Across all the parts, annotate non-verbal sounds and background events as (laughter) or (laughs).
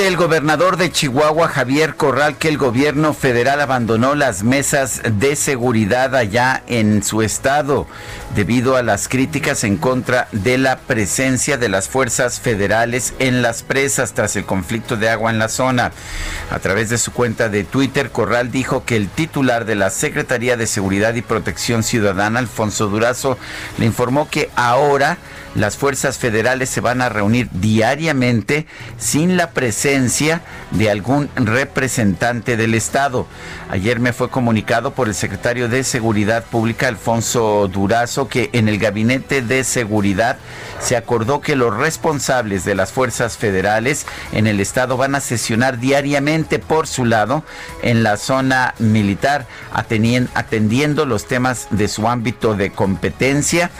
El gobernador de Chihuahua, Javier Corral, que el gobierno federal abandonó las mesas de seguridad allá en su estado debido a las críticas en contra de la presencia de las fuerzas federales en las presas tras el conflicto de agua en la zona. A través de su cuenta de Twitter, Corral dijo que el titular de la Secretaría de Seguridad y Protección Ciudadana, Alfonso Durazo, le informó que ahora las fuerzas federales se van a reunir diariamente sin la presencia de algún representante del Estado. Ayer me fue comunicado por el secretario de Seguridad Pública, Alfonso Durazo, que en el Gabinete de Seguridad se acordó que los responsables de las fuerzas federales en el Estado van a sesionar diariamente por su lado en la zona militar, atendiendo los temas de su ámbito de competencia.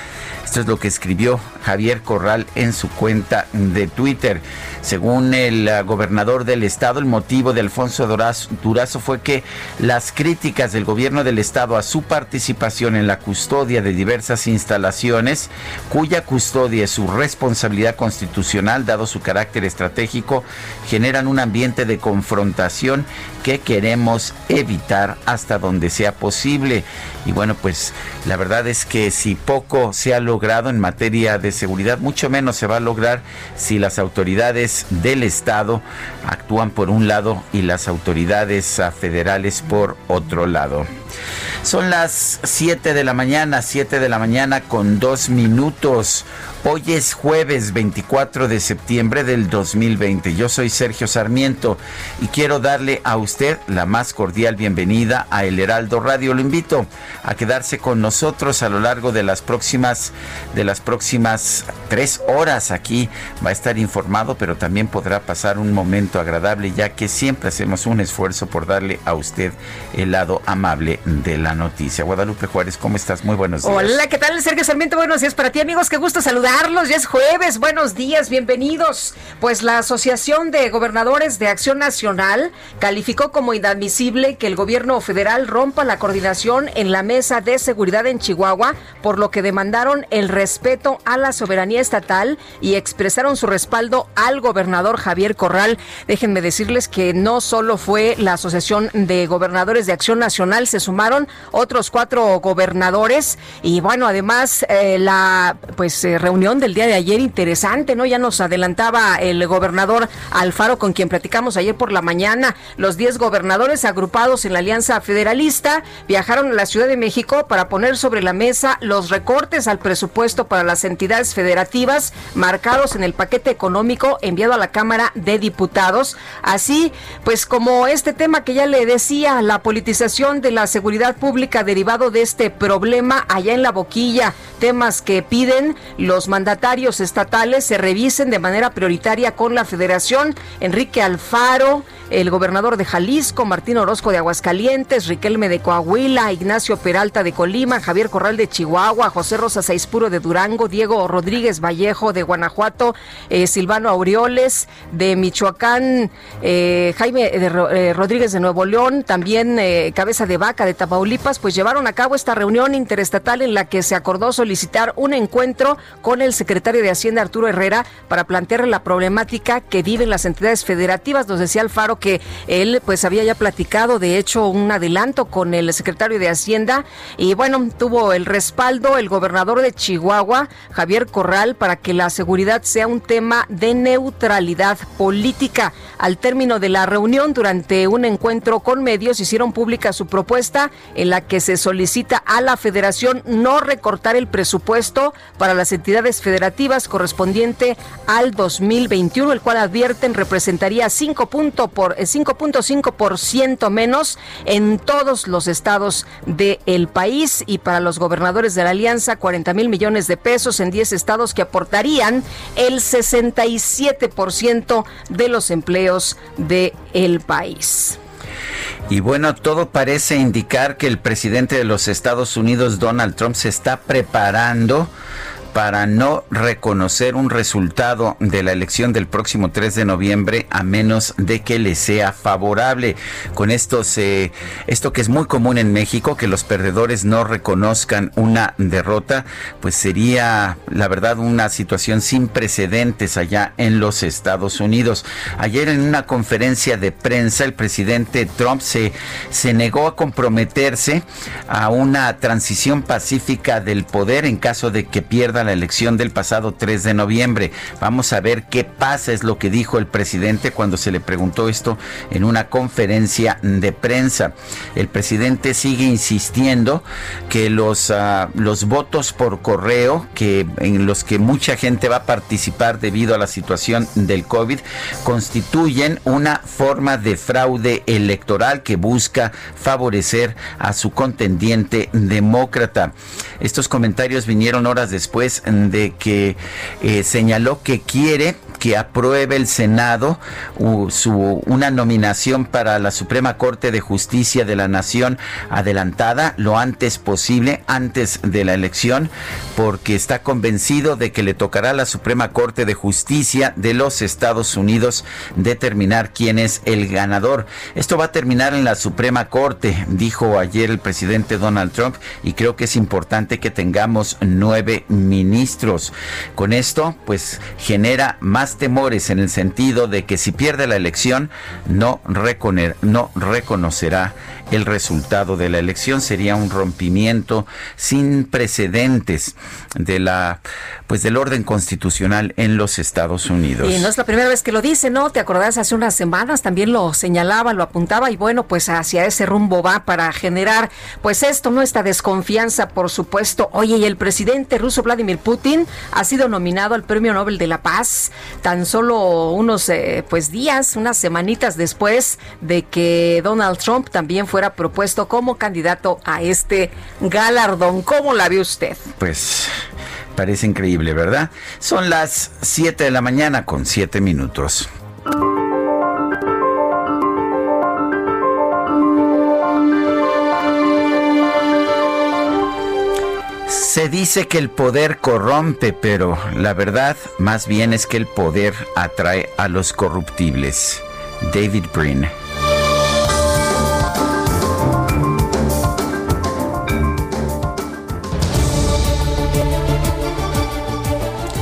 Esto es lo que escribió Javier Corral en su cuenta de Twitter. Según el uh, gobernador del estado, el motivo de Alfonso Durazo, fue que las críticas del gobierno del estado a su participación en la custodia de diversas instalaciones, cuya custodia es su responsabilidad constitucional, dado su carácter estratégico, generan un ambiente de confrontación que queremos evitar hasta donde sea posible. Y bueno, pues la verdad es que si poco se ha logrado en materia de seguridad, mucho menos se va a lograr si las autoridades del Estado actúan por un lado y las autoridades ah, federales por otro lado. Son las 7 de la mañana, 7 de la mañana con dos minutos. Hoy es jueves 24 de septiembre del 2020. Yo soy Sergio Sarmiento y quiero darle a usted la más cordial bienvenida a El Heraldo Radio. Lo invito a quedarse con nosotros a lo largo de las próximas de las próximas tres horas. Aquí va a estar informado, pero también podrá pasar un momento agradable, ya que siempre hacemos un esfuerzo por darle a usted el lado amable de la noticia. Guadalupe Juárez, ¿cómo estás? Muy buenos días. Hola, ¿qué tal, Sergio Sarmiento? Buenos días para ti, amigos. Qué gusto saludar ya es jueves, buenos días, bienvenidos. Pues la Asociación de Gobernadores de Acción Nacional calificó como inadmisible que el gobierno federal rompa la coordinación en la mesa de seguridad en Chihuahua, por lo que demandaron el respeto a la soberanía estatal y expresaron su respaldo al gobernador Javier Corral. Déjenme decirles que no solo fue la Asociación de Gobernadores de Acción Nacional, se sumaron otros cuatro gobernadores y bueno, además eh, la pues eh, reunión del día de ayer interesante, ¿no? Ya nos adelantaba el gobernador Alfaro con quien platicamos ayer por la mañana. Los 10 gobernadores agrupados en la Alianza Federalista viajaron a la Ciudad de México para poner sobre la mesa los recortes al presupuesto para las entidades federativas marcados en el paquete económico enviado a la Cámara de Diputados. Así, pues como este tema que ya le decía, la politización de la seguridad pública derivado de este problema allá en la boquilla, temas que piden los mandatarios estatales se revisen de manera prioritaria con la federación. Enrique Alfaro, el gobernador de Jalisco, Martín Orozco de Aguascalientes, Riquelme de Coahuila, Ignacio Peralta de Colima, Javier Corral de Chihuahua, José Rosa Saispuro de Durango, Diego Rodríguez Vallejo de Guanajuato, eh, Silvano Aureoles de Michoacán, eh, Jaime eh, Rodríguez de Nuevo León, también Cabeza de Vaca de Tamaulipas, pues llevaron a cabo esta reunión interestatal en la que se acordó solicitar un encuentro con el secretario de Hacienda Arturo Herrera para plantearle la problemática que viven las entidades federativas. Nos decía Alfaro que él pues había ya platicado, de hecho, un adelanto con el secretario de Hacienda y bueno, tuvo el respaldo el gobernador de Chihuahua, Javier Corral, para que la seguridad sea un tema de neutralidad política. Al término de la reunión, durante un encuentro con medios, hicieron pública su propuesta en la que se solicita a la federación no recortar el presupuesto para las entidades federativas correspondiente al 2021, el cual advierten representaría 5.5% eh, menos en todos los estados del país y para los gobernadores de la alianza 40 mil millones de pesos en 10 estados que aportarían el 67% de los empleos del el país. Y bueno, todo parece indicar que el presidente de los Estados Unidos, Donald Trump, se está preparando para no reconocer un resultado de la elección del próximo 3 de noviembre a menos de que le sea favorable. Con esto se esto que es muy común en México que los perdedores no reconozcan una derrota, pues sería la verdad una situación sin precedentes allá en los Estados Unidos. Ayer en una conferencia de prensa el presidente Trump se se negó a comprometerse a una transición pacífica del poder en caso de que pierda la elección del pasado 3 de noviembre. Vamos a ver qué pasa, es lo que dijo el presidente cuando se le preguntó esto en una conferencia de prensa. El presidente sigue insistiendo que los, uh, los votos por correo, que en los que mucha gente va a participar debido a la situación del COVID, constituyen una forma de fraude electoral que busca favorecer a su contendiente demócrata. Estos comentarios vinieron horas después de que eh, señaló que quiere que apruebe el Senado su, una nominación para la Suprema Corte de Justicia de la Nación adelantada lo antes posible, antes de la elección, porque está convencido de que le tocará a la Suprema Corte de Justicia de los Estados Unidos determinar quién es el ganador. Esto va a terminar en la Suprema Corte, dijo ayer el presidente Donald Trump, y creo que es importante que tengamos nueve ministros. Con esto, pues genera más temores en el sentido de que si pierde la elección, no, no reconocerá el resultado de la elección. Sería un rompimiento sin precedentes de la pues del orden constitucional en los Estados Unidos. Y no es la primera vez que lo dice, ¿no? ¿Te acordás? Hace unas semanas también lo señalaba, lo apuntaba y bueno, pues hacia ese rumbo va para generar pues esto, ¿no? Esta desconfianza, por supuesto. Oye, y el presidente ruso Vladimir Putin ha sido nominado al Premio Nobel de la Paz tan solo unos eh, pues días, unas semanitas después de que Donald Trump también propuesto como candidato a este galardón. ¿Cómo la ve usted? Pues parece increíble, ¿verdad? Son las 7 de la mañana con 7 minutos. Se dice que el poder corrompe, pero la verdad más bien es que el poder atrae a los corruptibles. David Brin.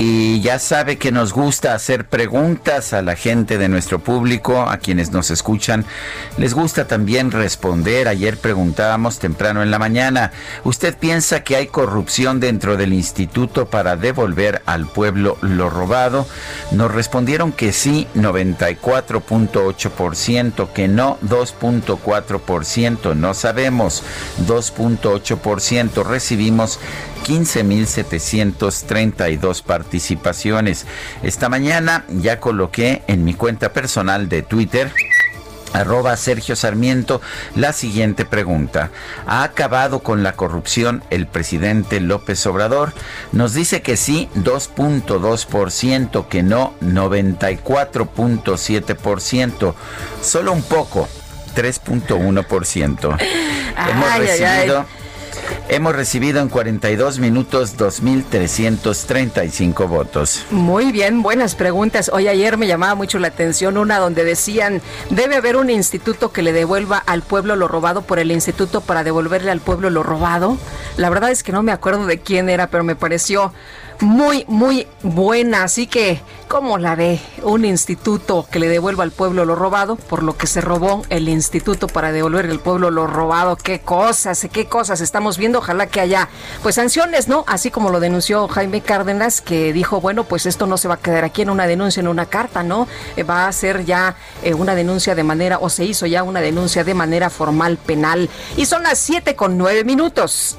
Y ya sabe que nos gusta hacer preguntas a la gente de nuestro público, a quienes nos escuchan. Les gusta también responder. Ayer preguntábamos temprano en la mañana, ¿usted piensa que hay corrupción dentro del instituto para devolver al pueblo lo robado? Nos respondieron que sí, 94.8%, que no, 2.4%, no sabemos, 2.8%. Recibimos 15.732 participaciones. Esta mañana ya coloqué en mi cuenta personal de Twitter arroba Sergio Sarmiento la siguiente pregunta. ¿Ha acabado con la corrupción el presidente López Obrador? Nos dice que sí, 2.2%, que no, 94.7%, solo un poco, 3.1%. (laughs) Hemos recibido... Hemos recibido en 42 minutos 2.335 votos. Muy bien, buenas preguntas. Hoy ayer me llamaba mucho la atención una donde decían, debe haber un instituto que le devuelva al pueblo lo robado por el instituto para devolverle al pueblo lo robado. La verdad es que no me acuerdo de quién era, pero me pareció muy, muy buena. Así que, ¿cómo la ve? Un instituto que le devuelva al pueblo lo robado, por lo que se robó el instituto para devolver al pueblo lo robado. Qué cosas, qué cosas estamos viendo. Ojalá que haya, pues, sanciones, ¿no? Así como lo denunció Jaime Cárdenas, que dijo, bueno, pues esto no se va a quedar aquí en una denuncia, en una carta, ¿no? Eh, va a ser ya eh, una denuncia de manera, o se hizo ya una denuncia de manera formal penal. Y son las siete con nueve minutos.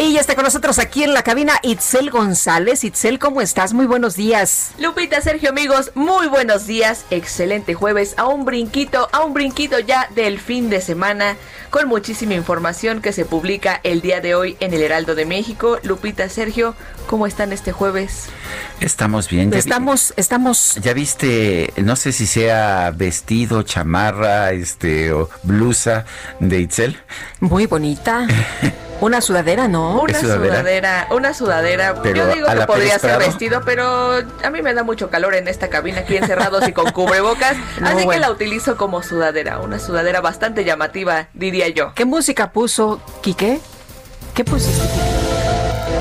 Y ya está con nosotros aquí en la cabina Itzel González. Itzel, ¿cómo estás? Muy buenos días. Lupita, Sergio, amigos, muy buenos días. Excelente jueves. A un brinquito, a un brinquito ya del fin de semana, con muchísima información que se publica el día de hoy en el Heraldo de México. Lupita, Sergio, ¿cómo están este jueves? Estamos bien. estamos, estamos. Ya viste, no sé si sea vestido, chamarra, este, o blusa de Itzel. Muy bonita. (laughs) Una sudadera, ¿no? Una sudadera? una sudadera. Yo digo que podría ser vestido, pero a mí me da mucho calor en esta cabina aquí encerrados y con (laughs) cubrebocas, así que la utilizo como sudadera, una sudadera bastante llamativa, diría yo. ¿Qué música puso Quique? ¿Qué pusiste?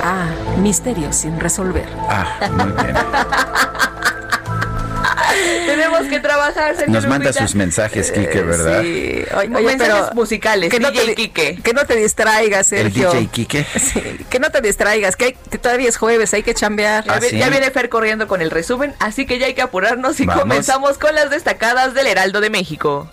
Ah, misterio sin resolver. Ah, muy bien. (laughs) (laughs) Tenemos que trabajar, señor Nos manda sus mensajes, Quique, ¿verdad? Sí. Oye, mensajes musicales, que no te, Quique. Que no te distraigas, Sergio. ¿El DJ Quique? (laughs) Sí, que no te distraigas, que, todavía es jueves, hay que chambear. Ya, ¿Ah, viene Fer corriendo con el resumen, así que ya hay que apurarnos y comenzamos con las destacadas del Heraldo de México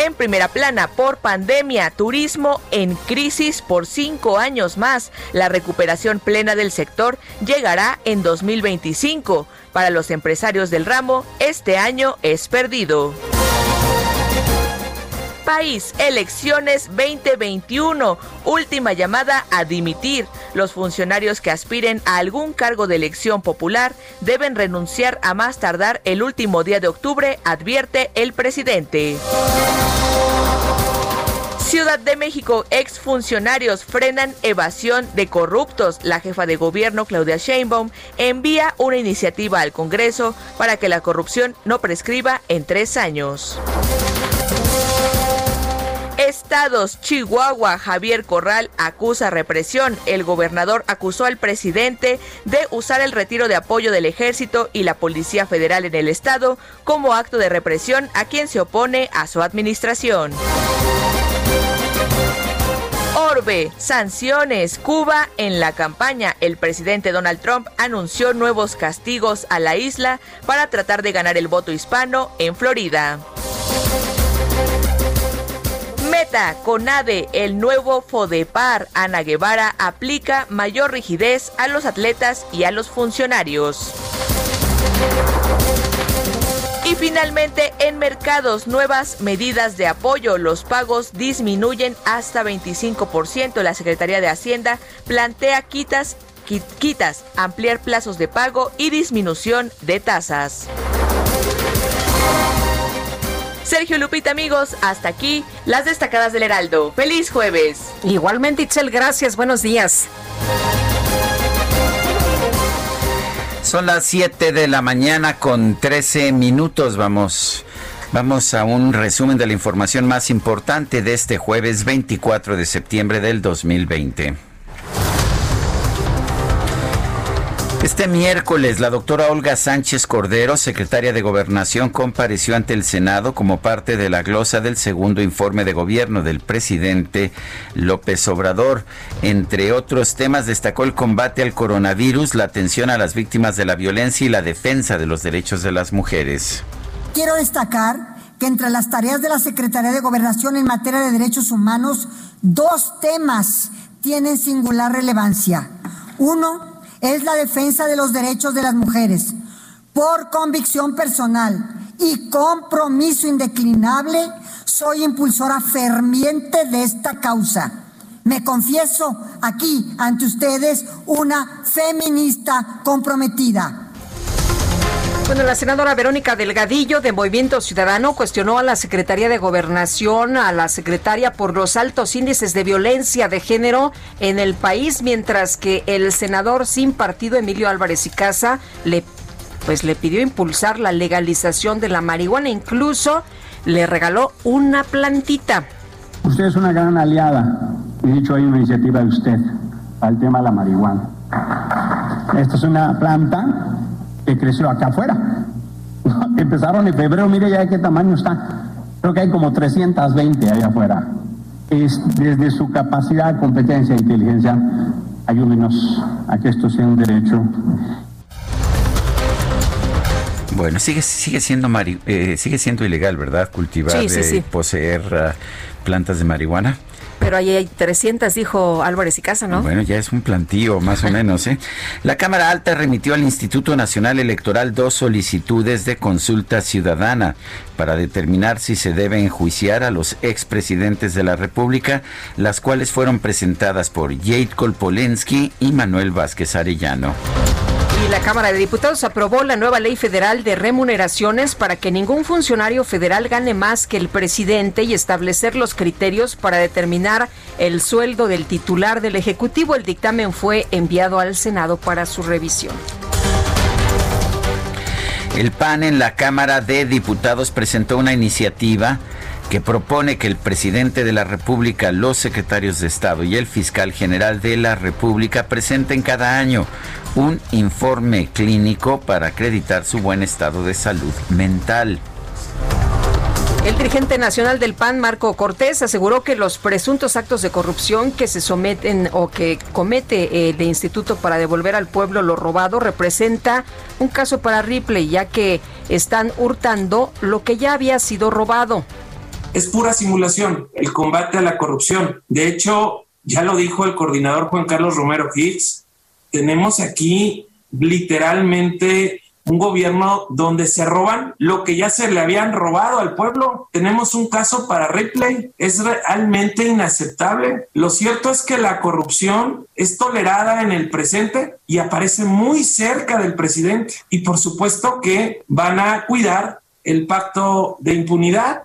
en primera plana por pandemia, turismo en crisis por cinco años más. La recuperación plena del sector llegará en 2025. Para los empresarios del ramo, este año es perdido. País, elecciones 2021, última llamada a dimitir. Los funcionarios que aspiren a algún cargo de elección popular deben renunciar a más tardar el último día de octubre, advierte el presidente. Ciudad de México, exfuncionarios frenan evasión de corruptos. La jefa de gobierno, Claudia Sheinbaum, envía una iniciativa al Congreso para que la corrupción no prescriba en tres años. Estados, Chihuahua, Javier Corral acusa represión. El gobernador acusó al presidente de usar el retiro de apoyo del ejército y la Policía Federal en el estado como acto de represión a quien se opone a su administración. Orbe, sanciones, Cuba en la campaña. El presidente Donald Trump anunció nuevos castigos a la isla para tratar de ganar el voto hispano en Florida. Meta, CONADE, el nuevo FODEPAR, Ana Guevara aplica mayor rigidez a los atletas y a los funcionarios. Finalmente, en mercados, nuevas medidas de apoyo. Los pagos disminuyen hasta 25%. La Secretaría de Hacienda plantea quitas, quitas, ampliar plazos de pago y disminución de tasas. Sergio Lupita, amigos, hasta aquí las destacadas del Heraldo. ¡Feliz jueves! Igualmente, Itzel, gracias. Buenos días. Son las 7 de la mañana con 13 minutos. Vamos, vamos a un resumen de la información más importante de este jueves 24 de septiembre del 2020. Este miércoles, la doctora Olga Sánchez Cordero, secretaria de Gobernación, compareció ante el Senado como parte de la glosa del segundo informe de gobierno del presidente López Obrador. Entre otros temas, destacó el combate al coronavirus, la atención a las víctimas de la violencia y la defensa de los derechos de las mujeres. Quiero destacar que entre las tareas de la Secretaría de Gobernación en materia de derechos humanos, dos temas tienen singular relevancia. Uno, es la defensa de los derechos de las mujeres. Por convicción personal y compromiso indeclinable, soy impulsora ferviente de esta causa. Me confieso aquí ante ustedes una feminista comprometida. Bueno, la senadora Verónica Delgadillo de Movimiento Ciudadano cuestionó a la Secretaría de Gobernación, a la secretaria por los altos índices de violencia de género en el país, mientras que el senador sin partido Emilio Álvarez y Casa le pues le pidió impulsar la legalización de la marihuana, incluso le regaló una plantita. Usted es una gran aliada. He dicho, hay una iniciativa de usted al tema de la marihuana. Esta es una planta que creció acá afuera. (laughs) Empezaron en febrero, mire ya de qué tamaño está. Creo que hay como 320 allá afuera. Es desde su capacidad, competencia e inteligencia, ayúdenos a que esto sea un derecho. Bueno, sigue, sigue, siendo, eh, sigue siendo ilegal, ¿verdad? Cultivar, y poseer ah, plantas de marihuana. Pero ahí hay 300, dijo Álvarez y Casa, ¿no? Bueno, ya es un plantío, más o (laughs) menos, ¿eh? La Cámara Alta remitió al Instituto Nacional Electoral dos solicitudes de consulta ciudadana para determinar si se debe enjuiciar a los expresidentes de la República, las cuales fueron presentadas por Jade Kolpolensky y Manuel Vázquez Arellano. Y la Cámara de Diputados aprobó la nueva ley federal de remuneraciones para que ningún funcionario federal gane más que el presidente y establecer los criterios para determinar el sueldo del titular del Ejecutivo. El dictamen fue enviado al Senado para su revisión. El PAN en la Cámara de Diputados presentó una iniciativa que propone que el presidente de la República, los secretarios de Estado y el fiscal general de la República presenten cada año un informe clínico para acreditar su buen estado de salud mental. El dirigente nacional del PAN, Marco Cortés, aseguró que los presuntos actos de corrupción que se someten o que comete el Instituto para devolver al pueblo lo robado representa un caso para Ripley, ya que están hurtando lo que ya había sido robado. Es pura simulación el combate a la corrupción. De hecho, ya lo dijo el coordinador Juan Carlos Romero Hicks, tenemos aquí literalmente un gobierno donde se roban lo que ya se le habían robado al pueblo. Tenemos un caso para replay. Es realmente inaceptable. Lo cierto es que la corrupción es tolerada en el presente y aparece muy cerca del presidente. Y por supuesto que van a cuidar el pacto de impunidad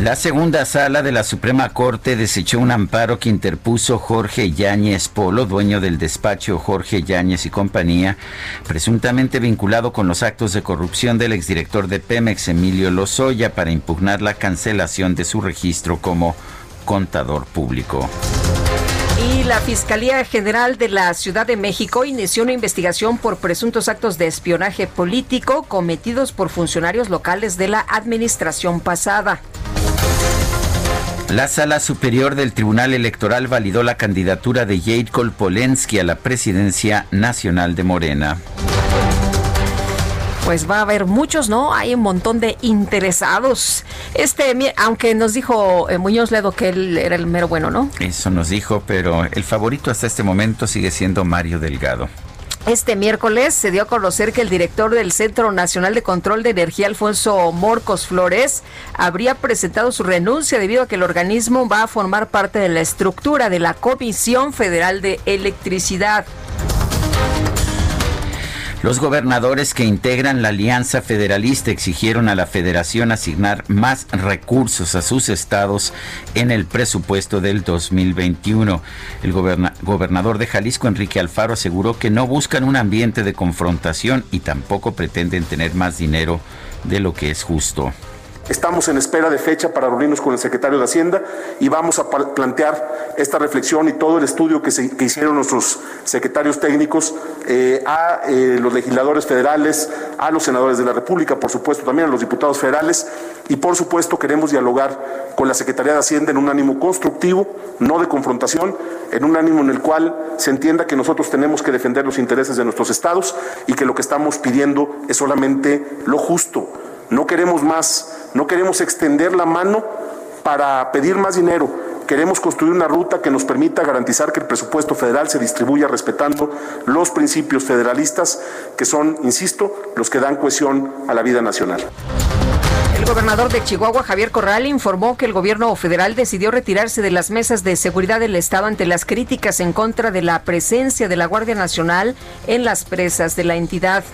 la segunda sala de la Suprema Corte desechó un amparo que interpuso Jorge Yáñez Polo, dueño del despacho Jorge Yáñez y compañía, presuntamente vinculado con los actos de corrupción del exdirector de Pemex, Emilio Lozoya, para impugnar la cancelación de su registro como contador público. Y la Fiscalía General de la Ciudad de México inició una investigación por presuntos actos de espionaje político cometidos por funcionarios locales de la administración pasada. La Sala Superior del Tribunal Electoral validó la candidatura de Jade Kolpolensky a la presidencia nacional de Morena. Pues va a haber muchos, ¿no? Hay un montón de interesados. Este, aunque nos dijo eh, Muñoz Ledo que él era el mero bueno, ¿no? Eso nos dijo, pero el favorito hasta este momento sigue siendo Mario Delgado. Este miércoles se dio a conocer que el director del Centro Nacional de Control de Energía, Alfonso Morcos Flores, habría presentado su renuncia debido a que el organismo va a formar parte de la estructura de la Comisión Federal de Electricidad. Los gobernadores que integran la Alianza Federalista exigieron a la Federación asignar más recursos a sus estados en el presupuesto del 2021. El gobernador de Jalisco, Enrique Alfaro, aseguró que no buscan un ambiente de confrontación y tampoco pretenden tener más dinero de lo que es justo. Estamos en espera de fecha para reunirnos con el secretario de Hacienda y vamos a plantear esta reflexión y todo el estudio que, se, hicieron nuestros secretarios técnicos eh, a eh, los legisladores federales, a los senadores de la República, por supuesto también a los diputados federales. Y por supuesto queremos dialogar con la Secretaría de Hacienda en un ánimo constructivo, no de confrontación, en un ánimo en el cual se entienda que nosotros tenemos que defender los intereses de nuestros estados y que lo que estamos pidiendo es solamente lo justo. No queremos más, no queremos extender la mano para pedir más dinero. Queremos construir una ruta que nos permita garantizar que el presupuesto federal se distribuya respetando los principios federalistas que son, insisto, los que dan cohesión a la vida nacional. El gobernador de Chihuahua, Javier Corral, informó que el gobierno federal decidió retirarse de las mesas de seguridad del Estado ante las críticas en contra de la presencia de la Guardia Nacional en las presas de la entidad.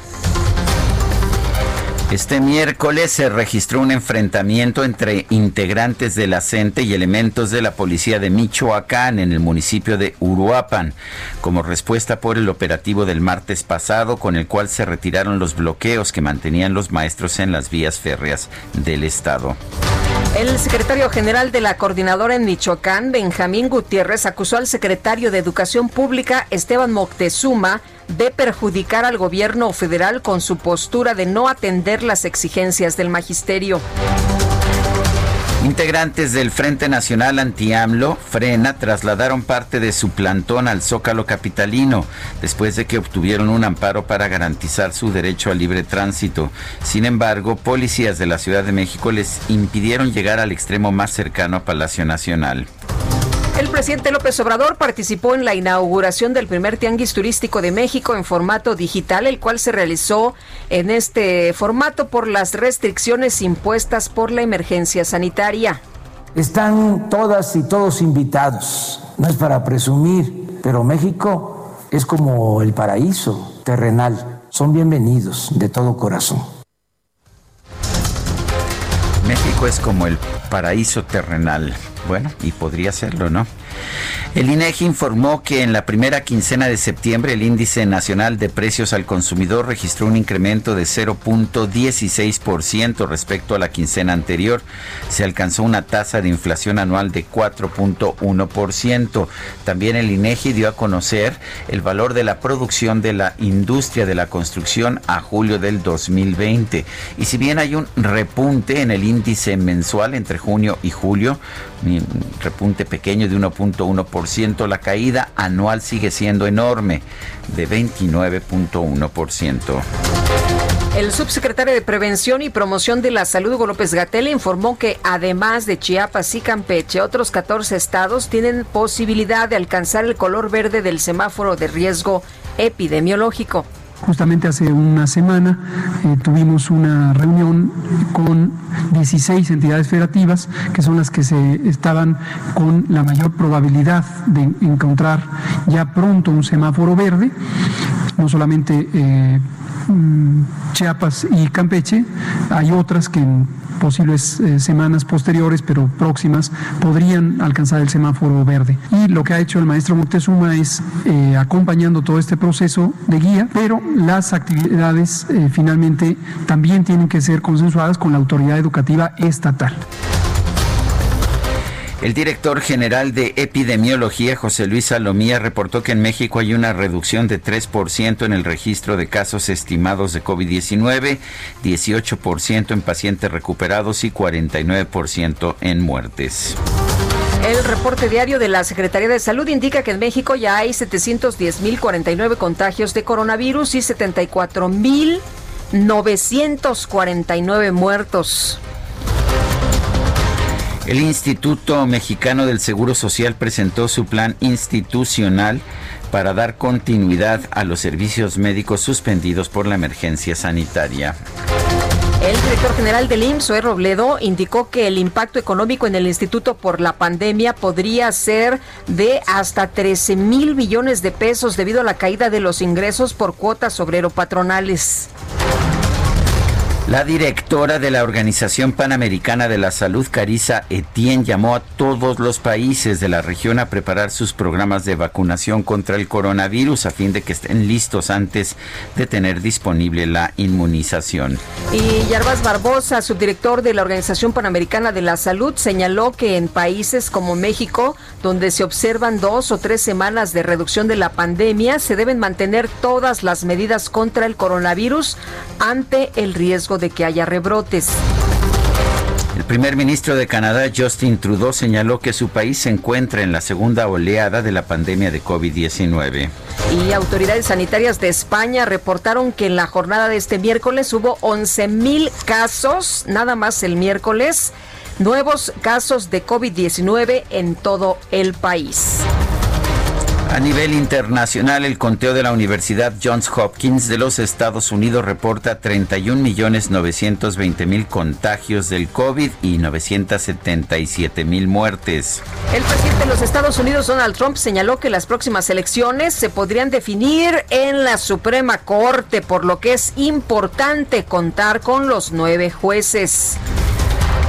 Este miércoles se registró un enfrentamiento entre integrantes de la y elementos de la policía de Michoacán en el municipio de Uruapan, como respuesta por el operativo del martes pasado con el cual se retiraron los bloqueos que mantenían los maestros en las vías férreas del estado. El secretario general de la coordinadora en Michoacán, Benjamín Gutiérrez, acusó al secretario de Educación Pública, Esteban Moctezuma, de perjudicar al gobierno federal con su postura de no atender las exigencias del magisterio. Integrantes del Frente Nacional Anti-AMLO, Frena, trasladaron parte de su plantón al Zócalo Capitalino, después de que obtuvieron un amparo para garantizar su derecho al libre tránsito. Sin embargo, policías de la Ciudad de México les impidieron llegar al extremo más cercano a Palacio Nacional. El presidente López Obrador participó en la inauguración del primer tianguis turístico de México en formato digital, el cual se realizó en este formato por las restricciones impuestas por la emergencia sanitaria. Están todas y todos invitados, no es para presumir, pero México es como el paraíso terrenal, son bienvenidos de todo corazón. México es como el paraíso terrenal. Bueno, y podría serlo, ¿no? El INEGI informó que en la primera quincena de septiembre el índice nacional de precios al consumidor registró un incremento de 0.16% respecto a la quincena anterior. Se alcanzó una tasa de inflación anual de 4.1%. También el INEGI dio a conocer el valor de la producción de la industria de la construcción a julio del 2020. Y si bien hay un repunte en el índice mensual entre junio y julio, un repunte pequeño de 1.1%, la caída anual sigue siendo enorme, de 29.1%. El subsecretario de Prevención y Promoción de la Salud, Hugo López informó que además de Chiapas y Campeche, otros 14 estados tienen posibilidad de alcanzar el color verde del semáforo de riesgo epidemiológico. Justamente hace una semana eh, tuvimos una reunión con 16 entidades federativas, que son las que se estaban con la mayor probabilidad de encontrar ya pronto un semáforo verde, no solamente eh, mm, Chiapas y Campeche, hay otras que posibles eh, semanas posteriores, pero próximas, podrían alcanzar el semáforo verde. Y lo que ha hecho el maestro Moctezuma es eh, acompañando todo este proceso de guía, pero las actividades eh, finalmente también tienen que ser consensuadas con la autoridad educativa estatal. El director general de epidemiología, José Luis Salomía, reportó que en México hay una reducción de 3% en el registro de casos estimados de COVID-19, 18% en pacientes recuperados y 49% en muertes. El reporte diario de la Secretaría de Salud indica que en México ya hay 710.049 contagios de coronavirus y 74.949 muertos. El Instituto Mexicano del Seguro Social presentó su plan institucional para dar continuidad a los servicios médicos suspendidos por la emergencia sanitaria. El director general del IMSS, Zoe Robledo, indicó que el impacto económico en el instituto por la pandemia podría ser de hasta 13 mil millones de pesos debido a la caída de los ingresos por cuotas obrero-patronales. La directora de la Organización Panamericana de la Salud, Carisa Etienne, llamó a todos los países de la región a preparar sus programas de vacunación contra el coronavirus a fin de que estén listos antes de tener disponible la inmunización. Y Yarbas Barbosa, subdirector de la Organización Panamericana de la Salud, señaló que en países como México, donde se observan dos o tres semanas de reducción de la pandemia, se deben mantener todas las medidas contra el coronavirus ante el riesgo de que haya rebrotes. El primer ministro de Canadá, Justin Trudeau, señaló que su país se encuentra en la segunda oleada de la pandemia de COVID-19. Y autoridades sanitarias de España reportaron que en la jornada de este miércoles hubo 11 mil casos, nada más el miércoles, nuevos casos de COVID-19 en todo el país. A nivel internacional, el conteo de la Universidad Johns Hopkins de los Estados Unidos reporta 31 millones 920 mil contagios del COVID y 977 mil muertes. El presidente de los Estados Unidos, Donald Trump, señaló que las próximas elecciones se podrían definir en la Suprema Corte, por lo que es importante contar con los nueve jueces.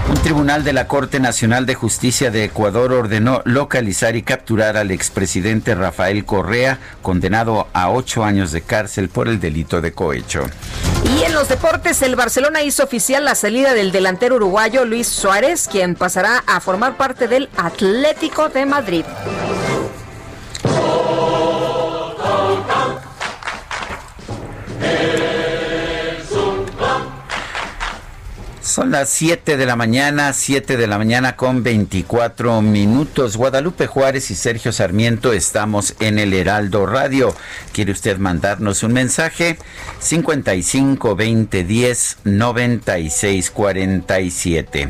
Un tribunal de la Corte Nacional de Justicia de Ecuador ordenó localizar y capturar al expresidente Rafael Correa, condenado a ocho años de cárcel por el delito de cohecho. Y en los deportes, el Barcelona hizo oficial la salida del delantero uruguayo Luis Suárez, quien pasará a formar parte del Atlético de Madrid. Son las 7 de la mañana, 7 de la mañana con 24 minutos. Guadalupe Juárez y Sergio Sarmiento estamos en el Heraldo Radio. ¿Quiere usted mandarnos un mensaje? 55 20 10 96 47.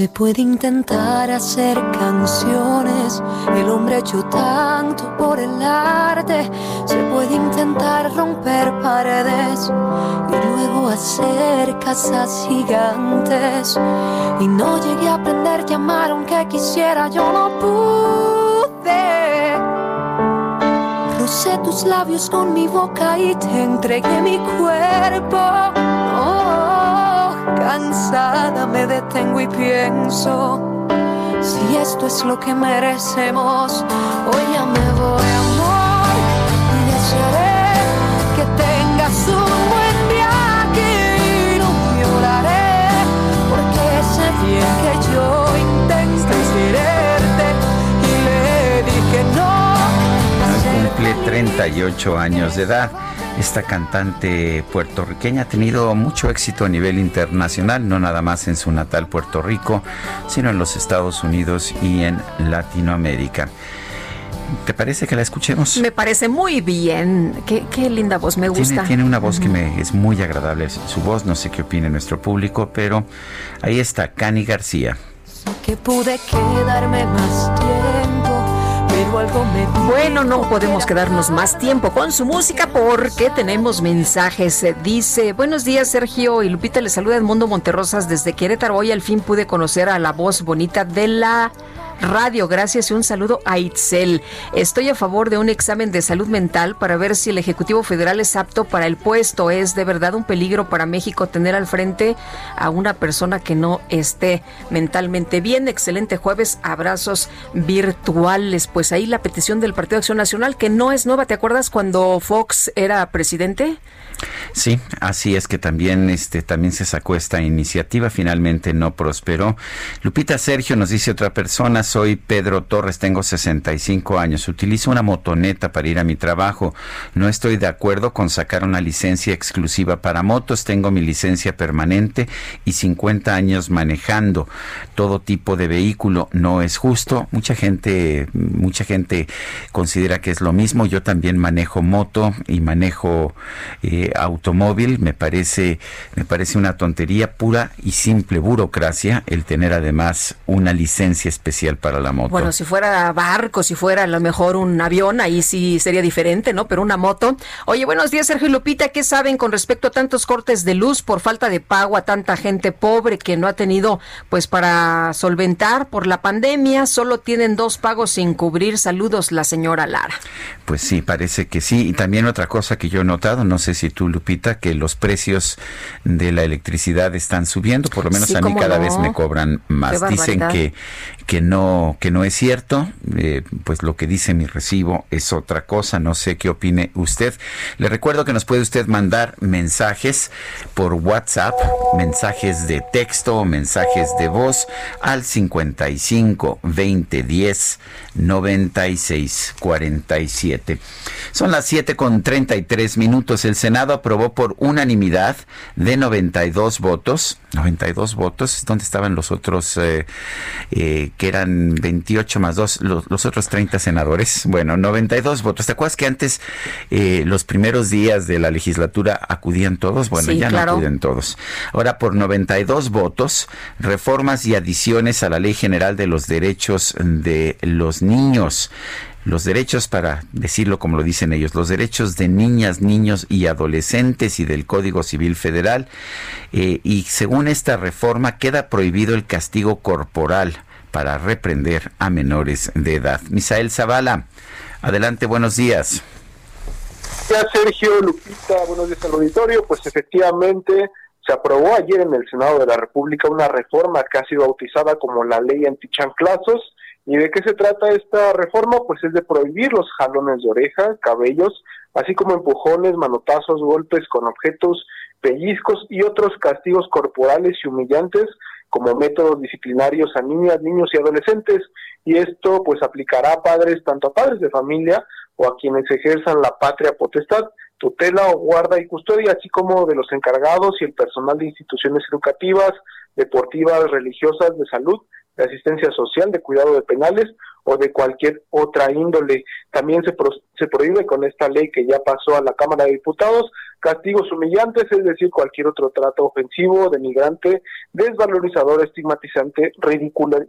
Se puede intentar hacer canciones, el hombre ha hecho tanto por el arte. Se puede intentar romper paredes y luego hacer casas gigantes. Y no llegué a aprender a amar aunque quisiera, yo no pude. Rocé tus labios con mi boca y te entregué mi cuerpo. Cansada me detengo y pienso, si esto es lo que merecemos, hoy ya me voy amor y desearé que tengas un buen viaje y no lloraré, porque sé bien que yo intenté quererte y le dije no. Cumple 38 años de edad. Esta cantante puertorriqueña ha tenido mucho éxito a nivel internacional, no nada más en su natal Puerto Rico, sino en los Estados Unidos y en Latinoamérica. ¿Te parece que la escuchemos? Me parece muy bien. Qué, qué linda voz, me gusta. Tiene, tiene una voz que me es muy agradable. Su voz, no sé qué opine nuestro público, pero ahí está Cani García. Que pude quedarme más tiempo bueno, no podemos quedarnos más tiempo con su música porque tenemos mensajes. Dice, buenos días Sergio y Lupita, le saluda Edmundo Monterrosas desde Querétaro. Hoy al fin pude conocer a la voz bonita de la radio. Gracias y un saludo a Itzel. Estoy a favor de un examen de salud mental para ver si el Ejecutivo Federal es apto para el puesto. Es de verdad un peligro para México tener al frente a una persona que no esté mentalmente bien. Excelente jueves. Abrazos virtuales. Pues ahí la petición del Partido de Acción Nacional, que no es nueva. ¿Te acuerdas cuando Fox era presidente? Sí, así es que también este también se sacó esta iniciativa, finalmente no prosperó. Lupita Sergio nos dice otra persona, soy Pedro Torres, tengo 65 años, utilizo una motoneta para ir a mi trabajo. No estoy de acuerdo con sacar una licencia exclusiva para motos, tengo mi licencia permanente y 50 años manejando todo tipo de vehículo, no es justo. Mucha gente mucha gente considera que es lo mismo. Yo también manejo moto y manejo eh, automóvil me parece me parece una tontería pura y simple burocracia el tener además una licencia especial para la moto. Bueno, si fuera barco, si fuera a lo mejor un avión, ahí sí sería diferente, ¿no? Pero una moto. Oye, buenos días, Sergio y Lupita, ¿qué saben con respecto a tantos cortes de luz por falta de pago a tanta gente pobre que no ha tenido pues para solventar por la pandemia, solo tienen dos pagos sin cubrir. Saludos, la señora Lara. Pues sí, parece que sí. Y también otra cosa que yo he notado, no sé si tú, Lupita, que los precios de la electricidad están subiendo, por lo menos a mí cada vez me cobran más. Dicen que, que no, que no es cierto. Eh, pues lo que dice mi recibo es otra cosa. No sé qué opine usted. Le recuerdo que nos puede usted mandar mensajes por WhatsApp, mensajes de texto mensajes de voz al 55 20 10 96 47. Son las 7 con 33 minutos. El Senado aprobó por unanimidad de 92 votos. 92 votos. ¿Dónde estaban los otros? Eh, eh, que eran 28 más 2, los, otros 30 senadores. Bueno, 92 votos. ¿Te acuerdas que antes, eh, los primeros días de la legislatura, acudían todos? Bueno, ya no acuden todos. Ahora, por 92 votos, reformas y adiciones a la Ley General de los Derechos de los Niños los derechos, para decirlo como lo dicen ellos, los derechos de niñas, niños y adolescentes y del Código Civil Federal. Eh, y según esta reforma queda prohibido el castigo corporal para reprender a menores de edad. Misael Zavala, adelante, buenos días. Ya Sergio, Lupita, buenos días al auditorio. Pues efectivamente se aprobó ayer en el Senado de la República una reforma que ha sido bautizada como la ley antichanclazos ¿Y de qué se trata esta reforma? Pues es de prohibir los jalones de oreja, cabellos, así como empujones, manotazos, golpes con objetos, pellizcos y otros castigos corporales y humillantes como métodos disciplinarios a niñas, niños y adolescentes. Y esto pues aplicará a padres, tanto a padres de familia o a quienes ejerzan la patria potestad, tutela o guarda y custodia, así como de los encargados y el personal de instituciones educativas, deportivas, religiosas, de salud de asistencia social, de cuidado de penales o de cualquier otra índole. También se, se prohíbe con esta ley que ya pasó a la Cámara de Diputados castigos humillantes, es decir, cualquier otro trato ofensivo, denigrante, desvalorizador, estigmatizante, ridicul,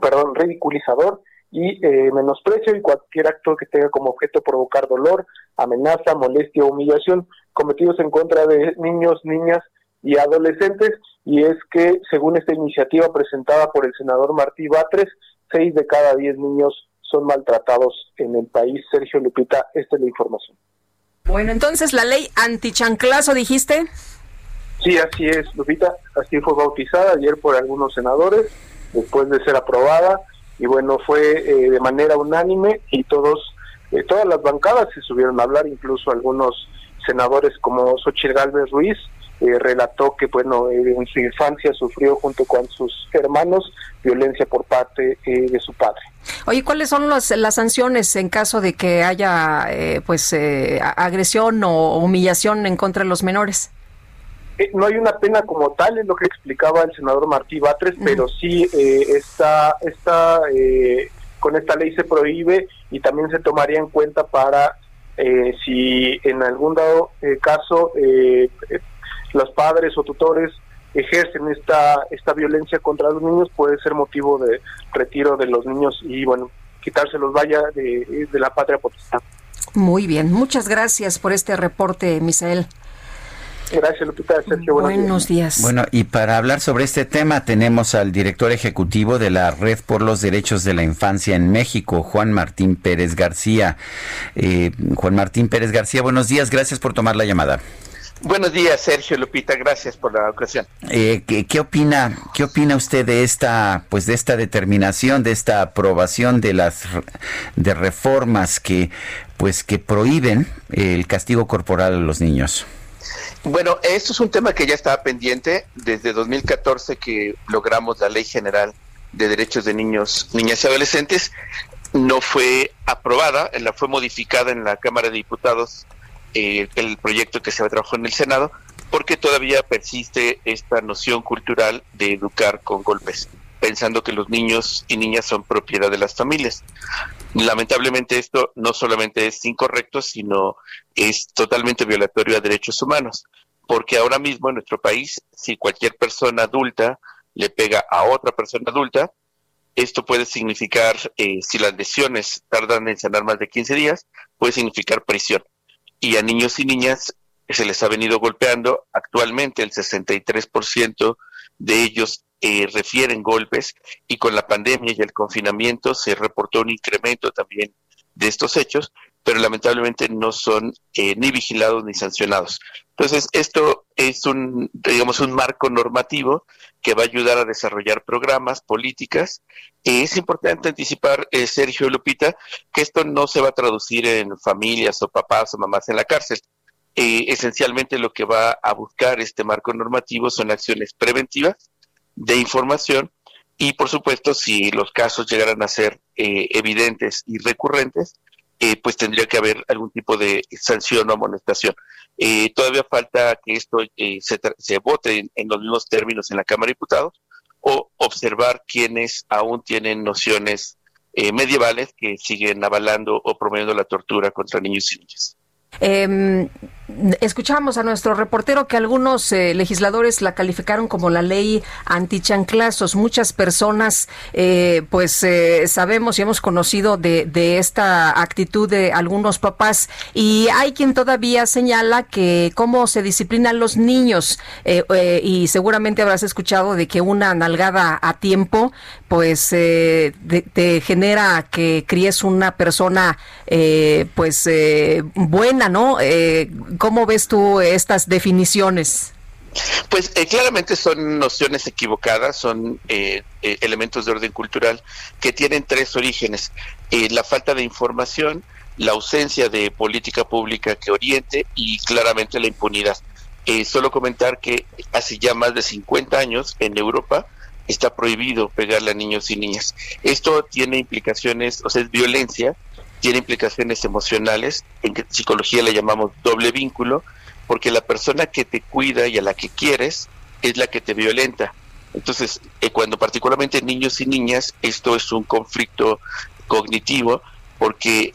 perdón, ridiculizador y eh, menosprecio y cualquier acto que tenga como objeto provocar dolor, amenaza, molestia o humillación cometidos en contra de niños, niñas y adolescentes y es que, según esta iniciativa presentada por el senador Martí Batres, seis de cada diez niños son maltratados en el país. Sergio Lupita, esta es la información. Bueno, entonces la ley antichanclazo, dijiste. Sí, así es, Lupita. Así fue bautizada ayer por algunos senadores, después de ser aprobada. Y bueno, fue eh, de manera unánime y todos, eh, todas las bancadas se subieron a hablar, incluso algunos senadores como Xochitl Gálvez Ruiz, eh, relató que bueno eh, en su infancia sufrió junto con sus hermanos violencia por parte eh, de su padre. Oye, ¿cuáles son las sanciones en caso de que haya pues agresión o humillación en contra de los menores? no hay una pena como tal, es lo que explicaba el senador Martí Batres, pero sí está, está con esta ley se prohíbe y también se tomaría en cuenta para si en algún dado caso los padres o tutores ejercen esta, esta violencia contra los niños, puede ser motivo de retiro de los niños y, bueno, quitárselos vaya de, de la patria potestad. Muy bien, muchas gracias por este reporte, Misael. Gracias, Lupita. Sergio, buenos, días. Bueno, y para hablar sobre este tema tenemos al director ejecutivo de la Red por los Derechos de la Infancia en México, Juan Martín Pérez García. Eh, Juan Martín Pérez García, buenos días. Gracias por tomar la llamada. Buenos días, Sergio Lupita, gracias por la ocasión. Eh, ¿qué, opina, qué opina usted de esta, pues de esta determinación, de esta aprobación de las de reformas que, pues que prohíben el castigo corporal a los niños? Bueno, esto es un tema que ya estaba pendiente desde 2014 que logramos la Ley General de Derechos de Niños, Niñas y Adolescentes. No fue aprobada, la fue modificada en la Cámara de Diputados eh, el proyecto que se trabajó en el Senado, porque todavía persiste esta noción cultural de educar con golpes, pensando que los niños y niñas son propiedad de las familias. Lamentablemente esto no solamente es incorrecto, sino es totalmente violatorio a derechos humanos, porque ahora mismo en nuestro país, si cualquier persona adulta le pega a otra persona adulta, esto puede significar, eh, si las lesiones tardan en sanar más de 15 días, puede significar prisión y a niños y niñas se les ha venido golpeando. Actualmente el 63% de ellos eh, refieren golpes y con la pandemia y el confinamiento se reportó un incremento también de estos hechos, pero lamentablemente no son eh, ni vigilados ni sancionados. Entonces, esto es un, digamos, un marco normativo que va a ayudar a desarrollar programas, políticas. es importante anticipar, eh, Sergio Lupita, que esto no se va a traducir en familias o papás o mamás en la cárcel. Eh, esencialmente lo que va a buscar este marco normativo son acciones preventivas de información y, por supuesto, si los casos llegaran a ser eh, evidentes y recurrentes, pues tendría que haber algún tipo de sanción o amonestación. Eh, todavía falta que esto eh, se, se, vote en, los mismos términos en la Cámara de Diputados o observar quienes aún tienen nociones eh, medievales que siguen avalando o promoviendo la tortura contra niños y niñas. Eh, escuchamos a nuestro reportero que algunos eh, legisladores la calificaron como la ley antichanclazos. Muchas personas, eh, pues eh, sabemos y hemos conocido de, de, esta actitud de algunos papás y hay quien todavía señala que cómo se disciplinan los niños y seguramente habrás escuchado de que una nalgada a tiempo pues te genera que críes una persona pues buena, ¿no? ¿Cómo ves tú estas definiciones? Pues eh, claramente son nociones equivocadas, son eh, eh, elementos de orden cultural que tienen tres orígenes. la falta de información, la ausencia de política pública que oriente y claramente la impunidad. solo comentar que hace ya más de 50 años en Europa está prohibido pegarle a niños y niñas. Esto tiene implicaciones, o sea, es violencia tiene implicaciones emocionales, en psicología le llamamos doble vínculo, porque la persona que te cuida y a la que quieres es la que te violenta. Entonces, eh, cuando particularmente niños y niñas, esto es un conflicto cognitivo, porque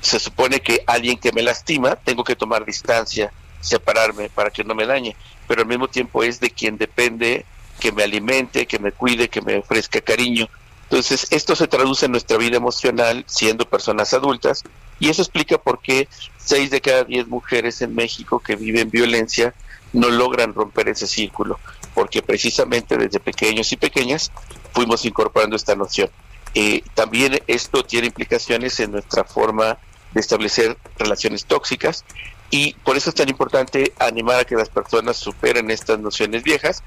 se supone que alguien que me lastima, tengo que tomar distancia, separarme para que no me dañe, pero al mismo tiempo es de quien depende que me alimente, que me cuide, que me ofrezca cariño. Entonces, esto se traduce en nuestra vida emocional siendo personas adultas y eso explica por qué seis de cada diez mujeres en México que viven violencia no logran romper ese círculo, porque precisamente desde pequeños y pequeñas fuimos incorporando esta noción. Eh, también esto tiene implicaciones en nuestra forma de establecer relaciones tóxicas y por eso es tan importante animar a que las personas superen estas nociones viejas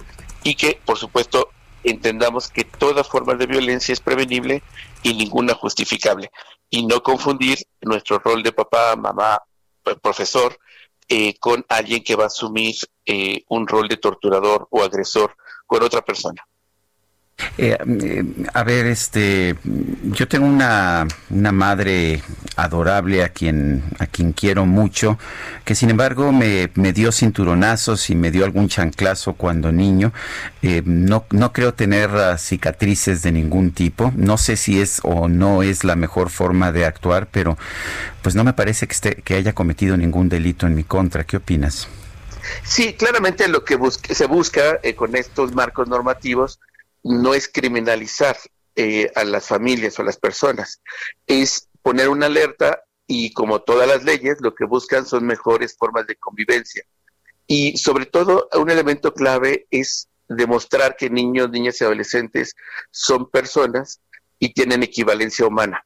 y que, por supuesto, entendamos que toda forma de violencia es prevenible y ninguna justificable. Y no confundir nuestro rol de papá, mamá, profesor, eh, con alguien que va a asumir eh, un rol de torturador o agresor con otra persona. Eh, a ver, este, yo tengo una, una, madre adorable a quien, a quien quiero mucho, que sin embargo me, me dio cinturonazos y me dio algún chanclazo cuando niño. Eh, no, no creo tener ah, cicatrices de ningún tipo. No sé si es o no es la mejor forma de actuar, pero pues no me parece que, esté, que haya cometido ningún delito en mi contra. ¿Qué opinas? Sí, claramente lo que se busca eh, con estos marcos normativos no es criminalizar eh, a las familias o a las personas, es poner una alerta y como todas las leyes, lo que buscan son mejores formas de convivencia. Y sobre todo, un elemento clave es demostrar que niños, niñas y adolescentes son personas y tienen equivalencia humana.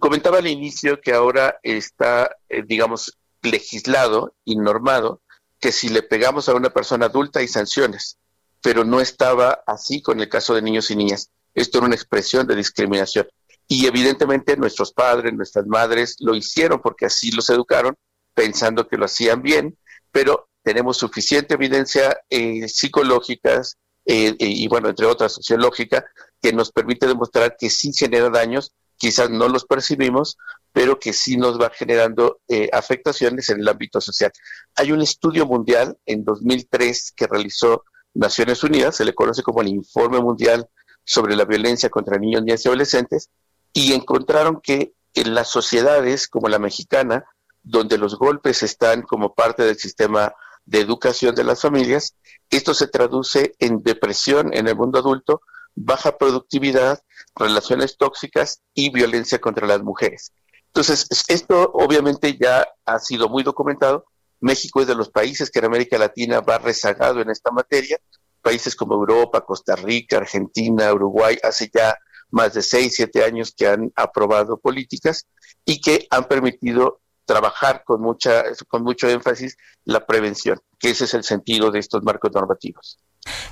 Comentaba al inicio que ahora está, eh, digamos, legislado y normado que si le pegamos a una persona adulta hay sanciones pero no estaba así con el caso de niños y niñas. Esto era una expresión de discriminación. Y evidentemente nuestros padres, nuestras madres lo hicieron porque así los educaron, pensando que lo hacían bien, pero tenemos suficiente evidencia eh, psicológica eh, y, bueno, entre otras sociológica, que nos permite demostrar que sí genera daños, quizás no los percibimos, pero que sí nos va generando eh, afectaciones en el ámbito social. Hay un estudio mundial en 2003 que realizó Naciones Unidas, se le conoce como el Informe Mundial sobre la Violencia contra Niños, Niñas y Adolescentes, y encontraron que en las sociedades como la mexicana, donde los golpes están como parte del sistema de educación de las familias, esto se traduce en depresión en el mundo adulto, baja productividad, relaciones tóxicas y violencia contra las mujeres. Entonces, esto obviamente ya ha sido muy documentado México es de los países que en América Latina va rezagado en esta materia. Países como Europa, Costa Rica, Argentina, Uruguay, hace ya más de seis, siete años que han aprobado políticas y que han permitido trabajar con mucha con mucho énfasis la prevención, que ese es el sentido de estos marcos normativos.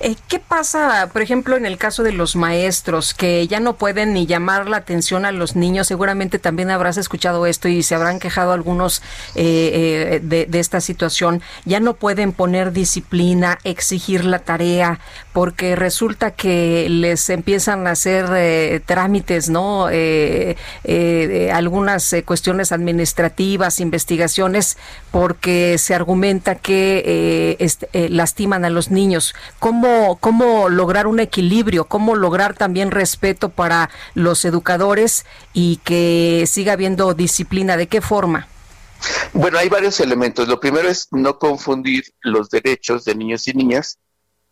Eh, ¿Qué pasa, por ejemplo, en el caso de los maestros que ya no pueden ni llamar la atención a los niños? Seguramente también habrás escuchado esto y se habrán quejado algunos eh, eh, de, esta situación. Ya no pueden poner disciplina, exigir la tarea, porque resulta que les empiezan a hacer trámites, ¿no? algunas cuestiones administrativas, investigaciones, porque se argumenta que este, lastiman a los niños cómo, cómo lograr un equilibrio, cómo lograr también respeto para los educadores y que siga habiendo disciplina. ¿De qué forma? Bueno, hay varios elementos. Lo primero es no confundir los derechos de niños y niñas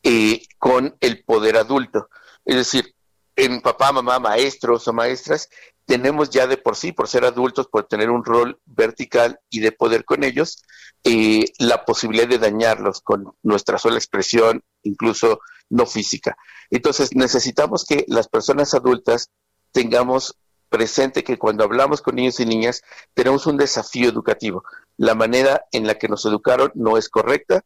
eh, con el poder adulto. Es decir, en papá, mamá, maestros o maestras, tenemos ya de por sí, por ser adultos, por tener un rol vertical y de poder con ellos, eh, la posibilidad de dañarlos con nuestra sola expresión, incluso no física. Entonces necesitamos que las personas adultas tengamos presente que cuando hablamos con niños y niñas tenemos un desafío educativo. La manera en la que nos educaron no es correcta,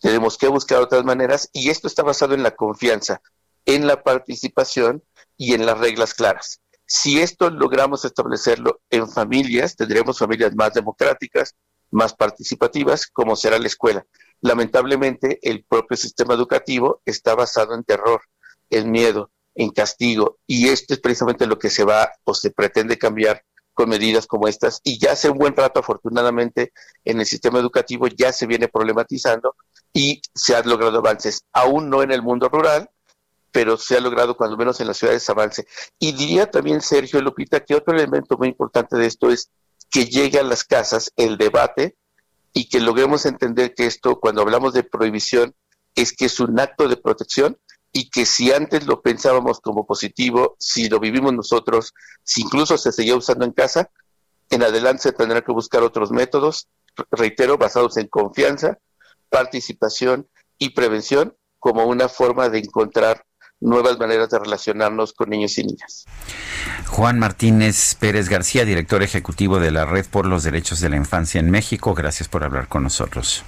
tenemos que buscar otras maneras y esto está basado en la confianza, en la participación y en las reglas claras. Si esto logramos establecerlo en familias, tendremos familias más democráticas, más participativas, como será la escuela. Lamentablemente, el propio sistema educativo está basado en terror, en miedo, en castigo, y esto es precisamente lo que se va o se pretende cambiar con medidas como estas. Y ya hace un buen rato, afortunadamente, en el sistema educativo ya se viene problematizando y se han logrado avances, aún no en el mundo rural, pero se ha logrado cuando menos en las ciudades avance. Y diría también, Sergio Lupita, que otro elemento muy importante de esto es que llegue a las casas el debate y que logremos entender que esto, cuando hablamos de prohibición, es que es un acto de protección y que si antes lo pensábamos como positivo, si lo vivimos nosotros, si incluso se seguía usando en casa, en adelante se tendrá que buscar otros métodos, reitero, basados en confianza, participación y prevención como una forma de encontrar nuevas maneras de relacionarnos con niños y niñas. Juan Martínez Pérez García, director ejecutivo de la Red por los Derechos de la Infancia en México, gracias por hablar con nosotros.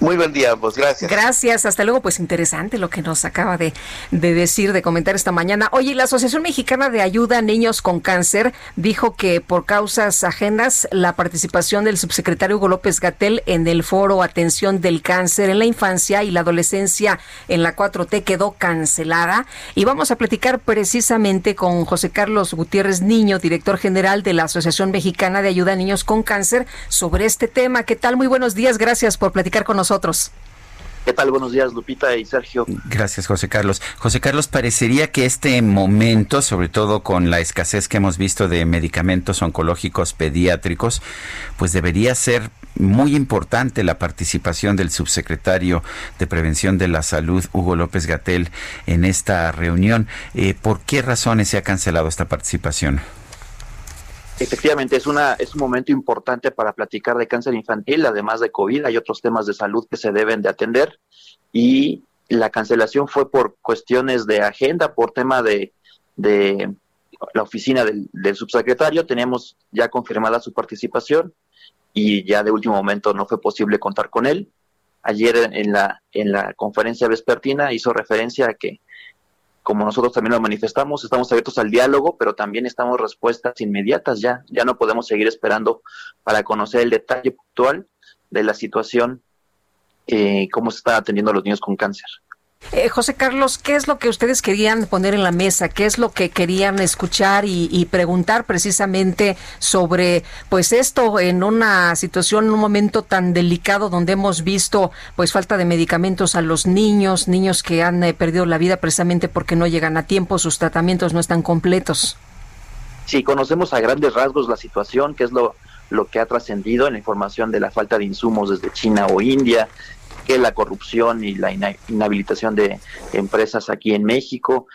Muy buen día ambos, gracias. Gracias, hasta luego, pues interesante lo que nos acaba de, de decir, de comentar esta mañana. Oye, la Asociación Mexicana de Ayuda a Niños con Cáncer dijo que por causas ajenas la participación del subsecretario Hugo López Gatel en el foro Atención del Cáncer en la Infancia y la Adolescencia en la 4T quedó cancelada y vamos a platicar precisamente con José Carlos Gutiérrez Niño, director general de la Asociación Mexicana de Ayuda a Niños con Cáncer, sobre este tema. ¿Qué tal? Muy buenos días, gracias por platicar con nosotros. ¿Qué tal? Buenos días, Lupita y Sergio. Gracias, José Carlos. José Carlos, parecería que este momento, sobre todo con la escasez que hemos visto de medicamentos oncológicos pediátricos, pues debería ser muy importante la participación del subsecretario de Prevención de la Salud, Hugo López Gatel, en esta reunión. Eh, ¿Por qué razones se ha cancelado esta participación? Efectivamente, es, una, es un momento importante para platicar de cáncer infantil, además de COVID, hay otros temas de salud que se deben de atender y la cancelación fue por cuestiones de agenda, por tema de, de la oficina del, subsecretario, teníamos ya confirmada su participación y ya de último momento no fue posible contar con él. Ayer en la, en la conferencia vespertina hizo referencia a que como nosotros también lo manifestamos, estamos abiertos al diálogo, pero también estamos respuestas inmediatas ya. Ya no podemos seguir esperando para conocer el detalle puntual de la situación, eh, cómo se están atendiendo a los niños con cáncer. Eh, José Carlos, ¿qué es lo que ustedes querían poner en la mesa? ¿Qué es lo que querían escuchar y, preguntar precisamente sobre, pues esto en una situación, en un momento tan delicado donde hemos visto, pues falta de medicamentos a los niños, niños que han eh, perdido la vida precisamente porque no llegan a tiempo, sus tratamientos no están completos? Sí, conocemos a grandes rasgos la situación, que es lo, lo que ha trascendido en la información de la falta de insumos desde China o India, que la corrupción y la inhabilitación de empresas aquí en México.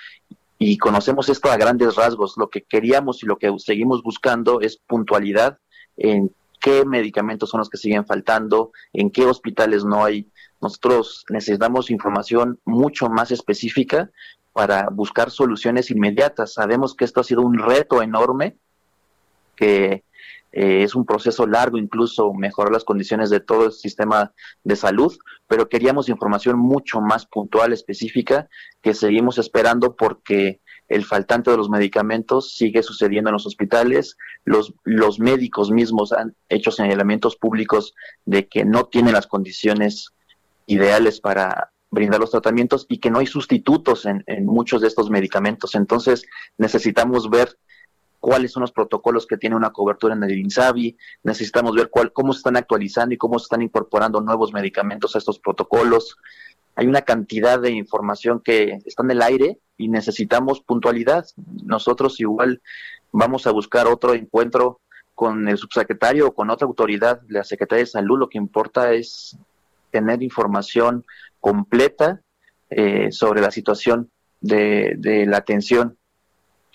Y conocemos esto a grandes rasgos. Lo que queríamos y lo que seguimos buscando es puntualidad en qué medicamentos son los que siguen faltando, en qué hospitales no hay. Nosotros necesitamos información mucho más específica para buscar soluciones inmediatas. Sabemos que esto ha sido un reto enorme, que eh, es un proceso largo incluso mejorar las condiciones de todo el sistema de salud, pero queríamos información mucho más puntual, específica, que seguimos esperando porque el faltante de los medicamentos sigue sucediendo en los hospitales, los, los médicos mismos han hecho señalamientos públicos de que no tienen las condiciones ideales para brindar los tratamientos y que no hay sustitutos en, en muchos de estos medicamentos. Entonces necesitamos ver cuáles son los protocolos que tiene una cobertura en el INSABI, necesitamos ver cuál, cómo se están actualizando y cómo se están incorporando nuevos medicamentos a estos protocolos. Hay una cantidad de información que está en el aire y necesitamos puntualidad. Nosotros igual vamos a buscar otro encuentro con el subsecretario o con otra autoridad, la Secretaría de Salud. Lo que importa es tener información completa eh, sobre la situación de, de la atención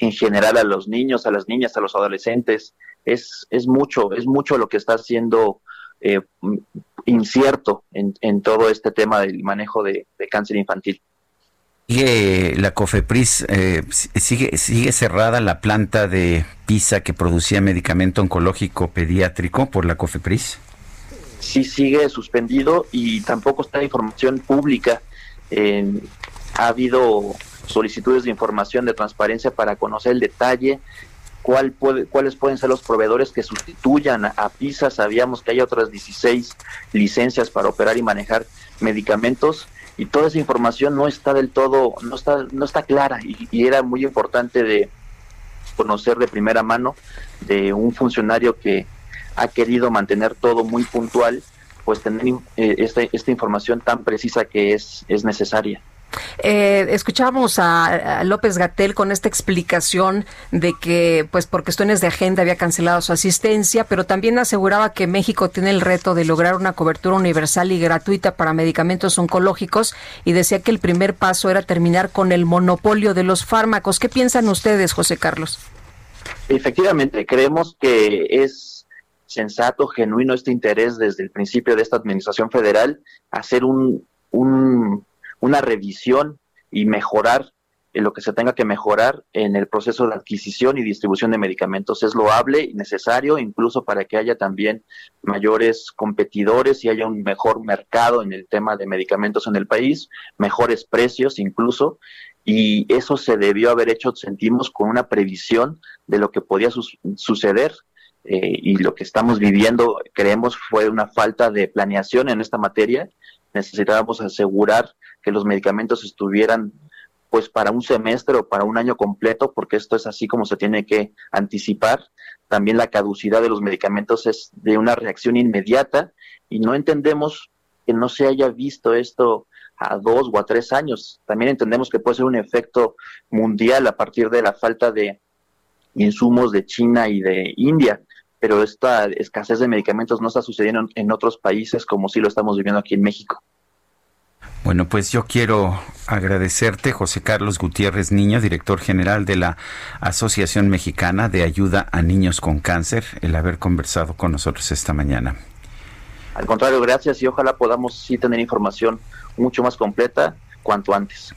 en general a los niños, a las niñas, a los adolescentes. Es, es mucho, es mucho lo que está siendo eh, incierto en, en, todo este tema del manejo de, de cáncer infantil. Sigue la COFEPRIS, eh, sigue, sigue cerrada la planta de PISA que producía medicamento oncológico pediátrico por la COFEPRIS. Sí, sigue suspendido y tampoco está información pública. Eh, ha habido solicitudes de información de transparencia para conocer el detalle, cuál puede, cuáles pueden ser los proveedores que sustituyan a, PISA. Sabíamos que hay otras 16 licencias para operar y manejar medicamentos y toda esa información no está del todo, no está, no está clara y, era muy importante de conocer de primera mano de un funcionario que ha querido mantener todo muy puntual, pues tener eh, esta, esta información tan precisa que es, es necesaria. Eh, escuchamos a, López Gatel con esta explicación de que, pues por cuestiones de agenda había cancelado su asistencia, pero también aseguraba que México tiene el reto de lograr una cobertura universal y gratuita para medicamentos oncológicos y decía que el primer paso era terminar con el monopolio de los fármacos. ¿Qué piensan ustedes, José Carlos? Efectivamente, creemos que es sensato, genuino este interés desde el principio de esta administración federal hacer un, un una revisión y mejorar en lo que se tenga que mejorar en el proceso de adquisición y distribución de medicamentos. Es loable y necesario incluso para que haya también mayores competidores y haya un mejor mercado en el tema de medicamentos en el país, mejores precios incluso, y eso se debió haber hecho, sentimos, con una previsión de lo que podía su suceder eh, y lo que estamos viviendo, creemos, fue una falta de planeación en esta materia. Necesitábamos asegurar que los medicamentos estuvieran pues para un semestre o para un año completo, porque esto es así como se tiene que anticipar. También la caducidad de los medicamentos es de una reacción inmediata y no entendemos que no se haya visto esto a dos o a tres años. También entendemos que puede ser un efecto mundial a partir de la falta de insumos de China y de India, pero esta escasez de medicamentos no está sucediendo en otros países como sí lo estamos viviendo aquí en México. Bueno, pues yo quiero agradecerte, José Carlos Gutiérrez Niño, director general de la Asociación Mexicana de Ayuda a Niños con Cáncer, el haber conversado con nosotros esta mañana. Al contrario, gracias y ojalá podamos sí tener información mucho más completa cuanto antes.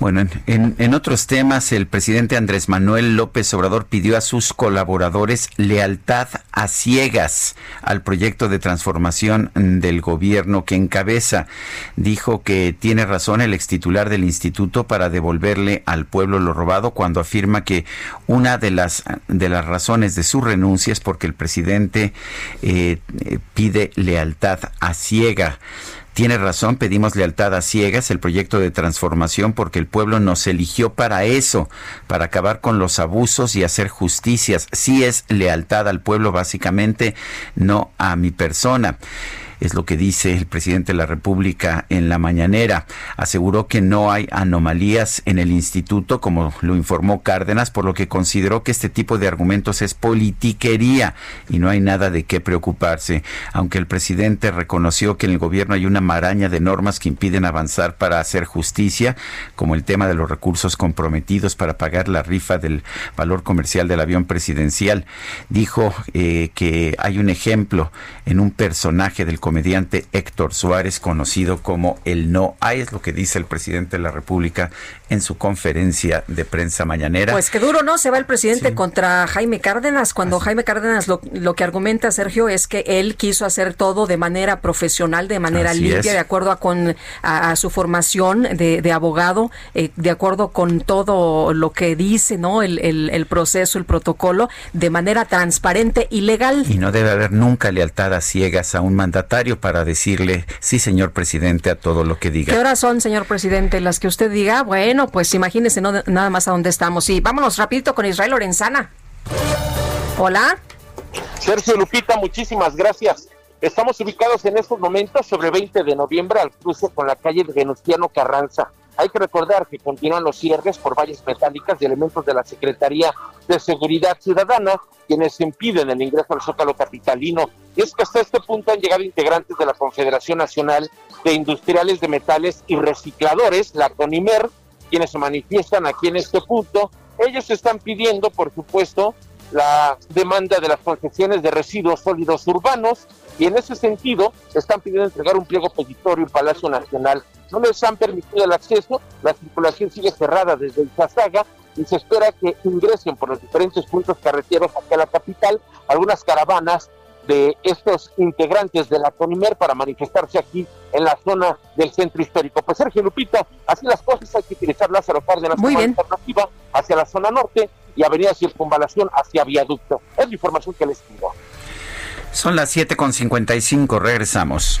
Bueno, en, en, otros temas, el presidente Andrés Manuel López Obrador pidió a sus colaboradores lealtad a ciegas al proyecto de transformación del gobierno que encabeza. Dijo que tiene razón el extitular del instituto para devolverle al pueblo lo robado cuando afirma que una de las, de las razones de su renuncia es porque el presidente eh, pide lealtad a ciega. Tiene razón, pedimos lealtad a ciegas, el proyecto de transformación, porque el pueblo nos eligió para eso, para acabar con los abusos y hacer justicias. Sí es lealtad al pueblo, básicamente, no a mi persona es lo que dice el presidente de la República en la mañanera. Aseguró que no hay anomalías en el instituto, como lo informó Cárdenas, por lo que consideró que este tipo de argumentos es politiquería y no hay nada de qué preocuparse. Aunque el presidente reconoció que en el gobierno hay una maraña de normas que impiden avanzar para hacer justicia, como el tema de los recursos comprometidos para pagar la rifa del valor comercial del avión presidencial, dijo eh, que hay un ejemplo en un personaje del comediante Héctor Suárez, conocido como el No Hay, es lo que dice el presidente de la República en su conferencia de prensa mañanera. Pues qué duro, ¿no? Se va el presidente contra Jaime Cárdenas, cuando Jaime Cárdenas lo, que argumenta, Sergio, es que él quiso hacer todo de manera profesional, de manera limpia, de acuerdo a, con, a, su formación de, abogado, eh, de acuerdo con todo lo que dice, ¿no? El, el, proceso, el protocolo, de manera transparente y legal. Y no debe haber nunca lealtad a ciegas a un mandatario para decirle, sí, señor presidente, a todo lo que diga. ¿Qué horas son, señor presidente? Las que usted diga, bueno, pues imagínese no, nada más a dónde estamos. Y vámonos rapidito con Israel Lorenzana. Hola. Sergio Lupita, muchísimas gracias. Estamos ubicados en estos momentos sobre 20 de noviembre al cruce con la calle de Venustiano Carranza. Hay que recordar que continúan los cierres por valles metálicas de elementos de la Secretaría de Seguridad Ciudadana, quienes impiden el ingreso al Zócalo Capitalino. Y es que hasta este punto han llegado integrantes de la Confederación Nacional de Industriales de Metales y Recicladores, la CONIMER, quienes se manifiestan aquí en este punto. Ellos están pidiendo, por supuesto, la demanda de las concesiones de residuos sólidos urbanos y en ese sentido están pidiendo entregar un pliego petitorio en Palacio Nacional. No les han permitido el acceso, la circulación sigue cerrada desde el Chazaga y se espera que ingresen por los diferentes puntos carreteros hacia la capital algunas caravanas de estos integrantes de la CONIMER para manifestarse aquí en la zona del centro histórico. Pues Sergio Lupita, así las cosas, hay que utilizar Lázaro Cárdenas como alternativa hacia la zona norte y Avenida Circunvalación hacia Viaducto. Es la información que les digo. Son las 7.55, regresamos.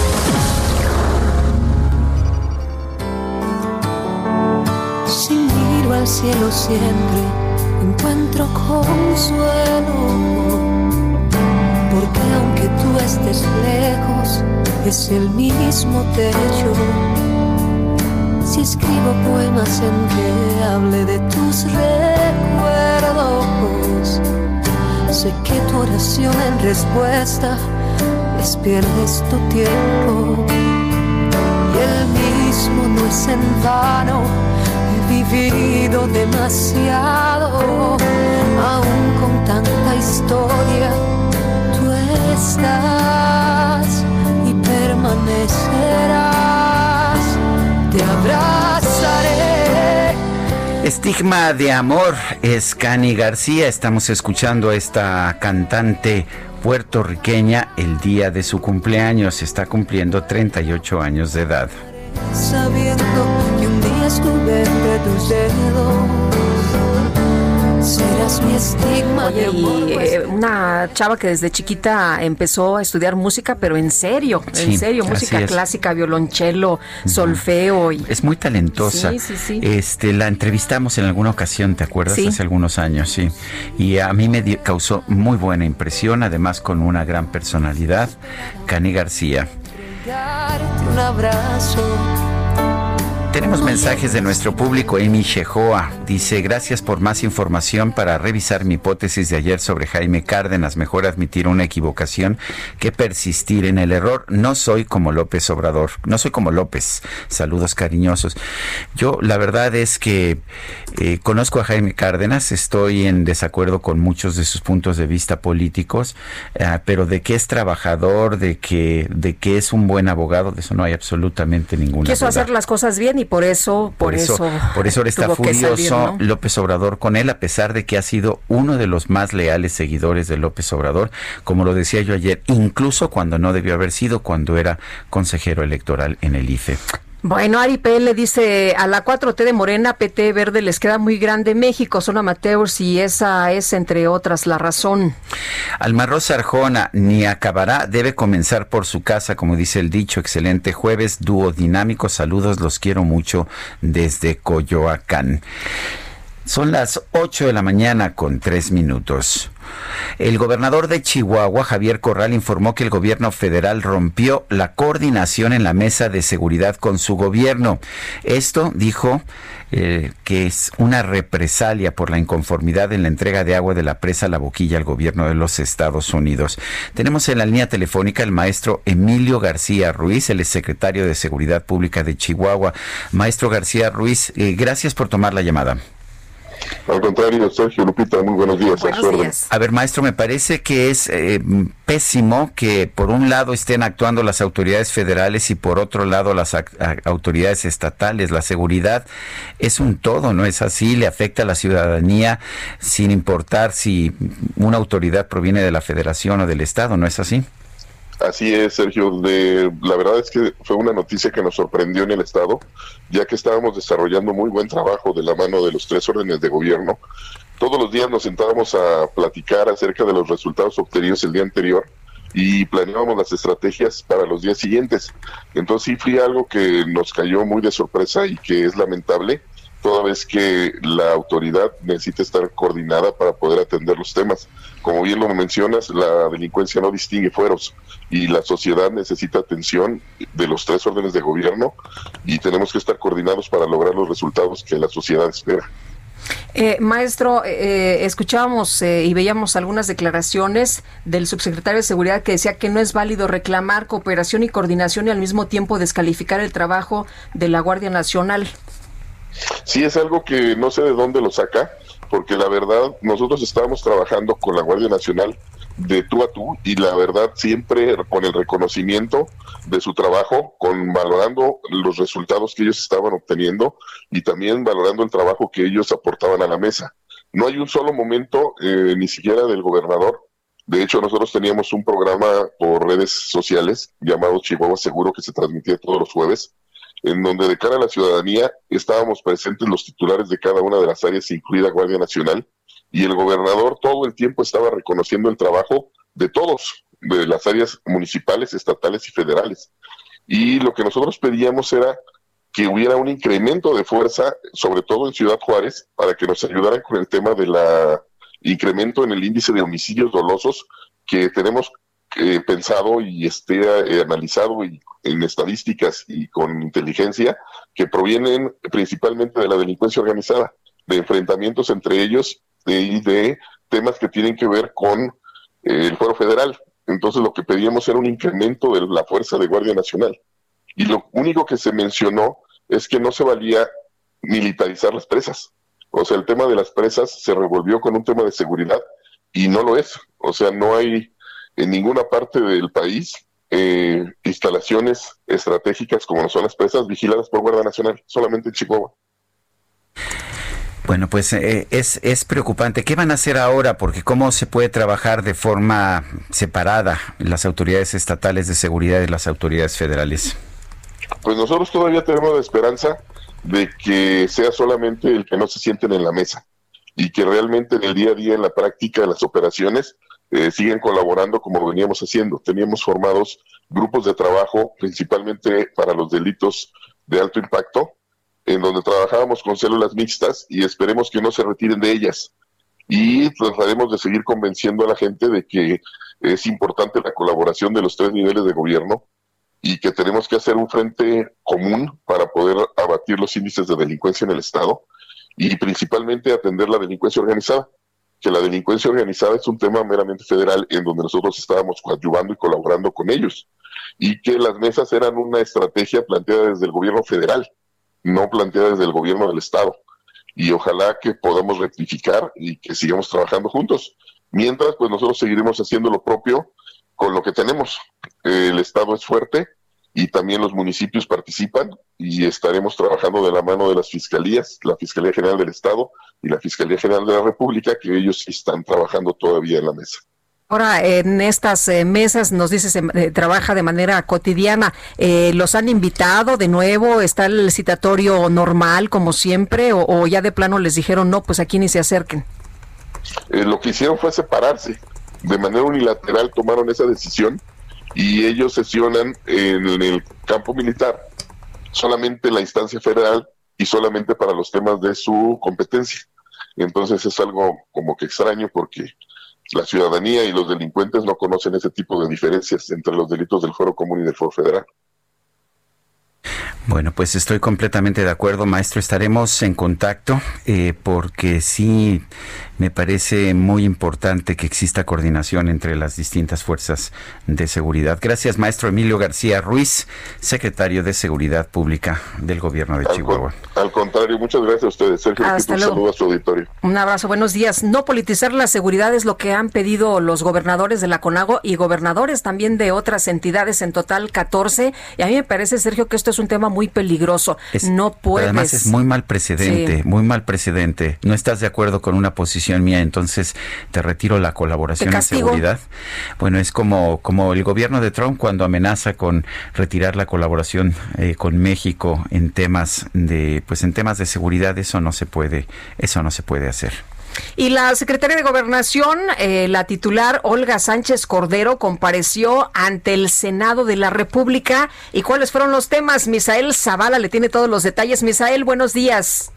Al cielo siempre encuentro consuelo. Porque aunque tú estés lejos, es el mismo techo. Si escribo poemas en que hable de tus recuerdos, sé que tu oración en respuesta es tu tiempo. Y el mismo no es en vano vivido demasiado, aún con tanta historia, tú estás y permanecerás, te abrazaré. Estigma de amor es Cani García, estamos escuchando a esta cantante puertorriqueña el día de su cumpleaños, está cumpliendo 38 años de edad. Sabiendo entre tus dedos. Serás mi estigma Oye, y eh, una chava que desde chiquita empezó a estudiar música, pero en serio, en serio, música clásica, violonchelo, solfeo. Y... Es muy talentosa. Sí, sí, sí. Este, la entrevistamos en alguna ocasión, ¿te acuerdas? Hace algunos años, sí. Y a mí me causó muy buena impresión, además con una gran personalidad, Cani García un abrazo tenemos mensajes de nuestro público. Amy Shehoa dice, gracias por más información para revisar mi hipótesis de ayer sobre Jaime Cárdenas. Mejor admitir una equivocación que persistir en el error. No soy como López Obrador. No soy como López. Saludos cariñosos. Yo la verdad es que eh, conozco a Jaime Cárdenas. Estoy en desacuerdo con muchos de sus puntos de vista políticos. Eh, pero de que es trabajador, de que, de que es un buen abogado, de eso no hay absolutamente ninguna Quiso hacer las cosas bien y por eso, por, eso, por eso está furioso López Obrador con él, a pesar de que ha sido uno de los más leales seguidores de López Obrador, como lo decía yo ayer, incluso cuando no debió haber sido, cuando era consejero electoral en el IFE. Bueno, Ari le dice, a la 4T de Morena, PT Verde les queda muy grande México, son amateurs y esa es, entre otras, la razón. Almarroz Arjona, ni acabará, debe comenzar por su casa, como dice el dicho. Excelente jueves, dúo dinámico, saludos, los quiero mucho desde Coyoacán. Son las 8 de la mañana con 3 minutos. El gobernador de Chihuahua, Javier Corral, informó que el gobierno federal rompió la coordinación en la mesa de seguridad con su gobierno. Esto, dijo, eh, que es una represalia por la inconformidad en la entrega de agua de la presa La Boquilla al gobierno de los Estados Unidos. Tenemos en la línea telefónica al maestro Emilio García Ruiz, el secretario de Seguridad Pública de Chihuahua. Maestro García Ruiz, eh, gracias por tomar la llamada. Al contrario, Sergio Lupita, muy buenos días. A, ver, maestro, me parece que es eh, pésimo que por un lado estén actuando las autoridades federales y por otro lado las autoridades estatales. La seguridad es un todo, ¿no es así? Le afecta a la ciudadanía sin importar si una autoridad proviene de la federación o del estado, ¿no es así? Así es, Sergio. De, la verdad es que fue una noticia que nos sorprendió en el Estado, ya que estábamos desarrollando muy buen trabajo de la mano de los tres órdenes de gobierno. Todos los días nos sentábamos a platicar acerca de los resultados obtenidos el día anterior y planeábamos las estrategias para los días siguientes. Entonces sí fue algo que nos cayó muy de sorpresa y que es lamentable toda vez que la autoridad necesita estar coordinada para poder atender los temas. Como bien lo mencionas, la delincuencia no distingue fueros y la sociedad necesita atención de los tres órdenes de gobierno y tenemos que estar coordinados para lograr los resultados que la sociedad espera. Eh, maestro, eh, escuchábamos eh, y veíamos algunas declaraciones del subsecretario de Seguridad que decía que no es válido reclamar cooperación y coordinación y al mismo tiempo descalificar el trabajo de la Guardia Nacional. Sí, es algo que no sé de dónde lo saca, porque la verdad nosotros estábamos trabajando con la Guardia Nacional de tú a tú y la verdad siempre con el reconocimiento de su trabajo, con valorando los resultados que ellos estaban obteniendo y también valorando el trabajo que ellos aportaban a la mesa. No hay un solo momento, eh, ni siquiera del gobernador. De hecho, nosotros teníamos un programa por redes sociales llamado Chihuahua Seguro que se transmitía todos los jueves en donde de cara a la ciudadanía estábamos presentes los titulares de cada una de las áreas, incluida Guardia Nacional, y el gobernador todo el tiempo estaba reconociendo el trabajo de todos, de las áreas municipales, estatales y federales. Y lo que nosotros pedíamos era que hubiera un incremento de fuerza, sobre todo en Ciudad Juárez, para que nos ayudaran con el tema del incremento en el índice de homicidios dolosos que tenemos eh, pensado y esté analizado y en estadísticas y con inteligencia que provienen principalmente de la delincuencia organizada, de enfrentamientos entre ellos y de, temas que tienen que ver con eh, el Foro Federal. Entonces lo que pedíamos era un incremento de la fuerza de Guardia Nacional. Y lo único que se mencionó es que no se valía militarizar las presas. O sea, el tema de las presas se revolvió con un tema de seguridad y no lo es. O sea, no hay en ninguna parte del país eh, instalaciones estratégicas como son las presas vigiladas por Guardia Nacional, solamente en Chihuahua. Bueno, pues eh, es, es preocupante. ¿Qué van a hacer ahora? Porque cómo se puede trabajar de forma separada las autoridades estatales de seguridad y las autoridades federales. Pues nosotros todavía tenemos la esperanza de que sea solamente el que no se sienten en la mesa y que realmente en el día a día, en la práctica de las operaciones, eh, siguen colaborando como veníamos haciendo. Teníamos formados grupos de trabajo principalmente para los delitos de alto impacto, en donde trabajábamos con células mixtas y esperemos que no se retiren de ellas. Y trataremos de seguir convenciendo a la gente de que es importante la colaboración de los tres niveles de gobierno y que tenemos que hacer un frente común para poder abatir los índices de delincuencia en el Estado y principalmente atender la delincuencia organizada que la delincuencia organizada es un tema meramente federal en donde nosotros estábamos coadyuvando y colaborando con ellos y que las mesas eran una estrategia planteada desde el gobierno federal, no planteada desde el gobierno del estado. Y ojalá que podamos rectificar y que sigamos trabajando juntos. Mientras, pues nosotros seguiremos haciendo lo propio con lo que tenemos. El estado es fuerte, y también los municipios participan y estaremos trabajando de la mano de las fiscalías, la Fiscalía General del Estado y la Fiscalía General de la República, que ellos están trabajando todavía en la mesa. Ahora, en estas eh, mesas nos dice se eh, trabaja de manera cotidiana. Eh, ¿Los han invitado de nuevo? ¿Está el citatorio normal como siempre? ¿O, o ya de plano les dijeron no, pues aquí ni se acerquen? lo que hicieron fue separarse. De manera unilateral tomaron esa decisión y ellos sesionan en el campo militar solamente la instancia federal y solamente para los temas de su competencia. Entonces es algo como que extraño porque la ciudadanía y los delincuentes no conocen ese tipo de diferencias entre los delitos del foro común y del foro federal. Bueno, pues estoy completamente de acuerdo, maestro. Estaremos en contacto eh, porque sí me parece muy importante que exista coordinación entre las distintas fuerzas de seguridad. Gracias, maestro Emilio García Ruiz, secretario de Seguridad Pública del Gobierno de Chihuahua. al contrario, muchas gracias a ustedes. Sergio, un saludo a su auditorio. Un abrazo, buenos días. No politizar la seguridad es lo que han pedido los gobernadores de la CONAGO y gobernadores también de otras entidades, en total 14. Y a mí me parece, Sergio, que esto es un tema muy peligroso. no puedes. Además, es muy mal precedente, muy mal precedente. No estás de acuerdo con una posición mía, entonces te retiro la colaboración en seguridad. Bueno, es como, como el gobierno de Trump cuando amenaza con retirar la colaboración eh, con México en temas de, pues en temas de seguridad, eso no se puede, eso no se puede hacer. Y la secretaria de Gobernación, eh, la titular Olga Sánchez Cordero, compareció ante el Senado de la República. ¿Y cuáles fueron los temas? Misael Zavala le tiene todos los detalles. Misael, buenos días.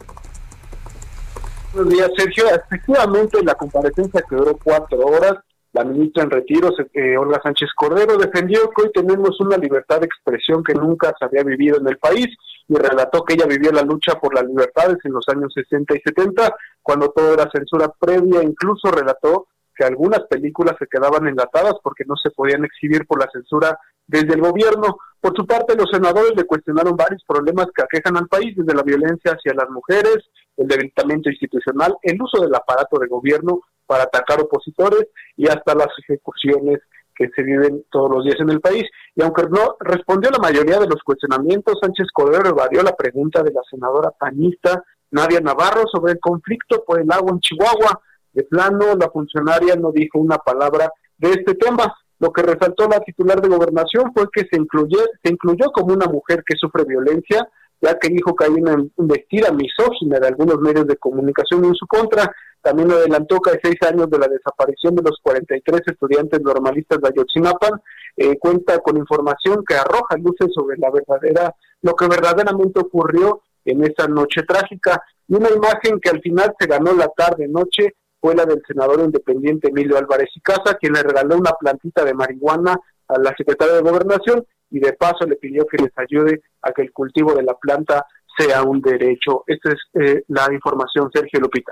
Buenos días, Sergio. Efectivamente, la comparecencia que duró cuatro horas, la ministra en retiro, eh, Olga Sánchez Cordero, defendió que hoy tenemos una libertad de expresión que nunca se había vivido en el país y relató que ella vivió la lucha por las libertades en los años 60 y 70, cuando todo era censura previa, incluso relató que algunas películas se quedaban enlatadas porque no se podían exhibir por la censura desde el gobierno. Por su parte, los senadores le cuestionaron varios problemas que aquejan al país, desde la violencia hacia las mujeres, el debilitamiento institucional, el uso del aparato de gobierno para atacar opositores y hasta las ejecuciones que se viven todos los días en el país. Y aunque no respondió la mayoría de los cuestionamientos, Sánchez Cordero evadió la pregunta de la senadora panista Nadia Navarro sobre el conflicto por el agua en Chihuahua. De plano, la funcionaria no dijo una palabra de este tema. Lo que resaltó la titular de gobernación fue que se, incluyó, se incluyó como una mujer que sufre violencia, ya que dijo que hay una investida misógina de algunos medios de comunicación en su contra. También adelantó que hay seis años de la desaparición de los 43 estudiantes normalistas de Ayotzinapan, eh, cuenta con información que arroja luces sobre la verdadera, lo que verdaderamente ocurrió en esa noche trágica. Y una imagen que al final se ganó la tarde-noche fue la del senador independiente Emilio Álvarez y Casa, quien le regaló una plantita de marihuana a la secretaria de Gobernación y de paso le pidió que les ayude a que el cultivo de la planta sea un derecho. Esta es eh, la información, Sergio Lupita.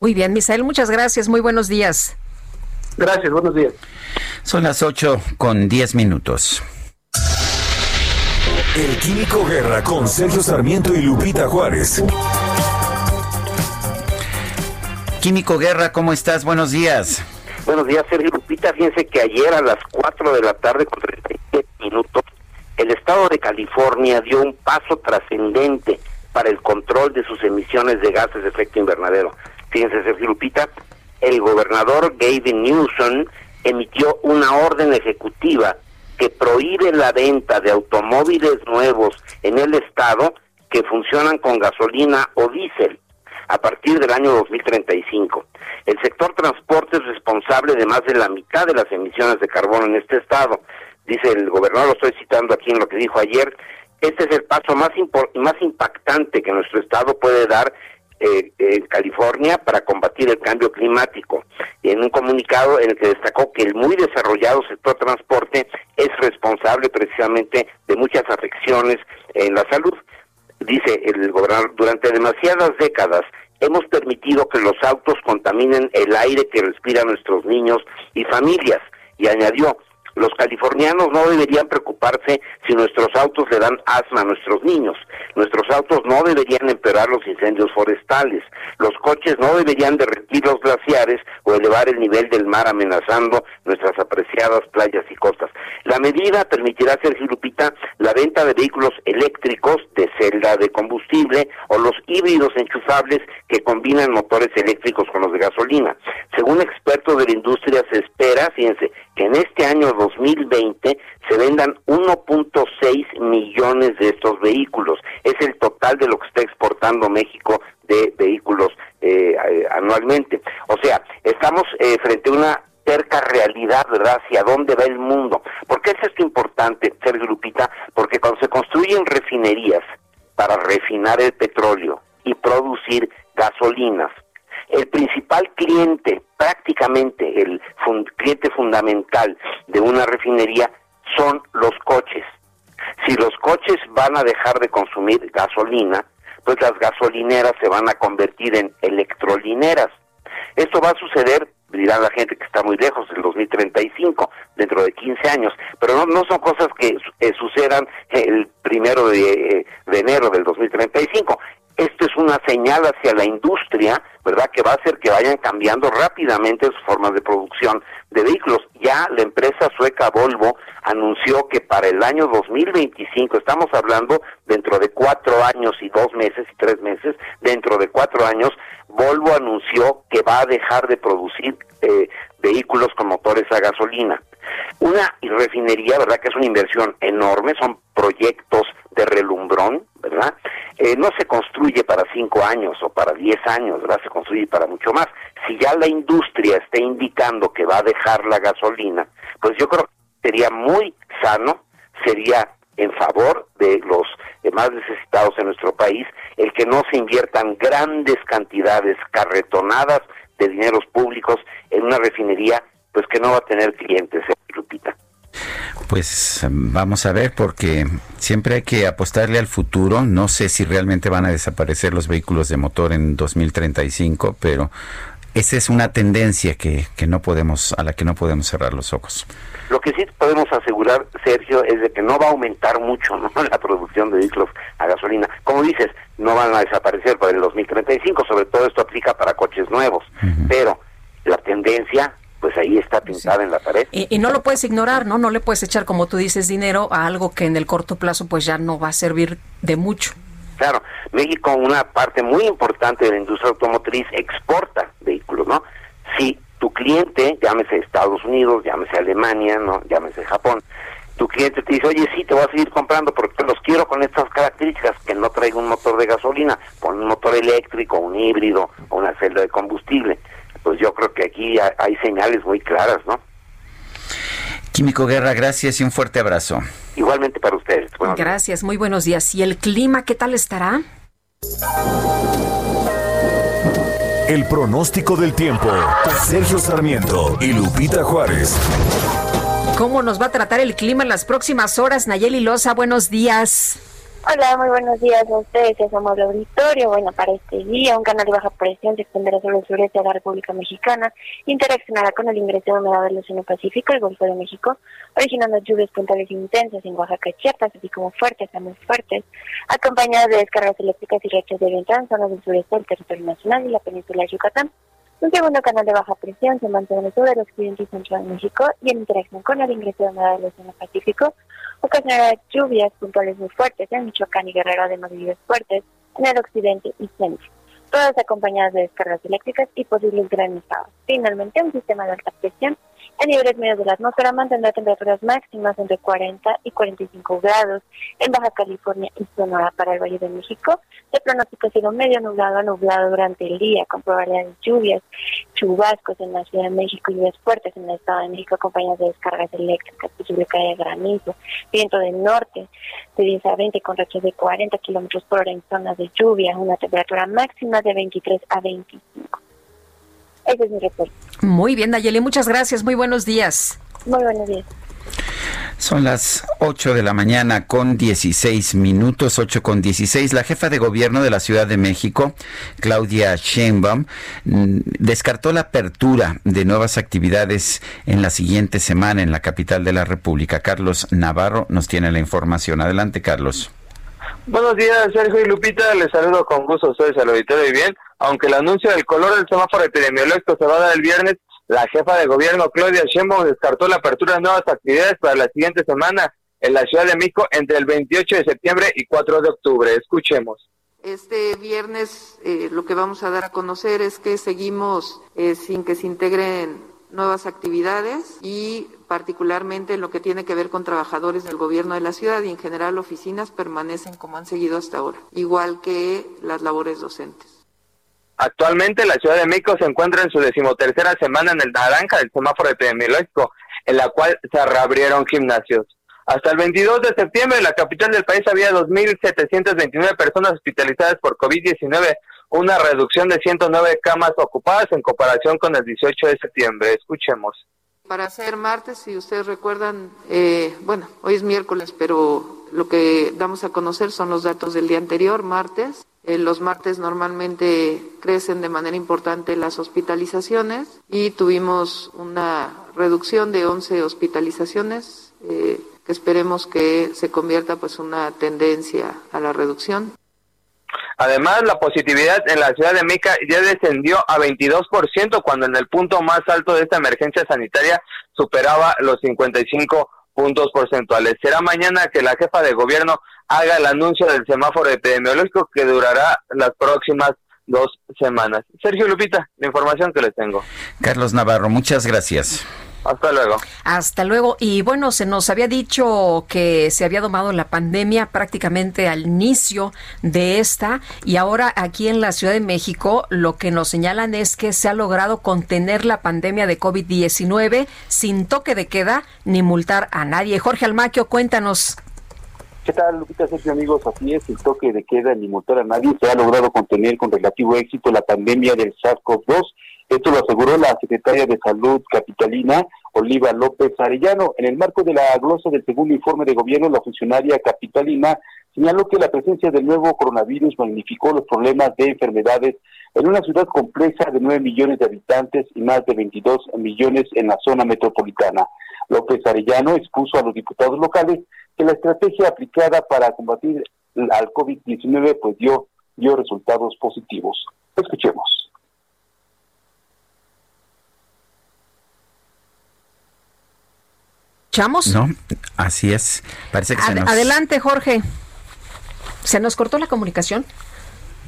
Muy bien, Misael, muchas gracias. Muy buenos días. Gracias, buenos días. Son las 8 con 10 minutos. El Químico Guerra con Sergio Sarmiento y Lupita Juárez. Químico Guerra, ¿cómo estás? Buenos días. Buenos días, Sergio Lupita. Fíjense que ayer a las 4 de la tarde con 37 minutos, el estado de California dio un paso trascendente para el control de sus emisiones de gases de efecto invernadero. Fíjense, Sergio Lupita, el gobernador Gavin Newsom emitió una orden ejecutiva que prohíbe la venta de automóviles nuevos en el estado que funcionan con gasolina o diésel a partir del año 2035. El sector transporte es responsable de más de la mitad de las emisiones de carbono en este estado. Dice el gobernador, lo estoy citando aquí en lo que dijo ayer, este es el paso más, más impactante que nuestro estado puede dar eh, en California para combatir el cambio climático. En un comunicado en el que destacó que el muy desarrollado sector transporte es responsable precisamente de muchas afecciones en la salud. Dice el gobernador, durante demasiadas décadas hemos permitido que los autos contaminen el aire que respiran nuestros niños y familias. Y añadió, los californianos no deberían preocuparse si nuestros autos le dan asma a nuestros niños. Nuestros autos no deberían empeorar los incendios forestales. Los coches no deberían derretir los glaciares o elevar el nivel del mar amenazando nuestras apreciadas playas y costas. La medida permitirá, Sergio Lupita, la venta de vehículos eléctricos de celda de combustible o los híbridos enchufables que combinan motores eléctricos con los de gasolina. Según expertos de la industria, se espera, fíjense, que en este año 2020 se vendan 1.6 millones de estos vehículos. Es el total de lo que está exportando México de vehículos eh, eh, anualmente. O sea, estamos eh, frente a una cerca realidad, ¿verdad? Hacia dónde va el mundo. ¿Por qué es esto importante, Sergio Lupita? Porque cuando se construyen refinerías para refinar el petróleo y producir gasolinas, el principal cliente prácticamente el cliente fundamental de una refinería son los coches. Si los coches van a dejar de consumir gasolina, pues las gasolineras se van a convertir en electrolineras. Esto va a suceder, dirá la gente que está muy lejos, en 2035, dentro de 15 años, pero no, no son cosas que eh, sucedan el primero de, eh, de enero del 2035 esto es una señal hacia la industria, ¿verdad? Que va a hacer que vayan cambiando rápidamente sus formas de producción de vehículos. Ya la empresa sueca Volvo anunció que para el año 2025, estamos hablando dentro de cuatro años y dos meses y tres meses, dentro de cuatro años, Volvo anunció que va a dejar de producir eh, vehículos con motores a gasolina. Una refinería, ¿verdad? Que es una inversión enorme, son proyectos de relumbrón, ¿verdad? Eh, no se construye para cinco años o para diez años, ¿verdad? Se construye para mucho más. Si ya la industria está indicando que va a dejar la gasolina, pues yo creo que sería muy sano, sería en favor de los más necesitados en nuestro país, el que no se inviertan grandes cantidades carretonadas de dineros públicos en una refinería, pues que no va a tener clientes, ¿eh, Lupita. Pues vamos a ver, porque siempre hay que apostarle al futuro. No sé si realmente van a desaparecer los vehículos de motor en 2035, pero esa es una tendencia que, que no podemos, a la que no podemos cerrar los ojos. Lo que sí podemos asegurar, Sergio, es de que no va a aumentar mucho ¿no? (laughs) la producción de vehículos a gasolina. Como dices, no van a desaparecer para el 2035, sobre todo esto aplica para coches nuevos, pero la tendencia pues ahí está pintada en la pared. Y, no lo puedes ignorar, ¿no? No le puedes echar, como tú dices, dinero a algo que en el corto plazo pues ya no va a servir de mucho. Claro, México, una parte muy importante de la industria automotriz, exporta vehículos, ¿no? Si tu cliente, llámese Estados Unidos, llámese Alemania, ¿no? Llámese Japón, tu cliente te dice, oye, sí, te voy a seguir comprando porque los quiero con estas características, que no traiga un motor de gasolina, pon un motor eléctrico, un híbrido o una celda de combustible pues yo creo que aquí hay señales muy claras, ¿no? Químico Guerra, gracias y un fuerte abrazo. Igualmente para ustedes. gracias, muy buenos días. ¿Y el clima qué tal estará? El pronóstico del tiempo. Sergio Sarmiento y Lupita Juárez. ¿Cómo nos va a tratar el clima en las próximas horas? Nayeli Loza, buenos días. Hola, muy buenos días a ustedes, somos el auditorio. Bueno, para este día, un canal de baja presión se extenderá sobre el sureste de la República Mexicana, interaccionará con el ingreso de humedad del Océano Pacífico, el Golfo de México, originando lluvias puntuales intensas en Oaxaca y Chiapas, así como fuertes a muy fuertes, acompañadas de descargas eléctricas y rachas de viento en zonas del sureste del territorio nacional y la península de Yucatán. Un segundo canal de baja presión se mantiene sobre el occidente y centro de México y en interacción con el ingreso de humedad del Océano Pacífico, ocasionará lluvias puntuales muy fuertes en Michoacán y Guerrero, además de lluvias fuertes en el occidente y centro, todas acompañadas de descargas eléctricas y posibles granizados. Finalmente, un sistema de alta presión en niveles medios de la atmósfera mantendrá temperaturas máximas entre 40 y 45 grados en Baja California y Sonora para el Valle de México. Se pronostica cielo medio nublado a nublado durante el día con probabilidad de lluvias, chubascos en la Ciudad de México y lluvias fuertes en el Estado de México acompañadas de descargas eléctricas, posible caída de granizo, viento del norte de 10 a 20 con rachas de 40 kilómetros por hora en zonas de lluvia, una temperatura máxima de 23 a 25. Ese es mi reporte. Muy bien, Nayeli, muchas gracias. Muy buenos días. Muy buenos días. Son las 8 de la mañana con 16 minutos, 8 con 16. La jefa de gobierno de la Ciudad de México, Claudia Sheinbaum, mm, descartó la apertura de nuevas actividades en la siguiente semana en la capital de la República. Carlos Navarro nos tiene la información. Adelante, Carlos. Buenos días, Sergio y Lupita. Les saludo con gusto. Soy al auditorio y bien. Aunque el anuncio del color del semáforo epidemiológico se va a dar el viernes, la jefa de gobierno, Claudia Sheinbaum, descartó la apertura de nuevas actividades para la siguiente semana en la Ciudad de México entre el 28 de septiembre y 4 de octubre. Escuchemos. Este viernes eh, lo que vamos a dar a conocer es que seguimos eh, sin que se integren nuevas actividades y particularmente en lo que tiene que ver con trabajadores del gobierno de la ciudad y en general oficinas permanecen como han seguido hasta ahora, igual que las labores docentes. Actualmente la Ciudad de México se encuentra en su decimotercera semana en el naranja del semáforo epidemiológico, en la cual se reabrieron gimnasios. Hasta el 22 de septiembre en la capital del país había 2.729 personas hospitalizadas por COVID-19, una reducción de 109 camas ocupadas en comparación con el 18 de septiembre. Escuchemos. Para ser martes, si ustedes recuerdan, eh, bueno, hoy es miércoles, pero lo que damos a conocer son los datos del día anterior, martes. Eh, los martes normalmente crecen de manera importante las hospitalizaciones y tuvimos una reducción de 11 hospitalizaciones eh, que esperemos que se convierta pues una tendencia a la reducción. Además, la positividad en la ciudad de Mica ya descendió a 22% cuando en el punto más alto de esta emergencia sanitaria superaba los 55 puntos porcentuales. Será mañana que la jefa de gobierno haga el anuncio del semáforo epidemiológico que durará las próximas dos semanas. Sergio Lupita, la información que les tengo. Carlos Navarro, muchas gracias. Hasta luego. Hasta luego. Y bueno, se nos había dicho que se había domado la pandemia prácticamente al inicio de esta y ahora aquí en la Ciudad de México lo que nos señalan es que se ha logrado contener la pandemia de COVID-19 sin toque de queda ni multar a nadie. Jorge Almaquio, cuéntanos. ¿Qué tal, Lupita, Sergio, amigos? Así es, el toque de queda ni multar a nadie se ha logrado contener con relativo éxito la pandemia del SARS-CoV-2 esto lo aseguró la secretaria de Salud capitalina, Oliva López Arellano. En el marco de la glosa del segundo informe de gobierno, la funcionaria capitalina señaló que la presencia del nuevo coronavirus magnificó los problemas de enfermedades en una ciudad compleja de 9 millones de habitantes y más de 22 millones en la zona metropolitana. López Arellano expuso a los diputados locales que la estrategia aplicada para combatir al COVID-19 pues dio, dio resultados positivos. Escuchemos. ¿Chamos? No, así es. Parece que se nos... Adelante, Jorge. ¿Se nos cortó la comunicación?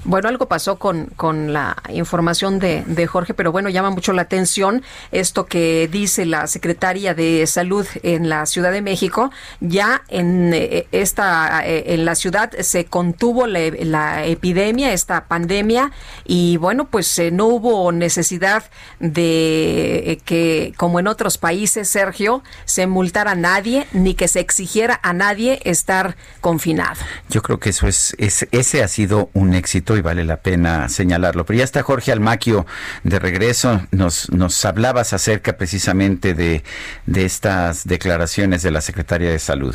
Bueno, algo pasó con, con la información de, de, Jorge, pero bueno, llama mucho la atención esto que dice la secretaria de Salud en la Ciudad de México. Ya en eh, esta eh, en la ciudad se contuvo la, la epidemia, esta pandemia, y bueno, pues eh, no hubo necesidad de que, como en otros países, Sergio, se multara a nadie ni que se exigiera a nadie estar confinado. Yo creo que eso es, es ese ha sido un éxito y vale la pena señalarlo. Pero ya está Jorge Almaquio de regreso. Nos, nos hablabas acerca precisamente de, de estas declaraciones de la Secretaria de Salud.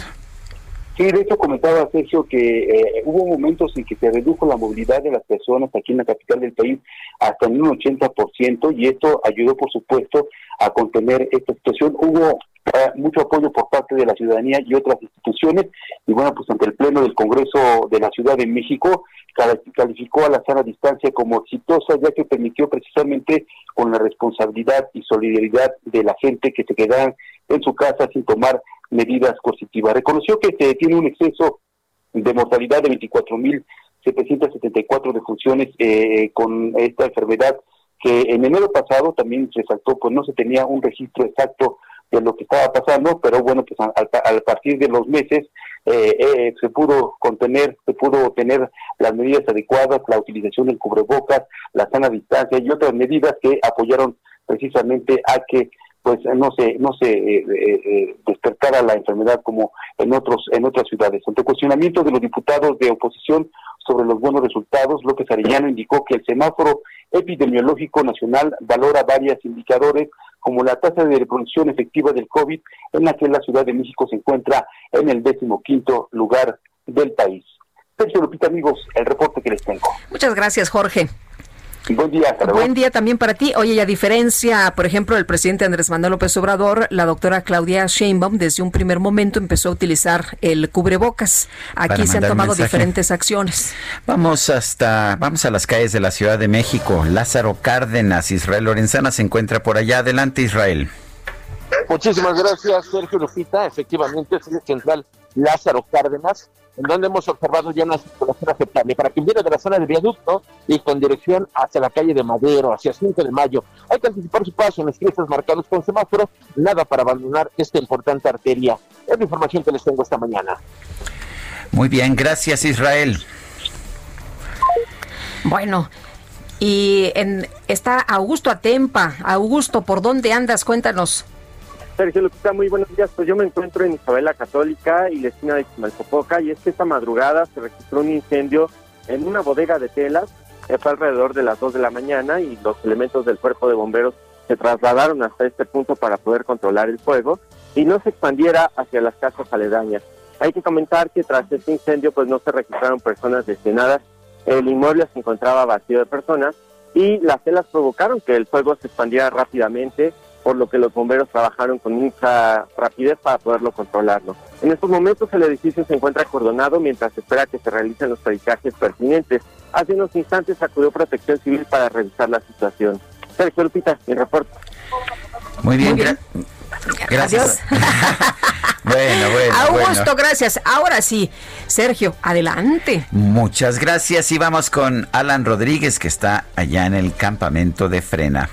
Sí, de hecho comentaba Sergio que eh, hubo momentos en que se redujo la movilidad de las personas aquí en la capital del país hasta en un 80% y esto ayudó, por supuesto, a contener esta situación. Hubo eh, mucho apoyo por parte de la ciudadanía y otras instituciones y bueno, pues ante el Pleno del Congreso de la Ciudad de México calificó a la sana distancia como exitosa ya que permitió precisamente con la responsabilidad y solidaridad de la gente que se quedaran en su casa sin tomar medidas coercitivas. Reconoció que se tiene un exceso de mortalidad de 24.774 defunciones eh, con esta enfermedad que en enero pasado también resaltó pues no se tenía un registro exacto de lo que estaba pasando, pero bueno, pues a, partir de los meses eh, eh, se pudo contener, se pudo tener las medidas adecuadas, la utilización del cubrebocas, la sana distancia y otras medidas que apoyaron precisamente a que pues no se no se eh, eh, eh, despertara la enfermedad como en otros en otras ciudades. Ante cuestionamiento de los diputados de oposición sobre los buenos resultados, López Arellano indicó que el semáforo epidemiológico nacional valora varios indicadores como la tasa de reproducción efectiva del COVID, en la que la Ciudad de México se encuentra en el decimoquinto lugar del país. Sergio Lupita, amigos, el reporte que les tengo. Muchas gracias, Jorge. Buen día. Buen día también para ti. Oye, y a diferencia, por ejemplo, del presidente Andrés Manuel López Obrador, la doctora Claudia Sheinbaum desde un primer momento empezó a utilizar el cubrebocas. Aquí se han tomado diferentes acciones. Vamos hasta, vamos a las calles de la Ciudad de México. Lázaro Cárdenas, Israel Lorenzana se encuentra por allá. Adelante, Israel. Muchísimas gracias, Sergio Lupita. Efectivamente, es el central Lázaro Cárdenas en donde hemos observado ya una circulación aceptable. Para quien viene de la zona del viaducto y con dirección hacia la calle de Madero, hacia 5 de mayo, hay que anticipar su paso en los fiestas marcados con semáforo, nada para abandonar esta importante arteria. Es la información que les tengo esta mañana. Muy bien, gracias Israel. Bueno, y en, está Augusto Atempa. Augusto, ¿por dónde andas? Cuéntanos. Sergio Lupita, muy buenos días. Pues yo me encuentro en Isabela Católica y la esquina de Chimalpopoca y es que esta madrugada se registró un incendio en una bodega de telas fue alrededor de las 2 de la mañana y los elementos del cuerpo de bomberos se trasladaron hasta este punto para poder controlar el fuego y no se expandiera hacia las casas aledañas. Hay que comentar que tras este incendio pues no se registraron personas lesionadas, el inmueble se encontraba vacío de personas y las celas provocaron que el fuego se expandiera rápidamente, por lo que los bomberos trabajaron con mucha rapidez para poderlo controlarlo. En estos momentos el edificio se encuentra acordonado mientras espera que se realicen los pericajes pertinentes. Hace unos instantes acudió Protección Civil para revisar la situación. Sergio Lupita, mi reporte. Muy bien, gracias. (laughs) bueno, bueno. Augusto, gracias. Ahora sí, Sergio, adelante. Muchas gracias y vamos con Alan Rodríguez que está allá en el campamento de Frena.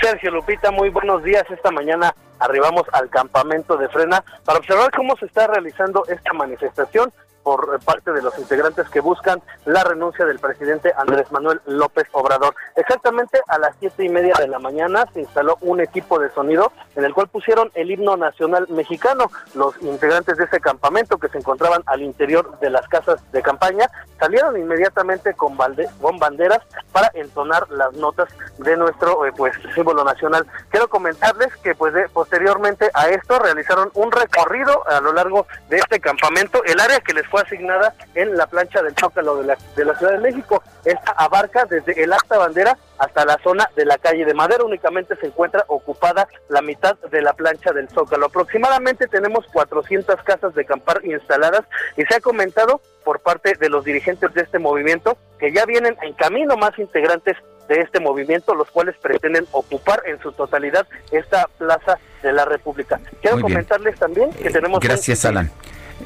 Sergio Lupita, muy buenos días. Esta mañana arribamos al campamento de Frena para observar cómo se está realizando esta manifestación por parte de los integrantes que buscan la renuncia del presidente Andrés Manuel López Obrador. Exactamente a las siete y media de la mañana se instaló un equipo de sonido en el cual pusieron el himno nacional mexicano. Los integrantes de ese campamento que se encontraban al interior de las casas de campaña salieron inmediatamente con, banderas para entonar las notas de nuestro eh, pues símbolo nacional. Quiero comentarles que pues posteriormente a esto realizaron un recorrido a lo largo de este campamento, el área que les fue asignada en la plancha del Zócalo de la, de la Ciudad de México. Esta abarca desde el Acta Bandera hasta la zona de la calle de Madera. Únicamente se encuentra ocupada la mitad de la plancha del Zócalo. Aproximadamente tenemos 400 casas de acampar instaladas y se ha comentado por parte de los dirigentes de este movimiento que ya vienen en camino más integrantes de este movimiento, los cuales pretenden ocupar en su totalidad esta plaza de la República. Quiero comentarles también que eh, tenemos... Gracias, Alan.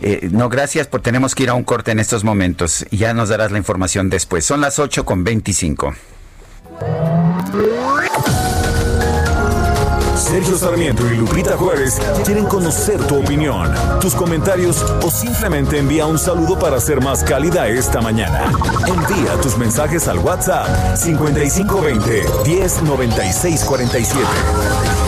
Eh, no, gracias, por tenemos que ir a un corte en estos momentos. Ya nos darás la información después. Son las 8 con 25. Sergio Sarmiento y Lupita Juárez quieren conocer tu opinión, tus comentarios o simplemente envía un saludo para ser más cálida esta mañana. Envía tus mensajes al WhatsApp 5520 109647.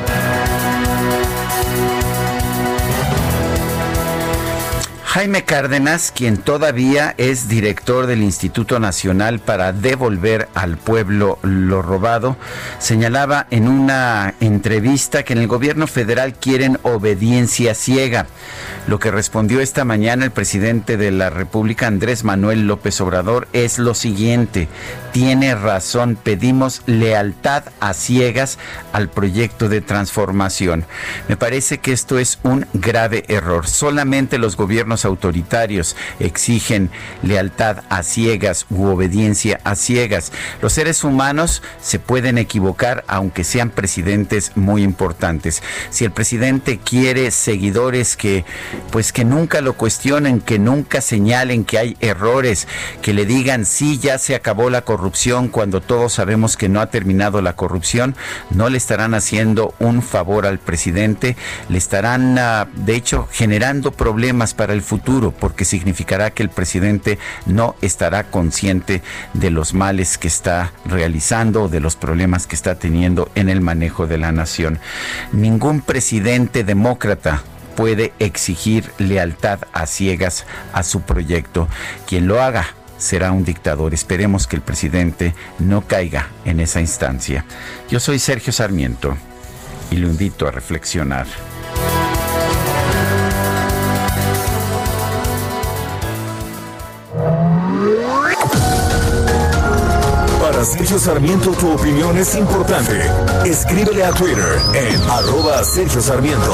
Jaime Cárdenas, quien todavía es director del Instituto Nacional para devolver al pueblo lo robado, señalaba en una entrevista que en el gobierno federal quieren obediencia ciega. Lo que respondió esta mañana el presidente de la República, Andrés Manuel López Obrador, es lo siguiente. Tiene razón, pedimos lealtad a ciegas al proyecto de transformación. Me parece que esto es un grave error. Solamente los gobiernos autoritarios exigen lealtad a ciegas u obediencia a ciegas. Los seres humanos se pueden equivocar aunque sean presidentes muy importantes. Si el presidente quiere seguidores que pues que nunca lo cuestionen, que nunca señalen que hay errores, que le digan sí ya se acabó la corrupción cuando todos sabemos que no ha terminado la corrupción, no le estarán haciendo un favor al presidente, le estarán ah, de hecho generando problemas para el porque significará que el presidente no estará consciente de los males que está realizando o de los problemas que está teniendo en el manejo de la nación. Ningún presidente demócrata puede exigir lealtad a ciegas a su proyecto. Quien lo haga será un dictador. Esperemos que el presidente no caiga en esa instancia. Yo soy Sergio Sarmiento y lo invito a reflexionar. Sergio Sarmiento tu opinión es importante. Escríbele a Twitter en arroba Sergio Sarmiento.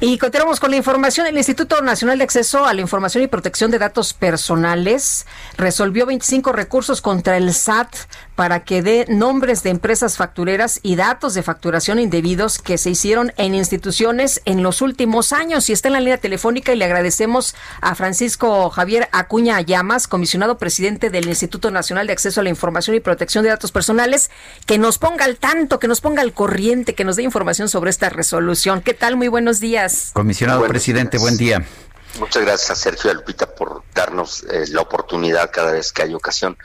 Y continuamos con la información. El Instituto Nacional de Acceso a la Información y Protección de Datos Personales resolvió 25 recursos contra el SAT para que dé nombres de empresas factureras y datos de facturación indebidos que se hicieron en instituciones en los últimos años. Y está en la línea telefónica y le agradecemos a Francisco Javier Acuña Llamas, comisionado presidente del Instituto Nacional de Acceso a la Información y Protección de Datos Personales, que nos ponga al tanto, que nos ponga al corriente, que nos dé información sobre esta resolución. ¿Qué tal? Muy buenos días. Comisionado presidente, buen día. Muchas gracias a Sergio y a Lupita por darnos eh, la oportunidad cada vez que hay ocasión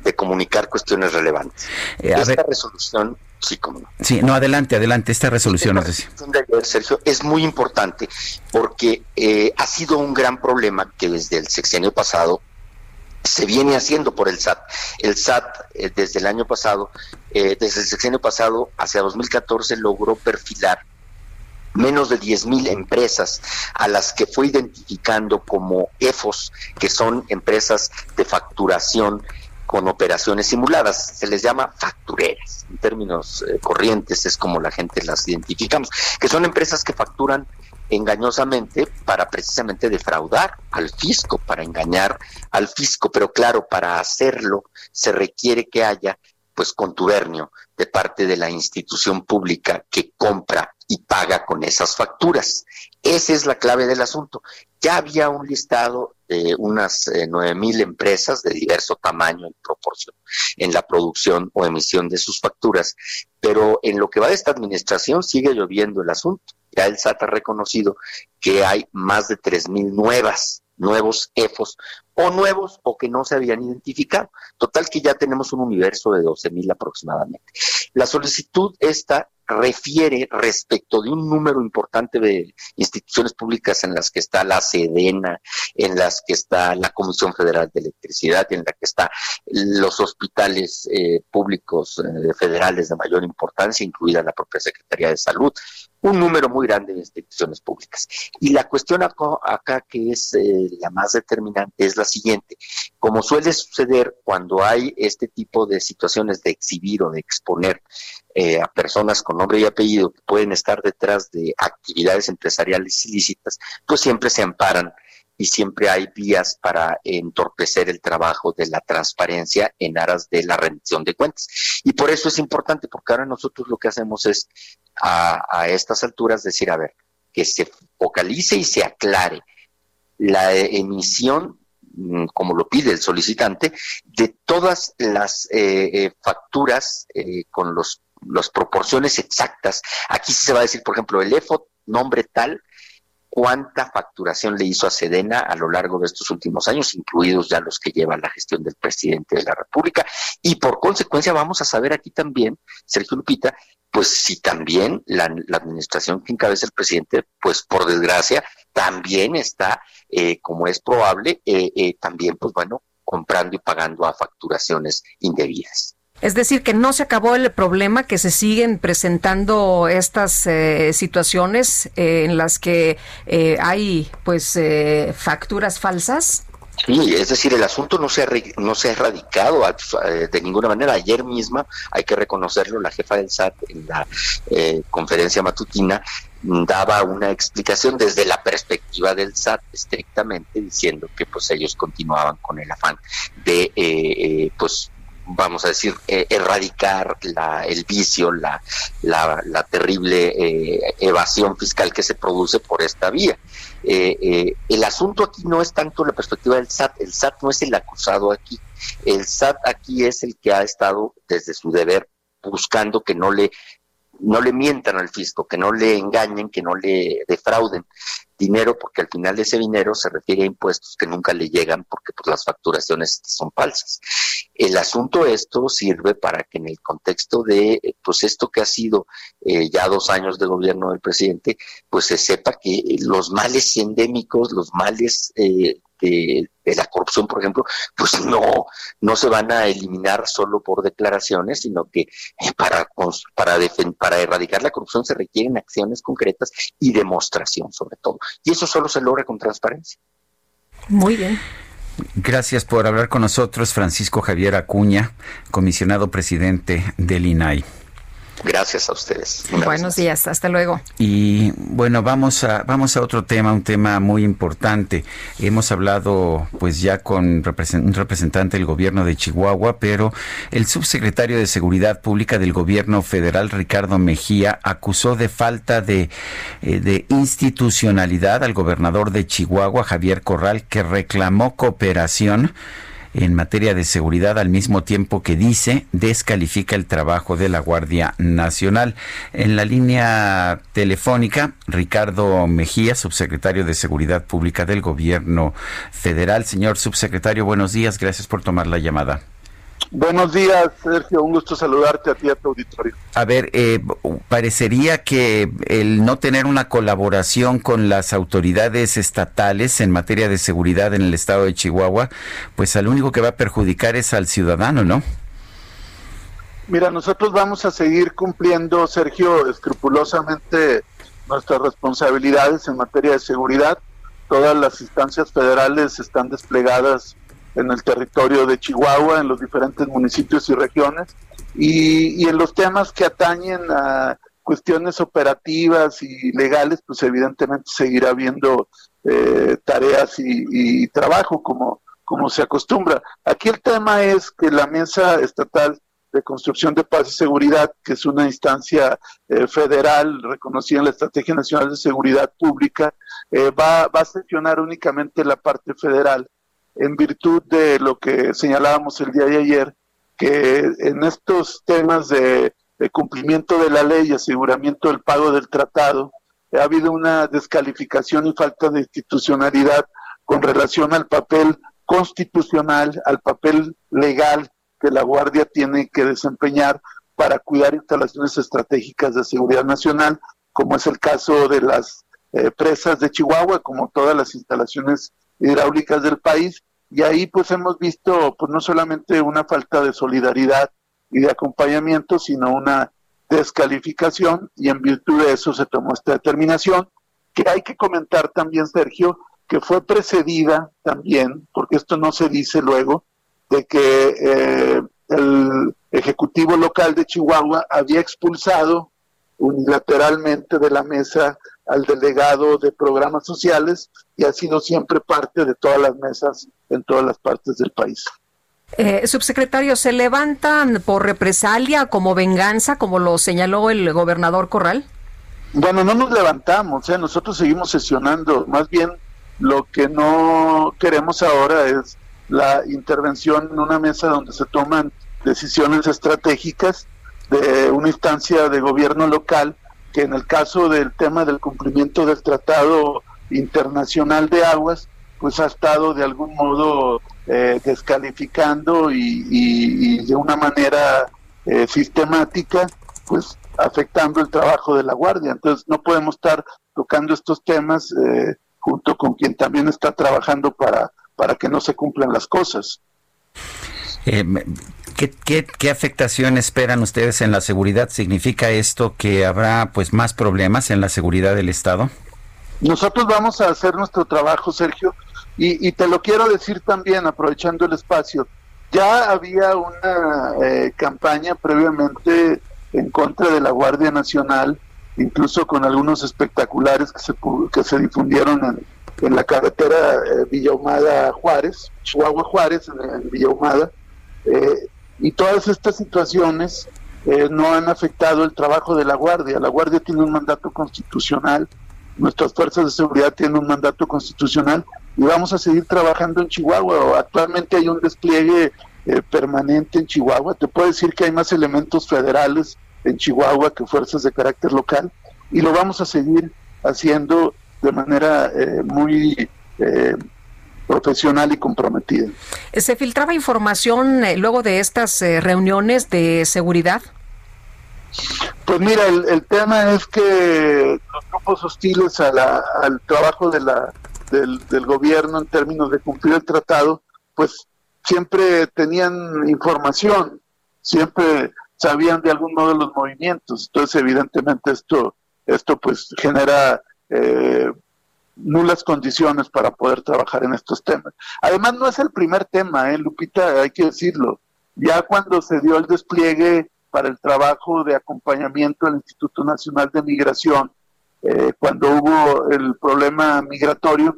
de comunicar cuestiones relevantes. Eh, Esta ver- resolución, sí, como no. Sí, no, adelante, adelante, esta resolución de ayer, Sergio, es muy importante porque eh, ha sido un gran problema que desde el sexenio pasado se viene haciendo por el SAT. El SAT eh, desde el año pasado, eh, desde el sexenio pasado hacia 2014 logró perfilar menos de 10 mil empresas a las que fue identificando como EFOS, que son empresas de facturación con operaciones simuladas. Se les llama factureras. En términos eh, corrientes es como la gente las identificamos, que son empresas que facturan engañosamente para precisamente defraudar al fisco, para engañar al fisco, pero claro, para hacerlo se requiere que haya pues contubernio de parte de la institución pública que compra y paga con esas facturas. Esa es la clave del asunto. Ya había un listado de unas nueve mil empresas de diverso tamaño y proporción en la producción o emisión de sus facturas, pero en lo que va de esta administración sigue lloviendo el asunto. Ya el SAT ha reconocido que hay más de tres mil nuevas, nuevos EFOS, o nuevos o que no se habían identificado. Total que ya tenemos un universo de 12 mil aproximadamente. La solicitud esta refiere respecto de un número importante de instituciones públicas en las que está la Sedena, en las que está la Comisión Federal de Electricidad, en la que están los hospitales eh, públicos eh, federales de mayor importancia, incluida la propia Secretaría de Salud, un número muy grande de instituciones públicas. Y la cuestión acá, acá que es eh, la más determinante es la siguiente. Como suele suceder cuando hay este tipo de situaciones de exhibir o de exponer eh, a personas con nombre y apellido que pueden estar detrás de actividades empresariales ilícitas, pues siempre se amparan y siempre hay vías para entorpecer el trabajo de la transparencia en aras de la rendición de cuentas. Y por eso es importante, porque ahora nosotros lo que hacemos es a, a estas alturas decir, a ver, que se focalice y se aclare la emisión mm, como lo pide el solicitante, de todas las eh, eh, facturas eh, con los las proporciones exactas. Aquí sí se va a decir, por ejemplo, el EFO, nombre tal, cuánta facturación le hizo a Sedena a lo largo de estos últimos años, incluidos ya los que lleva la gestión del presidente de la República. Y por consecuencia vamos a saber aquí también, Sergio Lupita, pues si también la, administración que encabeza el presidente, pues por desgracia, también está, eh, como es probable, eh, eh, también, pues bueno, comprando y pagando a facturaciones indebidas. Es decir, que no se acabó el problema, que se siguen presentando estas eh, situaciones eh, en las que eh, hay pues eh, facturas falsas. Sí, es decir, el asunto no se ha, no se ha erradicado de ninguna manera. Ayer misma, hay que reconocerlo, la jefa del SAT en la conferencia matutina daba una explicación desde la perspectiva del SAT estrictamente diciendo que pues ellos continuaban con el afán de eh, pues vamos a decir, eh, erradicar la, el vicio, la, la, la terrible eh, evasión fiscal que se produce por esta vía. Eh, eh, el asunto aquí no es tanto la perspectiva del SAT, el SAT no es el acusado aquí, el SAT aquí es el que ha estado desde su deber buscando que no le no le mientan al fisco, que no le engañen, que no le defrauden dinero, porque al final ese dinero se refiere a impuestos que nunca le llegan porque pues, las facturaciones son falsas. El asunto esto sirve para que en el contexto de eh, pues esto que ha sido eh, ya dos años de gobierno del presidente, pues se sepa que los males endémicos, los males eh, de, de, la corrupción, por ejemplo, pues (laughs) no, no se van a eliminar solo por declaraciones, sino que eh, para, para, para erradicar la corrupción se requieren acciones concretas y demostración sobre todo. Y eso solo se logra con transparencia. Muy bien. Gracias por hablar con nosotros, Francisco Javier Acuña, comisionado presidente del INAI. Gracias a ustedes. Buenos días, hasta luego. Y bueno, vamos a vamos a otro tema, un tema muy importante. Hemos hablado pues ya con un representante del gobierno de Chihuahua, pero el subsecretario de Seguridad Pública del gobierno federal, Ricardo Mejía, acusó de falta de, eh, de institucionalidad al gobernador de Chihuahua, Javier Corral, que reclamó cooperación en materia de seguridad al mismo tiempo que dice descalifica el trabajo de la Guardia Nacional. En la línea telefónica, Ricardo Mejía, subsecretario de Seguridad Pública del Gobierno Federal. Señor subsecretario, buenos días. Gracias por tomar la llamada. Buenos días, Sergio. Un gusto saludarte a ti a tu auditorio. A ver, eh, parecería que el no tener una colaboración con las autoridades estatales en materia de seguridad en el estado de Chihuahua, pues al único que va a perjudicar es al ciudadano, ¿no? Mira, nosotros vamos a seguir cumpliendo, Sergio, escrupulosamente nuestras responsabilidades en materia de seguridad. Todas las instancias federales están desplegadas en el territorio de Chihuahua, en los diferentes municipios y regiones, y, en los temas que atañen a cuestiones operativas y legales, pues evidentemente seguirá habiendo eh, tareas y, trabajo como, como se acostumbra. Aquí el tema es que la Mesa Estatal de Construcción de Paz y Seguridad, que es una instancia eh, federal reconocida en la Estrategia Nacional de Seguridad Pública, eh, va, va a sesionar únicamente la parte federal en virtud de lo que señalábamos el día de ayer, que en estos temas de, cumplimiento de la ley y aseguramiento del pago del tratado, ha habido una descalificación y falta de institucionalidad con relación al papel constitucional, al papel legal que la Guardia tiene que desempeñar para cuidar instalaciones estratégicas de seguridad nacional, como es el caso de las eh, presas de Chihuahua, como todas las instalaciones hidráulicas del país, y ahí pues hemos visto pues no solamente una falta de solidaridad y de acompañamiento, sino una descalificación y en virtud de eso se tomó esta determinación, que hay que comentar también, Sergio, que fue precedida también, porque esto no se dice luego, de que eh, el Ejecutivo local de Chihuahua había expulsado unilateralmente de la mesa al delegado de programas sociales y ha sido siempre parte de todas las mesas en todas las partes del país. Eh, subsecretario, ¿se levantan por represalia, como venganza, como lo señaló el gobernador Corral? Bueno, no nos levantamos, ¿eh? nosotros seguimos sesionando. Más bien, lo que no queremos ahora es la intervención en una mesa donde se toman decisiones estratégicas de una instancia de gobierno local que en el caso del tema del cumplimiento del Tratado Internacional de Aguas, pues ha estado de algún modo eh, descalificando y, de una manera eh, sistemática, pues afectando el trabajo de la Guardia. Entonces no podemos estar tocando estos temas eh, junto con quien también está trabajando para, para que no se cumplan las cosas. ¿Qué, qué, afectación esperan ustedes en la seguridad? ¿Significa esto que habrá pues más problemas en la seguridad del Estado? Nosotros vamos a hacer nuestro trabajo, Sergio, y, te lo quiero decir también, aprovechando el espacio. Ya había una eh, campaña previamente en contra de la Guardia Nacional, incluso con algunos espectaculares que se, que se difundieron en, la carretera eh, Villahumada Juárez, Chihuahua Juárez, en, en Villahumada. Eh, y todas estas situaciones eh, no han afectado el trabajo de la Guardia. La Guardia tiene un mandato constitucional, nuestras fuerzas de seguridad tienen un mandato constitucional y vamos a seguir trabajando en Chihuahua. Actualmente hay un despliegue eh, permanente en Chihuahua. Te puedo decir que hay más elementos federales en Chihuahua que fuerzas de carácter local y lo vamos a seguir haciendo de manera eh, muy profesional y comprometida. ¿Se filtraba información eh, luego de estas eh, reuniones de seguridad? Pues mira, el, tema es que grupos hostiles al trabajo de la, del, del, gobierno en términos de cumplir el tratado, pues siempre tenían información, siempre sabían de algún modo los movimientos. Entonces, evidentemente, esto, esto pues genera eh, nulas condiciones para poder trabajar en estos temas. Además, no es el primer tema, ¿eh, Lupita, hay que decirlo. Ya cuando se dio el despliegue para el trabajo de acompañamiento del Instituto Nacional de Migración, eh, cuando hubo el problema migratorio,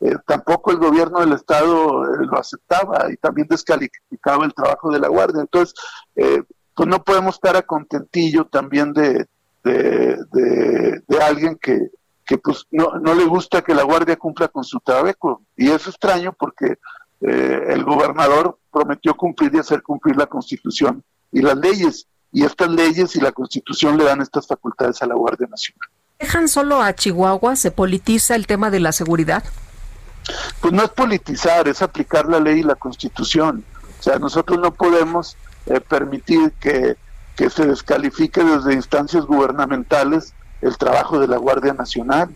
eh, tampoco el gobierno del Estado eh, lo aceptaba y también descalificaba el trabajo de la Guardia. Entonces, pues no podemos estar a contentillo también de, de, de alguien que, que pues no, no le gusta que la Guardia cumpla con su trabajo. Y es extraño porque eh, el gobernador prometió cumplir y hacer cumplir la Constitución y las leyes. Y estas leyes y la Constitución le dan estas facultades a la Guardia Nacional. ¿Dejan solo a Chihuahua? ¿Se politiza el tema de la seguridad? Pues no es politizar, es aplicar la ley y la Constitución. O sea, nosotros no podemos eh, permitir que, que se descalifique desde instancias gubernamentales el trabajo de la Guardia Nacional.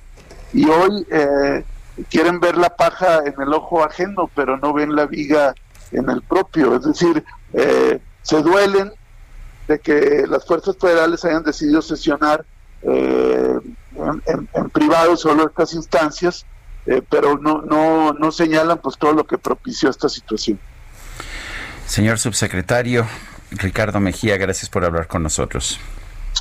Y hoy eh, quieren ver la paja en el ojo ajeno, pero no ven la viga en el propio. Es decir, eh, se duelen de que las fuerzas federales hayan decidido sesionar eh, en, privado solo estas instancias, eh, pero no, no, no señalan pues todo lo que propició esta situación. Señor subsecretario Ricardo Mejía, gracias por hablar con nosotros.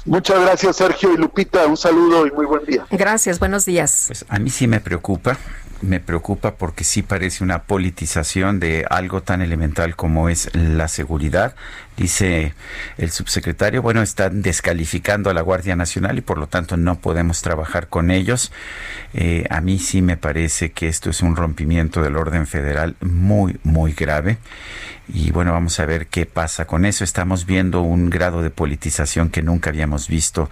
Muchas gracias, Sergio y Lupita. Un saludo y muy buen día. Gracias, buenos días. Pues a mí sí me preocupa me preocupa porque sí parece una politización de algo tan elemental como es la seguridad. Dice el subsecretario, bueno, están descalificando a la Guardia Nacional y por lo tanto no podemos trabajar con ellos. Eh, a mí sí me parece que esto es un rompimiento del orden federal muy, muy grave y bueno, vamos a ver qué pasa con eso. Estamos viendo un grado de politización que nunca habíamos visto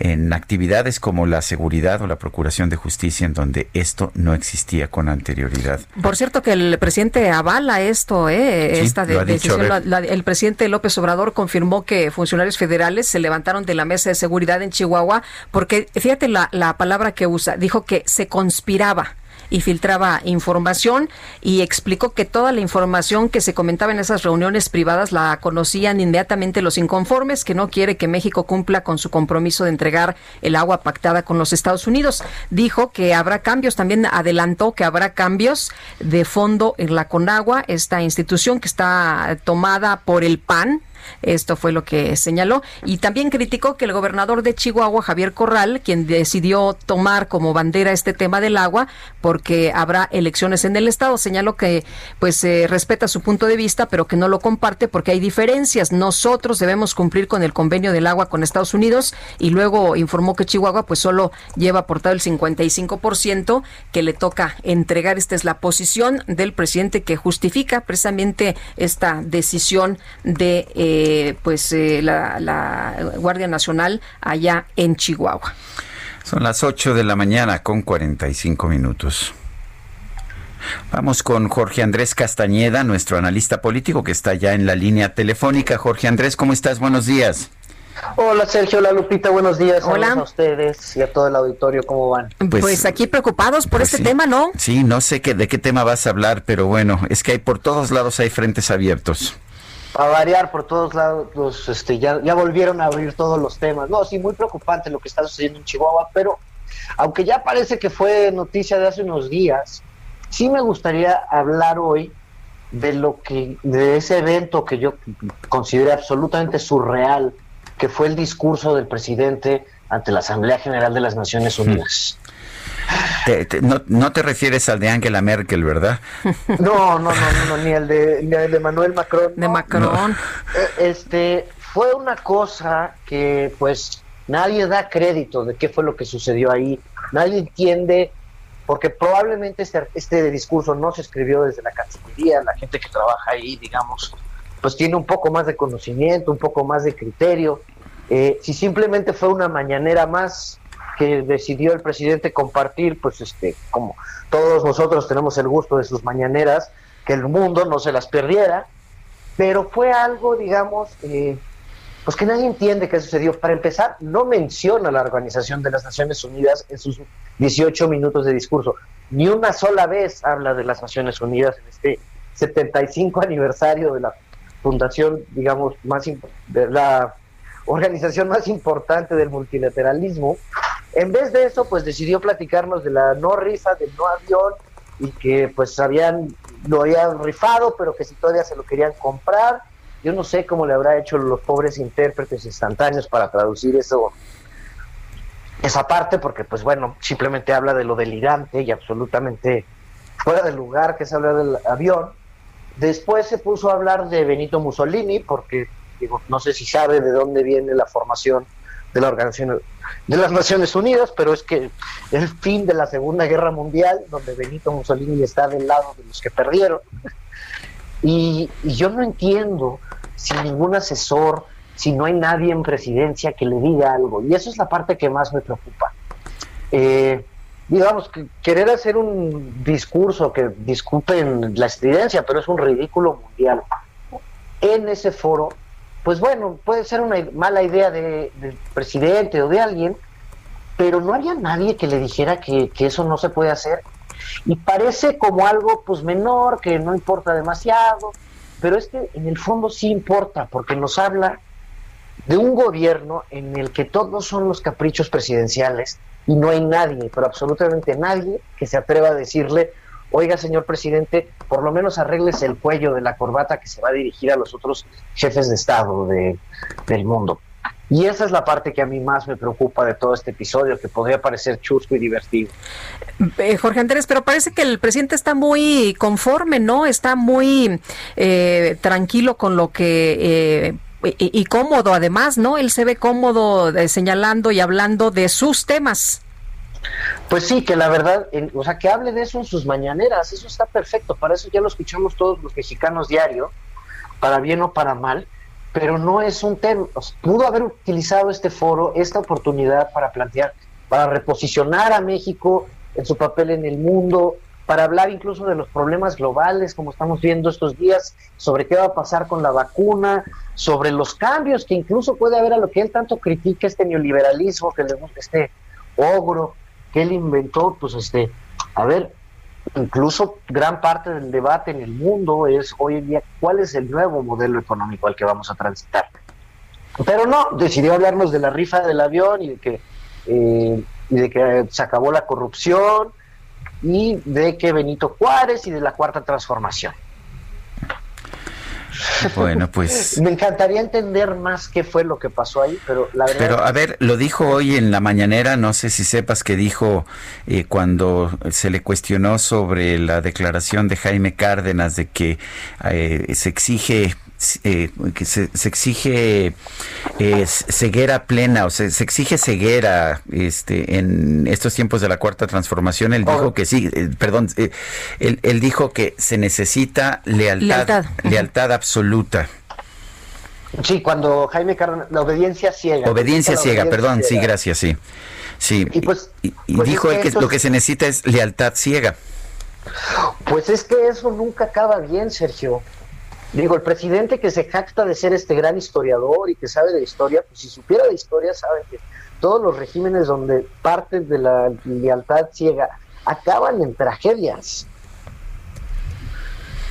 en actividades como la seguridad o la procuración de justicia, en donde esto no existía con anterioridad. Por cierto, que el presidente avala esto, ¿eh? Esta decisión. el presidente López Obrador confirmó que funcionarios federales se levantaron de la mesa de seguridad en Chihuahua porque, fíjate la, la palabra que usa, dijo que se conspiraba y filtraba información y explicó que toda la información que se comentaba en esas reuniones privadas la conocían inmediatamente los inconformes, que no quiere que México cumpla con su compromiso de entregar el agua pactada con los Estados Unidos. Dijo que habrá cambios, también adelantó que habrá cambios de fondo en la Conagua, esta institución que está tomada por el PAN, esto fue lo que señaló. Y también criticó que el gobernador de Chihuahua, Javier Corral, quien decidió tomar como bandera este tema del agua, porque habrá elecciones en el estado, señaló que pues eh, respeta su punto de vista, pero que no lo comparte porque hay diferencias. Nosotros debemos cumplir con el convenio del agua con Estados Unidos y luego informó que Chihuahua pues solo lleva aportado el 55% que le toca entregar. Esta es la posición del presidente que justifica precisamente esta decisión de eh, eh, pues eh, la, Guardia Nacional allá en Chihuahua. Son las 8 de la mañana con 45 minutos. Vamos con Jorge Andrés Castañeda, nuestro analista político que está ya en la línea telefónica. Jorge Andrés, ¿cómo estás? Buenos días. Hola Sergio, hola Lupita, buenos días. Hola a ustedes y a todo el auditorio, ¿cómo van? Pues, pues aquí preocupados por pues este tema, ¿no? Sí, no sé qué, de qué tema vas a hablar, pero bueno, es que hay por todos lados hay frentes abiertos a variar por todos lados, este, ya, ya volvieron a abrir todos los temas. No, sí, muy preocupante lo que está sucediendo en Chihuahua, pero aunque ya parece que fue noticia de hace unos días, sí me gustaría hablar hoy de lo que, de ese evento que yo considero absolutamente surreal, que fue el discurso del presidente ante la Asamblea General de las Naciones Unidas no, te refieres al de Angela Merkel, ¿verdad? No, no, no, no, ni el de, ni el de Manuel Macron. De Macron. Eh, este, fue una cosa que pues nadie da crédito de qué fue lo que sucedió ahí. Nadie entiende, porque probablemente este, este discurso no se escribió desde la Cancillería, la gente que trabaja ahí, digamos, pues tiene un poco más de conocimiento, un poco más de criterio. Eh, si simplemente fue una mañanera más, que decidió el presidente compartir, pues este, como todos nosotros tenemos el gusto de sus mañaneras, que el mundo no se las perdiera, pero fue algo, digamos, eh, pues que nadie entiende qué sucedió. Para empezar, no menciona la Organización de las Naciones Unidas en sus 18 minutos de discurso. Ni una sola vez habla de las Naciones Unidas en este 75 aniversario de la fundación, digamos, más de la organización más importante del multilateralismo. En vez de eso, pues decidió platicarnos de la no rifa, del no avión y que pues habían lo habían rifado, pero que si todavía se lo querían comprar. Yo no sé cómo le habrá hecho los pobres intérpretes instantáneos para traducir eso esa parte porque pues bueno, simplemente habla de lo delirante y absolutamente fuera del lugar que es hablar del avión. Después se puso a hablar de Benito Mussolini porque no sé si sabe de dónde viene la formación de la Organización de las Naciones Unidas, pero es que el fin de la Segunda Guerra Mundial, donde Benito Mussolini está del lado de los que perdieron. (laughs) Y, yo no entiendo si ningún asesor, si no hay nadie en presidencia que le diga algo. Y eso es la parte que más me preocupa. Eh, digamos, que querer hacer un discurso que disculpen la estridencia, pero es un ridículo mundial. En ese foro, pues bueno, puede ser una mala idea de, del presidente o de alguien, pero no había nadie que le dijera que, que, eso no se puede hacer. Y parece como algo pues menor, que no importa demasiado, pero es que en el fondo sí importa, porque nos habla de un gobierno en el que todos son los caprichos presidenciales y no hay nadie, pero absolutamente nadie que se atreva a decirle, oiga señor presidente, por lo menos arregles el cuello de la corbata que se va a dirigir a los otros jefes de Estado de, del mundo. Y esa es la parte que a mí más me preocupa de todo este episodio, que podría parecer chusco y divertido. Eh, Jorge Andrés, pero parece que el presidente está muy conforme, ¿no? Está muy eh, tranquilo con lo que... Eh, y, cómodo además, ¿no? Él se ve cómodo señalando y hablando de sus temas. Pues sí, que la verdad, o sea, que hable de eso en sus mañaneras, eso está perfecto, para eso ya lo escuchamos todos los mexicanos diario, para bien o para mal, pero no es un tema, pudo haber utilizado este foro, esta oportunidad para plantear, para reposicionar a México en su papel en el mundo, para hablar incluso de los problemas globales, como estamos viendo estos días, sobre qué va a pasar con la vacuna, sobre los cambios que incluso puede haber a lo que él tanto critica, este neoliberalismo, que le gusta, este ogro que él inventó, pues este, a ver, incluso gran parte del debate en el mundo es hoy en día cuál es el nuevo modelo económico al que vamos a transitar. Pero no, decidió hablarnos de la rifa del avión y de que, eh, y de que se acabó la corrupción y de que Benito Juárez y de la cuarta transformación. Bueno, pues. Me encantaría entender más qué fue lo que pasó ahí, pero la verdad. Pero a ver, lo dijo hoy en la mañanera, no sé si sepas que dijo eh, cuando se le cuestionó sobre la declaración de Jaime Cárdenas de que eh, se exige eh, que se, exige eh, ceguera plena, o se, se exige ceguera este, en estos tiempos de la cuarta transformación. Él dijo oh. que sí, eh, perdón, él, dijo que se necesita lealtad, lealtad, absoluta. Sí, cuando Jaime Cárdenas, la obediencia ciega. Obediencia ciega, perdón, sí, gracias, sí. Sí, y, pues, pues dijo que, lo que se necesita es lealtad ciega. Pues es que eso nunca acaba bien, Sergio. Digo, el presidente que se jacta de ser este gran historiador y que sabe de historia, pues si supiera de historia, sabe que todos los regímenes donde parte de la lealtad ciega acaban en tragedias.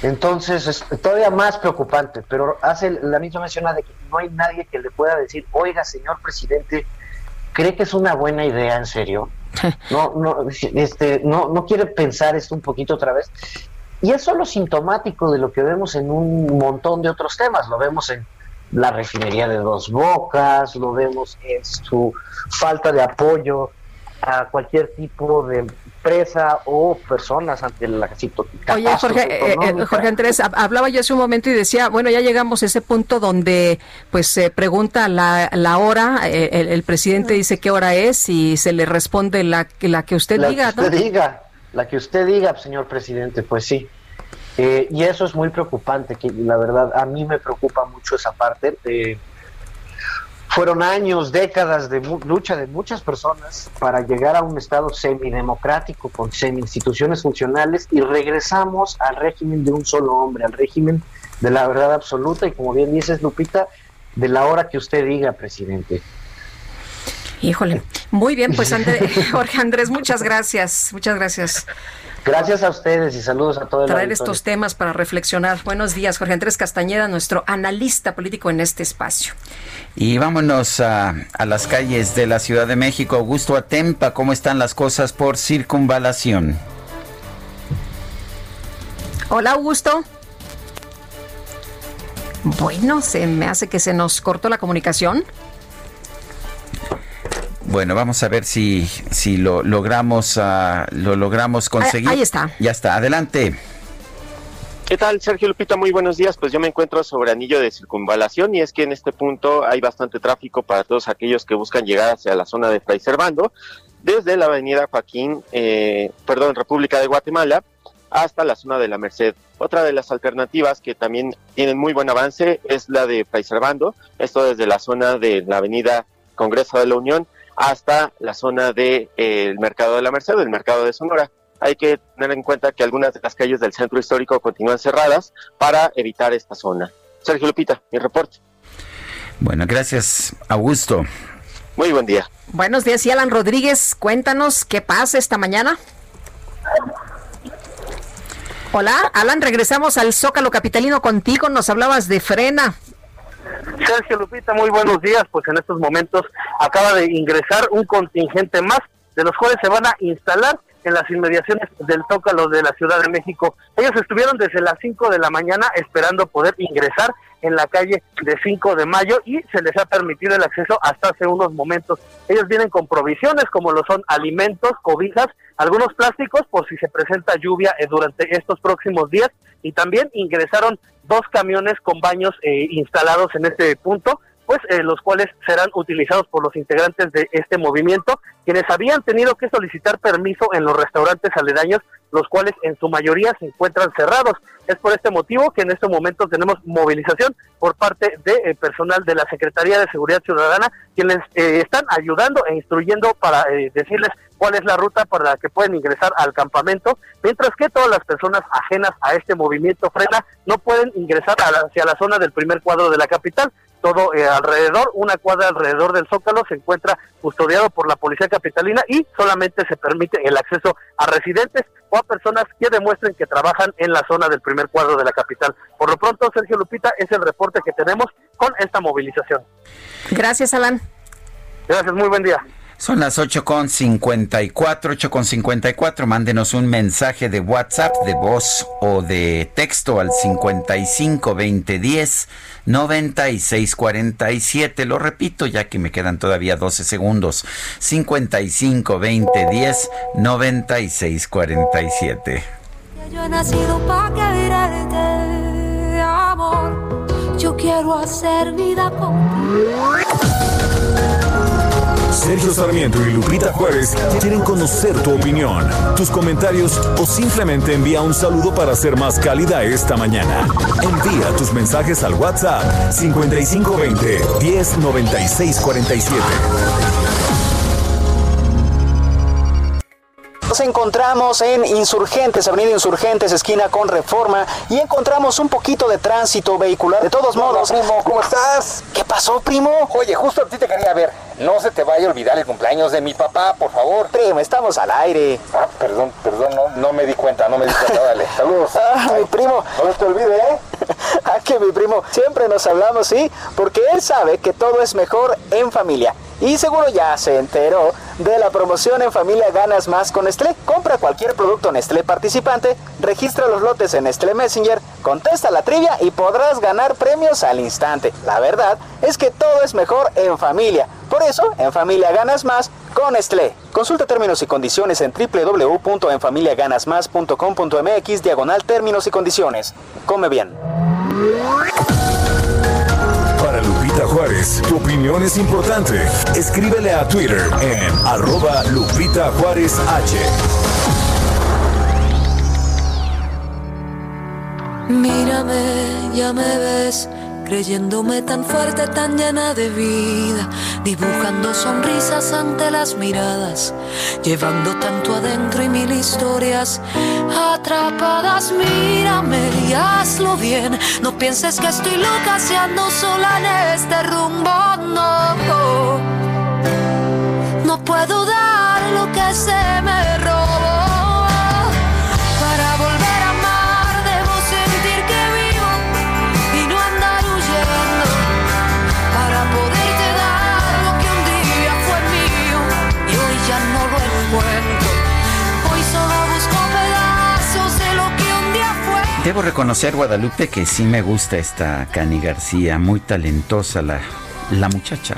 Entonces es todavía más preocupante, pero hace la misma mención de que no hay nadie que le pueda decir, oiga, señor presidente, ¿cree que es una buena idea en serio? (laughs) No, no, este, no, no quiere pensar esto un poquito otra vez. Y es solo sintomático de lo que vemos en un montón de otros temas. Lo vemos en la refinería de dos bocas, lo vemos en su falta de apoyo a cualquier tipo de empresa o personas ante la situación. Oye, Jorge, eh, eh, Jorge Andrés, hablaba yo hace un momento y decía, bueno, ya llegamos a ese punto donde pues se pregunta la, la hora, eh, el, presidente dice qué hora es y se le responde la, la que usted diga, que usted diga. La que usted diga, señor presidente, pues sí. Eh, y eso es muy preocupante, que la verdad a mí me preocupa mucho esa parte. Fueron años, décadas de lucha de muchas personas para llegar a un Estado semidemocrático con semi-instituciones funcionales y regresamos al régimen de un solo hombre, al régimen de la verdad absoluta y como bien dices, Lupita, de la hora que usted diga, presidente. Híjole, muy bien, pues (laughs) Jorge Andrés, muchas gracias, muchas gracias. Gracias a ustedes y saludos a todos. Traer estos temas para reflexionar. Buenos días, Jorge Andrés Castañeda, nuestro analista político en este espacio. Y vámonos a, a las calles de la Ciudad de México. Augusto Atempa, ¿cómo están las cosas por circunvalación? Hola, Augusto. Bueno, se me hace que se nos cortó la comunicación. Bueno, vamos a ver si, si lo logramos, uh, lo logramos conseguir. Ahí, está. Ya está, adelante. ¿Qué tal, Sergio Lupita? Muy buenos días. Pues yo me encuentro sobre anillo de circunvalación y es que en este punto hay bastante tráfico para todos aquellos que buscan llegar hacia la zona de Fray Servando, desde la avenida Joaquín, eh, perdón, República de Guatemala, hasta la zona de la Merced Otra de las alternativas que también tienen muy buen avance es la de Paiservando, esto desde la zona de la avenida Congreso de la Unión hasta la zona del de, Mercado de la Merced, el Mercado de Sonora. Hay que tener en cuenta que algunas de las calles del centro histórico continúan cerradas para evitar esta zona. Sergio Lupita, mi reporte. Bueno, gracias, Augusto. Muy buen día. Buenos días, y Alan Rodríguez, cuéntanos qué pasa esta mañana. Hola, Alan, regresamos al Zócalo Capitalino contigo, nos hablabas de frena. Sergio Lupita, muy buenos días. Pues en estos momentos acaba de ingresar un contingente más, de los cuales se van a instalar en las inmediaciones del Zócalo de la Ciudad de México. Ellos estuvieron desde las 5 de la mañana esperando poder ingresar en la calle de 5 de mayo y se les ha permitido el acceso hasta hace unos momentos. Ellos vienen con provisiones como lo son alimentos, cobijas, algunos plásticos por si se presenta lluvia eh, durante estos próximos días y también ingresaron dos camiones con baños eh, instalados en este punto pues eh, los cuales serán utilizados por los integrantes de este movimiento, quienes habían tenido que solicitar permiso en los restaurantes aledaños, los cuales en su mayoría se encuentran cerrados. Es por este motivo que en este momento tenemos movilización por parte de eh, personal de la Secretaría de Seguridad Ciudadana, quienes eh, están ayudando e instruyendo para decirles cuál es la ruta para la que pueden ingresar al campamento, mientras que todas las personas ajenas a este movimiento frena no pueden ingresar hacia la zona del primer cuadro de la capital todo eh, alrededor, una cuadra alrededor del Zócalo se encuentra custodiado por la Policía Capitalina y solamente se permite el acceso a residentes o a personas que demuestren que trabajan en la zona del primer cuadro de la capital. Por lo pronto, Sergio Lupita, es el reporte que tenemos con esta movilización. Gracias, Alan. Gracias, muy buen día. Son las 8.54, 8.54. Mándenos un mensaje de WhatsApp, de voz o de texto al 55 20 10 96 47. Lo repito ya que me quedan todavía 12 segundos. 55 20 10 96 47. Yo he nacido para quererte, amor. Yo quiero hacer vida contigo. Sergio Sarmiento y Lupita Juárez quieren conocer tu opinión, tus comentarios o simplemente envía un saludo para ser más cálida esta mañana. Envía tus mensajes al WhatsApp 5520 109647. Nos encontramos en Insurgentes, Avenida Insurgentes, esquina con Reforma, y encontramos un poquito de tránsito vehicular. De todos modos, primo, ¿cómo estás? ¿Qué pasó, primo? Oye, justo a ti te quería ver. No se te vaya a olvidar el cumpleaños de mi papá, por favor. Primo, estamos al aire. Ah, perdón, perdón, no, no me di cuenta, no me di cuenta. Dale, (laughs) saludos. Ah, mi primo. No se te olvide, ¿eh? (laughs) ah, que mi primo, siempre nos hablamos, ¿sí? Porque él sabe que todo es mejor en familia. Y seguro ya se enteró de la promoción en familia Ganas Más con Nestlé. Compra cualquier producto Nestlé participante, registra los lotes en Nestlé Messenger, contesta la trivia y podrás ganar premios al instante. La verdad es que todo es mejor en familia. Por eso, en familia ganas más con Nestlé. Consulta términos y condiciones en www.enfamiliaganasmas.com.mx diagonal términos y condiciones. Come bien. Para Lupita Juárez, tu opinión es importante. Escríbele a Twitter en arroba Lupita Juárez H. Mírame, ya me ves creyéndome tan fuerte, tan llena de vida, dibujando sonrisas ante las miradas, llevando tanto adentro y mil historias atrapadas. Mírame y hazlo bien, no pienses que estoy loca si ando sola en este rumbo, no. No puedo dar lo que se me Debo reconocer, Guadalupe, que sí me gusta esta Cani García, muy talentosa la, la muchacha.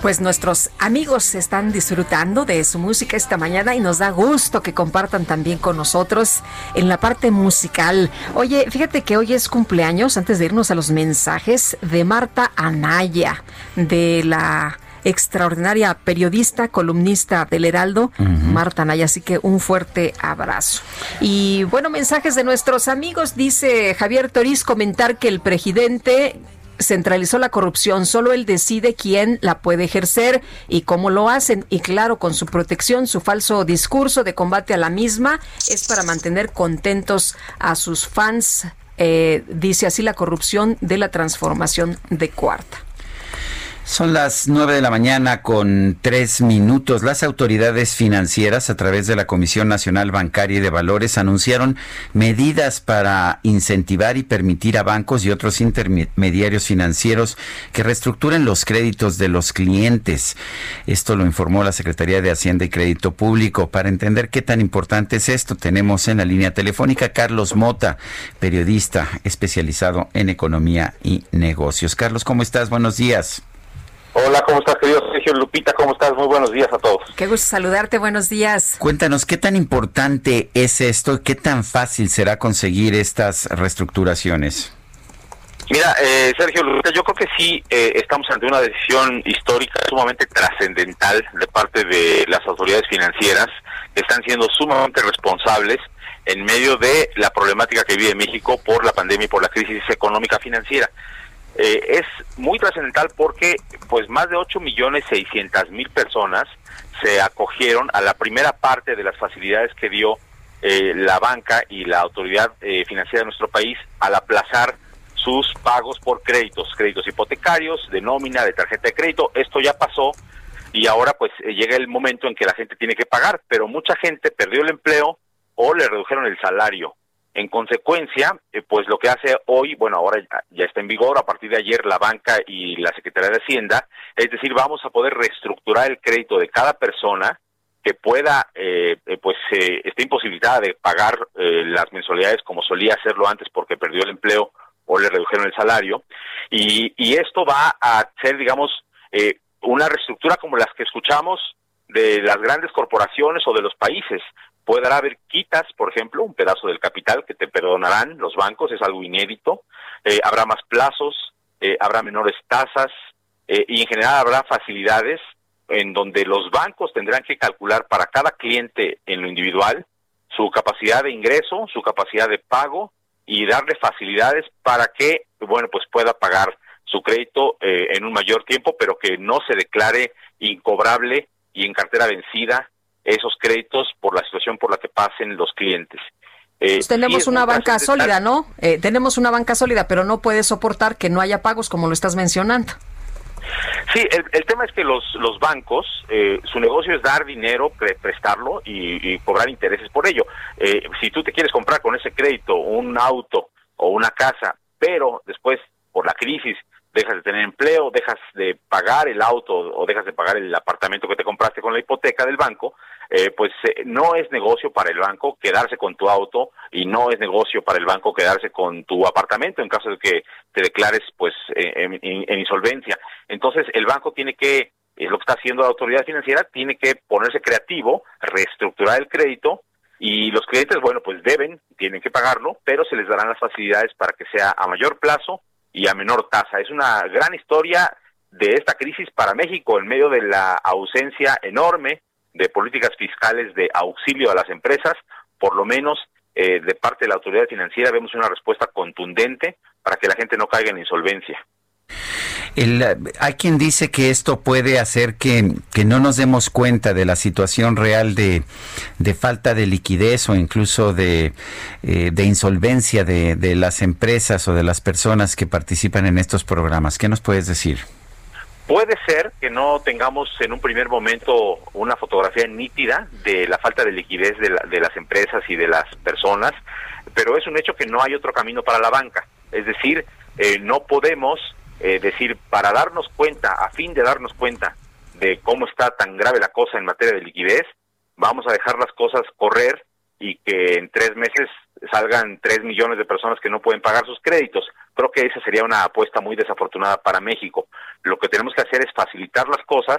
Pues nuestros amigos están disfrutando de su música esta mañana y nos da gusto que compartan también con nosotros en la parte musical. Oye, fíjate que hoy es cumpleaños, antes de irnos a los mensajes, de Marta Anaya, de la extraordinaria periodista, columnista del Heraldo, Marta Naya. Así que un fuerte abrazo. Y bueno, mensajes de nuestros amigos. Dice Javier Toriz comentar que el presidente centralizó la corrupción, solo él decide quién la puede ejercer y cómo lo hacen. Y claro, con su protección, su falso discurso de combate a la misma es para mantener contentos a sus fans. Eh, dice así la corrupción de la transformación de cuarta. Son las nueve de la mañana con tres minutos. Las autoridades financieras, a través de la Comisión Nacional Bancaria y de Valores, anunciaron medidas para incentivar y permitir a bancos y otros intermediarios financieros que reestructuren los créditos de los clientes. Esto lo informó la Secretaría de Hacienda y Crédito Público. Para entender qué tan importante es esto, tenemos en la línea telefónica Carlos Mota, periodista especializado en economía y negocios. Carlos, ¿cómo estás? Buenos días. Hola, ¿cómo estás, querido Sergio Lupita? ¿Cómo estás? Muy buenos días a todos. Qué gusto saludarte, buenos días. Cuéntanos, ¿qué tan importante es esto? ¿Qué tan fácil será conseguir estas reestructuraciones? Mira, eh, Sergio Lupita, yo creo que sí eh, estamos ante una decisión histórica sumamente trascendental de parte de las autoridades financieras que están siendo sumamente responsables en medio de la problemática que vive México por la pandemia y por la crisis económica financiera. Eh, es muy trascendental porque pues más de 8 millones 600 mil personas se acogieron a la primera parte de las facilidades que dio eh, la banca y la autoridad eh, financiera de nuestro país al aplazar sus pagos por créditos, créditos hipotecarios, de nómina, de tarjeta de crédito. Esto ya pasó y ahora pues llega el momento en que la gente tiene que pagar, pero mucha gente perdió el empleo o le redujeron el salario. En consecuencia, eh, pues lo que hace hoy, bueno, ahora ya, está en vigor, a partir de ayer la banca y la Secretaría de Hacienda, es decir, vamos a poder reestructurar el crédito de cada persona que pueda, eh, eh pues, eh, esté imposibilitada de pagar las mensualidades como solía hacerlo antes porque perdió el empleo o le redujeron el salario. Y, y esto va a ser, digamos, una reestructura como las que escuchamos de las grandes corporaciones o de los países, Puede haber quitas, por ejemplo, un pedazo del capital que te perdonarán los bancos, es algo inédito. Eh, habrá más plazos, eh, habrá menores tasas eh, y en general habrá facilidades en donde los bancos tendrán que calcular para cada cliente en lo individual su capacidad de ingreso, su capacidad de pago y darle facilidades para que, bueno, pues pueda pagar su crédito en un mayor tiempo, pero que no se declare incobrable y en cartera vencida esos créditos por la situación por la que pasen los clientes. Eh, pues tenemos una banca sólida, ¿no? Eh, tenemos una banca sólida, pero no puede soportar que no haya pagos como lo estás mencionando. Sí, el, tema es que los, los bancos, eh, su negocio es dar dinero, prestarlo y, cobrar intereses por ello. si tú te quieres comprar con ese crédito un auto o una casa, pero después por la crisis dejas de tener empleo, dejas de pagar el auto o dejas de pagar el apartamento que te compraste con la hipoteca del banco, eh, pues eh, no es negocio para el banco quedarse con tu auto y no es negocio para el banco quedarse con tu apartamento en caso de que te declares pues eh, en, insolvencia. Entonces el banco tiene que, es lo que está haciendo la autoridad financiera, tiene que ponerse creativo, reestructurar el crédito y los clientes, bueno, pues deben, tienen que pagarlo, pero se les darán las facilidades para que sea a mayor plazo y a menor tasa. Es una gran historia de esta crisis para México en medio de la ausencia enorme de políticas fiscales de auxilio a las empresas, por lo menos eh, de parte de la autoridad financiera vemos una respuesta contundente para que la gente no caiga en insolvencia. Hay quien dice que esto puede hacer que, no nos demos cuenta de la situación real de, falta de liquidez o incluso de, eh, de insolvencia de, de las empresas o de las personas que participan en estos programas. ¿Qué nos puedes decir? Puede ser que no tengamos en un primer momento una fotografía nítida de la falta de liquidez de, las empresas y de las personas, pero es un hecho que no hay otro camino para la banca. Es decir, eh, no podemos eh, decir, para darnos cuenta, a fin de darnos cuenta de cómo está tan grave la cosa en materia de liquidez, vamos a dejar las cosas correr y que en tres meses salgan tres millones de personas que no pueden pagar sus créditos. Creo que esa sería una apuesta muy desafortunada para México. Lo que tenemos que hacer es facilitar las cosas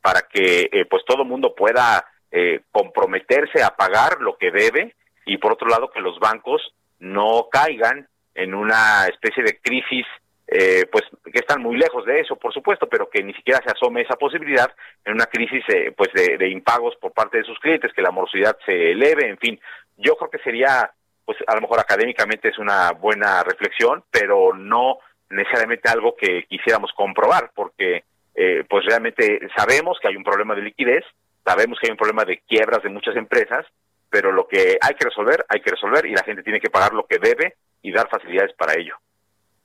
para que eh, pues todo mundo pueda eh, comprometerse a pagar lo que debe y por otro lado que los bancos no caigan en una especie de crisis eh, pues que están muy lejos de eso, por supuesto, pero que ni siquiera se asome esa posibilidad en una crisis eh, pues de, impagos por parte de sus clientes, que la morosidad se eleve, en fin, yo creo que sería, pues a lo mejor académicamente es una buena reflexión, pero no necesariamente algo que quisiéramos comprobar, porque eh, pues realmente sabemos que hay un problema de liquidez, sabemos que hay un problema de quiebras de muchas empresas, pero lo que hay que resolver, hay que resolver y la gente tiene que pagar lo que debe y dar facilidades para ello.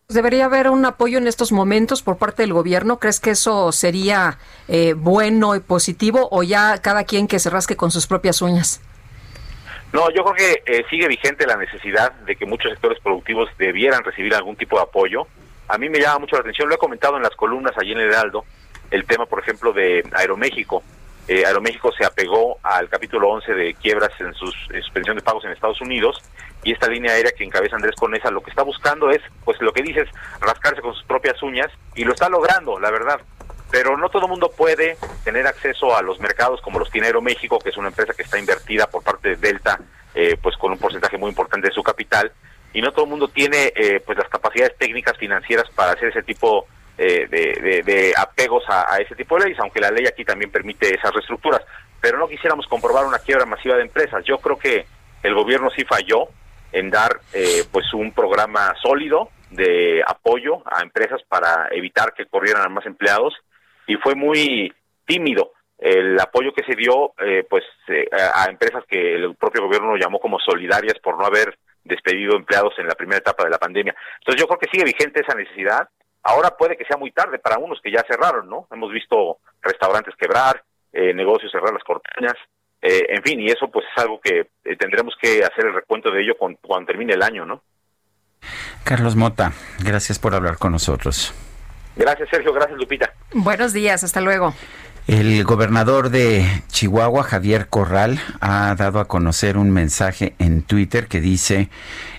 ¿Debería haber un apoyo en estos momentos por parte del gobierno? ¿Crees que eso sería eh, bueno y positivo o ya cada quien que se rasque con sus propias uñas? No, yo creo que eh, sigue vigente la necesidad de que muchos sectores productivos debieran recibir algún tipo de apoyo. A mí me llama mucho la atención, lo he comentado en las columnas allí en el Heraldo, el tema, por ejemplo, de Aeroméxico. Eh, Aeroméxico se apegó al capítulo 11 de quiebras en su suspensión de pagos en Estados Unidos y esta línea aérea que encabeza Andrés Conesa lo que está buscando es, pues lo que dices, rascarse con sus propias uñas y lo está logrando, la verdad. Pero no todo el mundo puede tener acceso a los mercados como los tiene Aeroméxico, que es una empresa que está invertida por parte de Delta, eh, pues con un porcentaje muy importante de su capital, y no todo el mundo tiene eh, pues las capacidades técnicas financieras para hacer ese tipo eh, de, apegos a, a, ese tipo de leyes, aunque la ley aquí también permite esas reestructuras. Pero no quisiéramos comprobar una quiebra masiva de empresas. Yo creo que el gobierno sí falló en dar eh, pues un programa sólido de apoyo a empresas para evitar que corrieran a más empleados y fue muy tímido el apoyo que se dio eh, pues eh, a, empresas que el propio gobierno llamó como solidarias por no haber despedido empleados en la primera etapa de la pandemia. Entonces yo creo que sigue vigente esa necesidad. Ahora puede que sea muy tarde para unos que ya cerraron, ¿no? Hemos visto restaurantes quebrar, negocios cerrar las cortinas, eh, en fin, y eso pues es algo que eh, tendremos que hacer el recuento de ello cuando, cuando termine el año, ¿no? Carlos Mota, gracias por hablar con nosotros. Gracias, Sergio. Gracias, Lupita. Buenos días. Hasta luego. El gobernador de Chihuahua, Javier Corral, ha dado a conocer un mensaje en Twitter que dice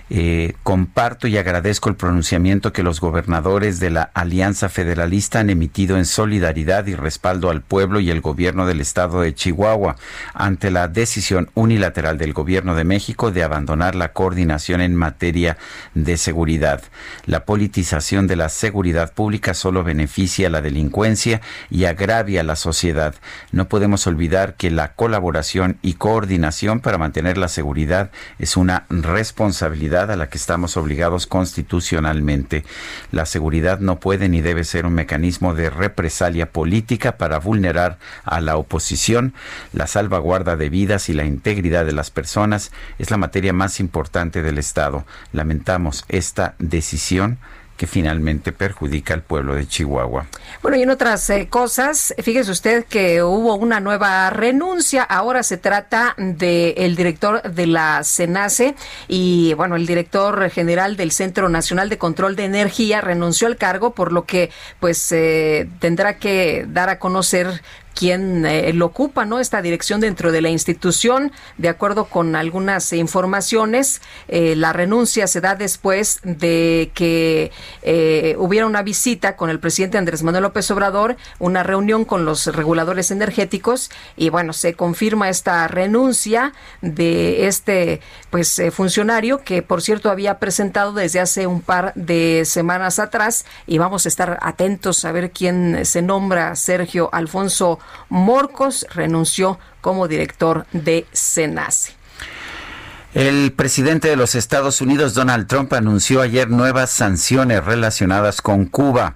eh, comparto y agradezco el pronunciamiento que los gobernadores de la Alianza Federalista han emitido en solidaridad y respaldo al pueblo y el gobierno del estado de Chihuahua ante la decisión unilateral del gobierno de México de abandonar la coordinación en materia de seguridad. La politización de la seguridad pública solo beneficia a la delincuencia y agravia a la sociedad. No podemos olvidar que la colaboración y coordinación para mantener la seguridad es una responsabilidad a la que estamos obligados constitucionalmente. La seguridad no puede ni debe ser un mecanismo de represalia política para vulnerar a la oposición. La salvaguarda de vidas y la integridad de las personas es la materia más importante del Estado. Lamentamos esta decisión que finalmente perjudica al pueblo de Chihuahua. Bueno, y en otras eh, cosas, fíjese usted que hubo una nueva renuncia. Ahora se trata del director de la SENACE y, bueno, el director general del Centro Nacional de Control de Energía renunció al cargo, por lo que, pues, eh, tendrá que dar a conocer quien eh, lo ocupa, ¿no? Esta dirección dentro de la institución, de acuerdo con algunas informaciones, eh, la renuncia se da después de que eh, hubiera una visita con el presidente Andrés Manuel López Obrador, una reunión con los reguladores energéticos y bueno, se confirma esta renuncia de este pues funcionario que por cierto había presentado desde hace un par de semanas atrás y vamos a estar atentos a ver quién se nombra Sergio Alfonso Morcos renunció como director de SENACE. El presidente de los Estados Unidos, Donald Trump, anunció ayer nuevas sanciones relacionadas con Cuba.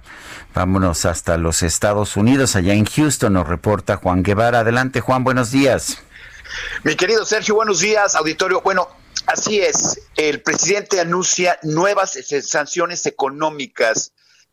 Vámonos hasta los Estados Unidos, allá en Houston, nos reporta Juan Guevara. Adelante, Juan, buenos días. Mi querido Sergio, buenos días, auditorio. Bueno, así es, el presidente anuncia nuevas sanciones económicas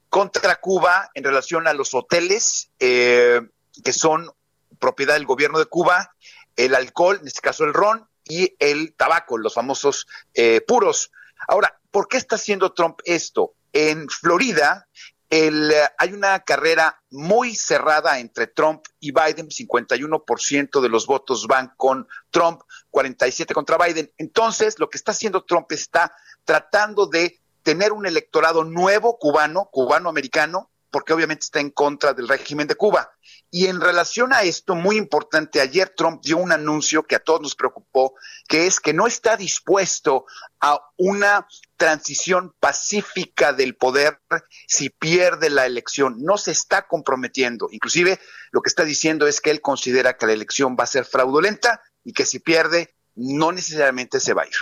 contra Cuba en relación a los hoteles. Eh, que son propiedad del gobierno de Cuba, el alcohol, en este caso el ron, y el tabaco, los famosos eh, puros. Ahora, ¿por qué está haciendo Trump esto? En Florida el, hay una carrera muy cerrada entre Trump y Biden, 51% de los votos van con Trump, 47 contra Biden. Entonces, lo que está haciendo Trump está tratando de tener un electorado nuevo cubano, cubano-americano, porque obviamente está en contra del régimen de Cuba. Y en relación a esto, muy importante, ayer Trump dio un anuncio que a todos nos preocupó, que es que no está dispuesto a una transición pacífica del poder si pierde la elección. No se está comprometiendo. Inclusive lo que está diciendo es que él considera que la elección va a ser fraudulenta y que si pierde, no necesariamente se va a ir.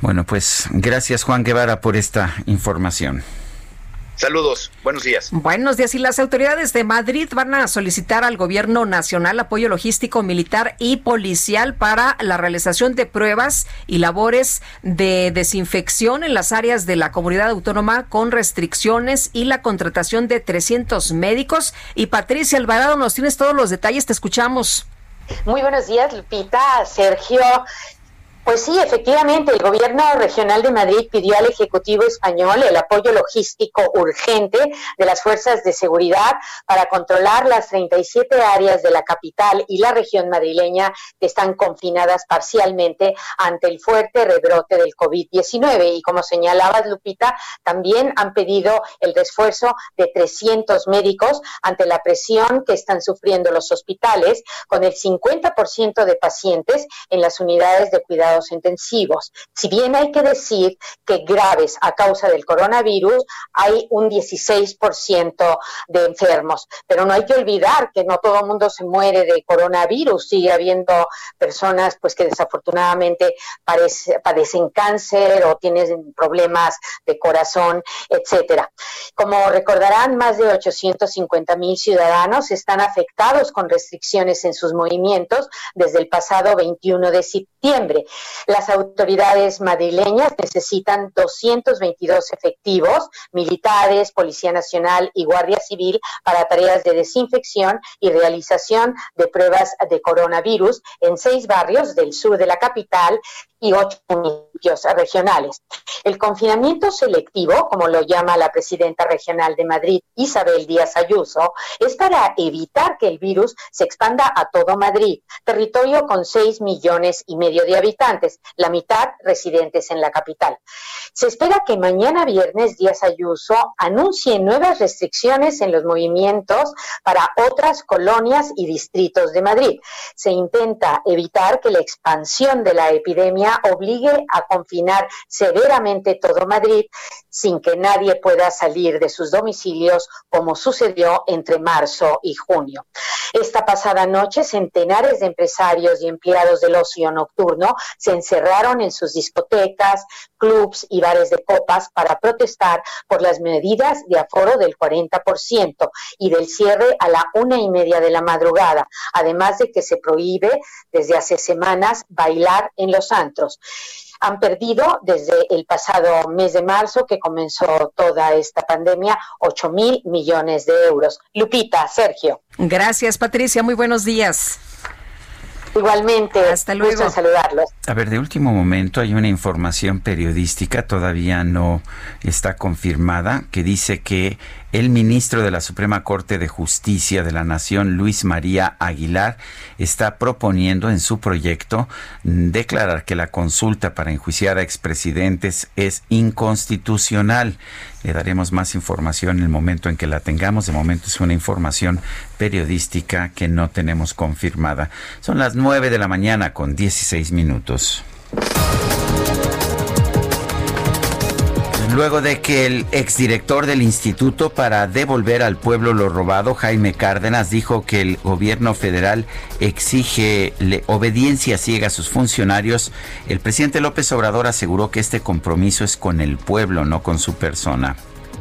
Bueno, pues gracias Juan Guevara por esta información. Saludos, buenos días. Buenos días. Y las autoridades de Madrid van a solicitar al gobierno nacional apoyo logístico, militar y policial para la realización de pruebas y labores de desinfección en las áreas de la comunidad autónoma con restricciones y la contratación de 300 médicos. Y Patricia Alvarado, nos tienes todos los detalles, te escuchamos. Muy buenos días, Lupita, Sergio. Pues sí, efectivamente, el gobierno regional de Madrid pidió al Ejecutivo español el apoyo logístico urgente de las fuerzas de seguridad para controlar las 37 áreas de la capital y la región madrileña que están confinadas parcialmente ante el fuerte rebrote del COVID-19. Y como señalabas, Lupita, también han pedido el refuerzo de 300 médicos ante la presión que están sufriendo los hospitales, con el 50% de pacientes en las unidades de intensivos. Si bien hay que decir que graves a causa del coronavirus hay un 16% de enfermos, pero no hay que olvidar que no todo el mundo se muere de coronavirus, sigue habiendo personas pues que desafortunadamente padecen cáncer o tienen problemas de corazón, etcétera. Como recordarán, más de 850 mil ciudadanos están afectados con restricciones en sus movimientos desde el pasado 21 de septiembre. Las autoridades madrileñas necesitan 222 efectivos, militares, Policía Nacional y Guardia Civil para tareas de desinfección y realización de pruebas de coronavirus en seis barrios del sur de la capital y ocho municipios regionales. El confinamiento selectivo, como lo llama la presidenta regional de Madrid, Isabel Díaz Ayuso, es para evitar que el virus se expanda a todo Madrid, territorio con seis millones y medio de habitantes, la mitad residentes en la capital. Se espera que mañana viernes Díaz Ayuso anuncie nuevas restricciones en los movimientos para otras colonias y distritos de Madrid. Se intenta evitar que la expansión de la epidemia obligue a confinar severamente todo Madrid sin que nadie pueda salir de sus domicilios como sucedió entre marzo y junio. Esta pasada noche centenares de empresarios y empleados del ocio nocturno se encerraron en sus discotecas, clubs y bares de copas para protestar por las medidas de aforo del 40% y del cierre a la una y media de la madrugada, además de que se prohíbe desde hace semanas bailar en los antros han perdido desde el pasado mes de marzo que comenzó toda esta pandemia 8 mil millones de euros. Lupita, Sergio. Gracias, Patricia. Muy buenos días. Igualmente, hasta luego. saludarlos. A ver, de último momento hay una información periodística, todavía no está confirmada, que dice que el ministro de la Suprema Corte de Justicia de la Nación, Luis María Aguilar, está proponiendo en su proyecto declarar que la consulta para enjuiciar a expresidentes es inconstitucional. Le daremos más información en el momento en que la tengamos. De momento es una información periodística que no tenemos confirmada. Son las 9 de la mañana con 16 minutos. Luego de que el exdirector del Instituto para devolver al pueblo lo robado, Jaime Cárdenas, dijo que el gobierno federal exige obediencia ciega a sus funcionarios, el presidente López Obrador aseguró que este compromiso es con el pueblo, no con su persona.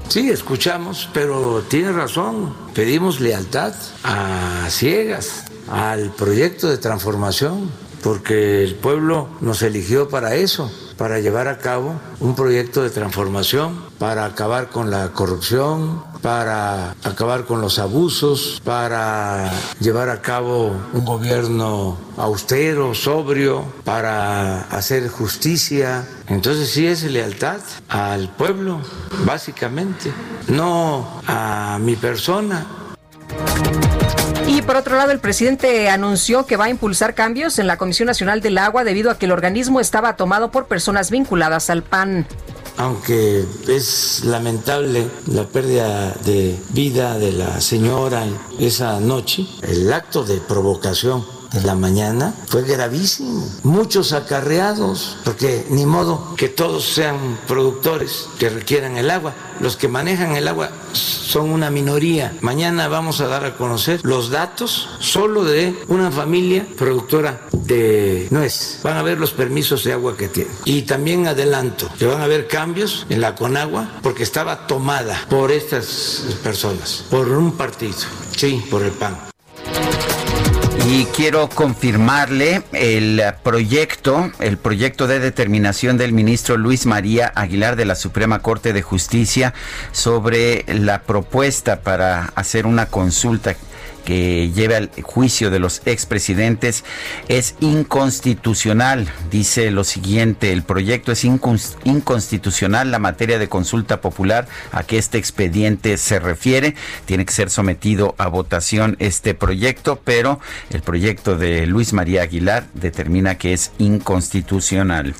Sí, escuchamos, pero tiene razón. Pedimos lealtad a ciegas al proyecto de transformación, porque el pueblo nos eligió para eso para llevar a cabo un proyecto de transformación, para acabar con la corrupción, para acabar con los abusos, para llevar a cabo un gobierno austero, sobrio, para hacer justicia. Entonces sí es lealtad al pueblo, básicamente, no a mi persona. Y por otro lado, el presidente anunció que va a impulsar cambios en la Comisión Nacional del Agua debido a que el organismo estaba tomado por personas vinculadas al PAN. aunque es lamentable la pérdida de vida de la señora esa noche, el acto de provocación de la mañana fue gravísimo. Muchos acarreados, porque ni modo que todos sean productores que requieran el agua. Los que manejan el agua son una minoría. Mañana vamos a dar a conocer los datos solo de una familia productora de nuez. Van a ver los permisos de agua que tienen. Y también adelanto que van a haber cambios en la Conagua porque estaba tomada por estas personas, por un partido, sí, por el PAN. Y quiero confirmarle el proyecto, el proyecto de determinación del ministro Luis María Aguilar de la Suprema Corte de Justicia sobre la propuesta para hacer una consulta que lleve al juicio de los expresidentes es inconstitucional. Dice lo siguiente, el proyecto es inconstitucional la materia de consulta popular a que este expediente se refiere. Tiene que ser sometido a votación este proyecto, pero el proyecto de Luis María Aguilar determina que es inconstitucional.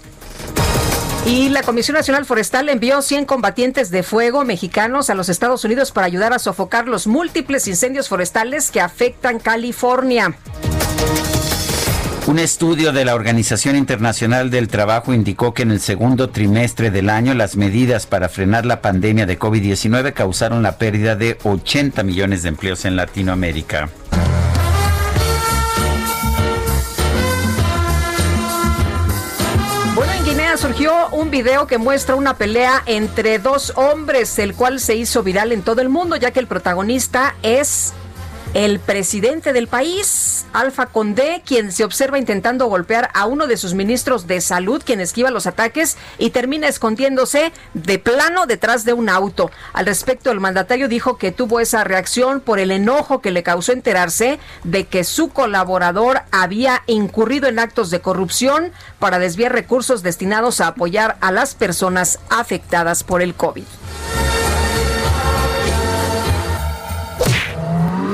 Y la Comisión Nacional Forestal envió 100 combatientes de fuego mexicanos a los Estados Unidos para ayudar a sofocar los múltiples incendios forestales que afectan California. Un estudio de la Organización Internacional del Trabajo indicó que en el segundo trimestre del año las medidas para frenar la pandemia de COVID-19 causaron la pérdida de 80 millones de empleos en Latinoamérica. Un video que muestra una pelea entre dos hombres, el cual se hizo viral en todo el mundo, ya que el protagonista es el presidente del país, Alfa Condé, quien se observa intentando golpear a uno de sus ministros de salud, quien esquiva los ataques y termina escondiéndose de plano detrás de un auto. Al respecto, el mandatario dijo que tuvo esa reacción por el enojo que le causó enterarse de que su colaborador había incurrido en actos de corrupción para desviar recursos destinados a apoyar a las personas afectadas por el COVID.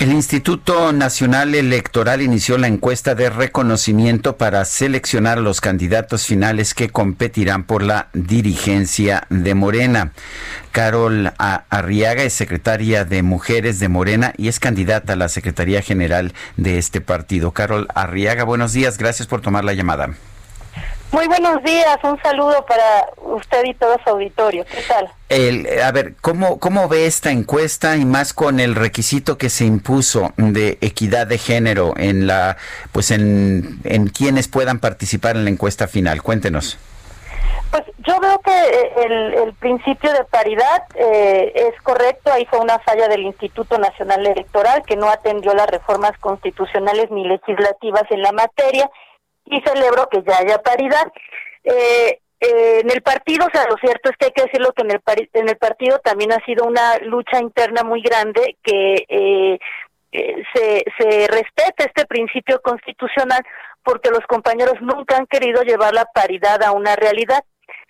El Instituto Nacional Electoral inició la encuesta de reconocimiento para seleccionar los candidatos finales que competirán por la dirigencia de Morena. Carol Arriaga es secretaria de Mujeres de Morena y es candidata a la Secretaría General de este partido. Carol Arriaga, buenos días, gracias por tomar la llamada. Muy buenos días, un saludo para usted y todo su auditorio. ¿Qué tal? El, a ver, ¿cómo, ¿cómo ve esta encuesta y más con el requisito que se impuso de equidad de género en la, pues en, en quienes puedan participar en la encuesta final? Cuéntenos. Pues yo veo que eh, el, el principio de paridad eh, es correcto. Ahí fue una falla del Instituto Nacional Electoral que no atendió las reformas constitucionales ni legislativas en la materia y celebro que ya haya paridad. Eh, eh, en el partido, o sea, lo cierto es que hay que decirlo que en el, en el partido también ha sido una lucha interna muy grande que eh, eh, se, se respete este principio constitucional porque los compañeros nunca han querido llevar la paridad a una realidad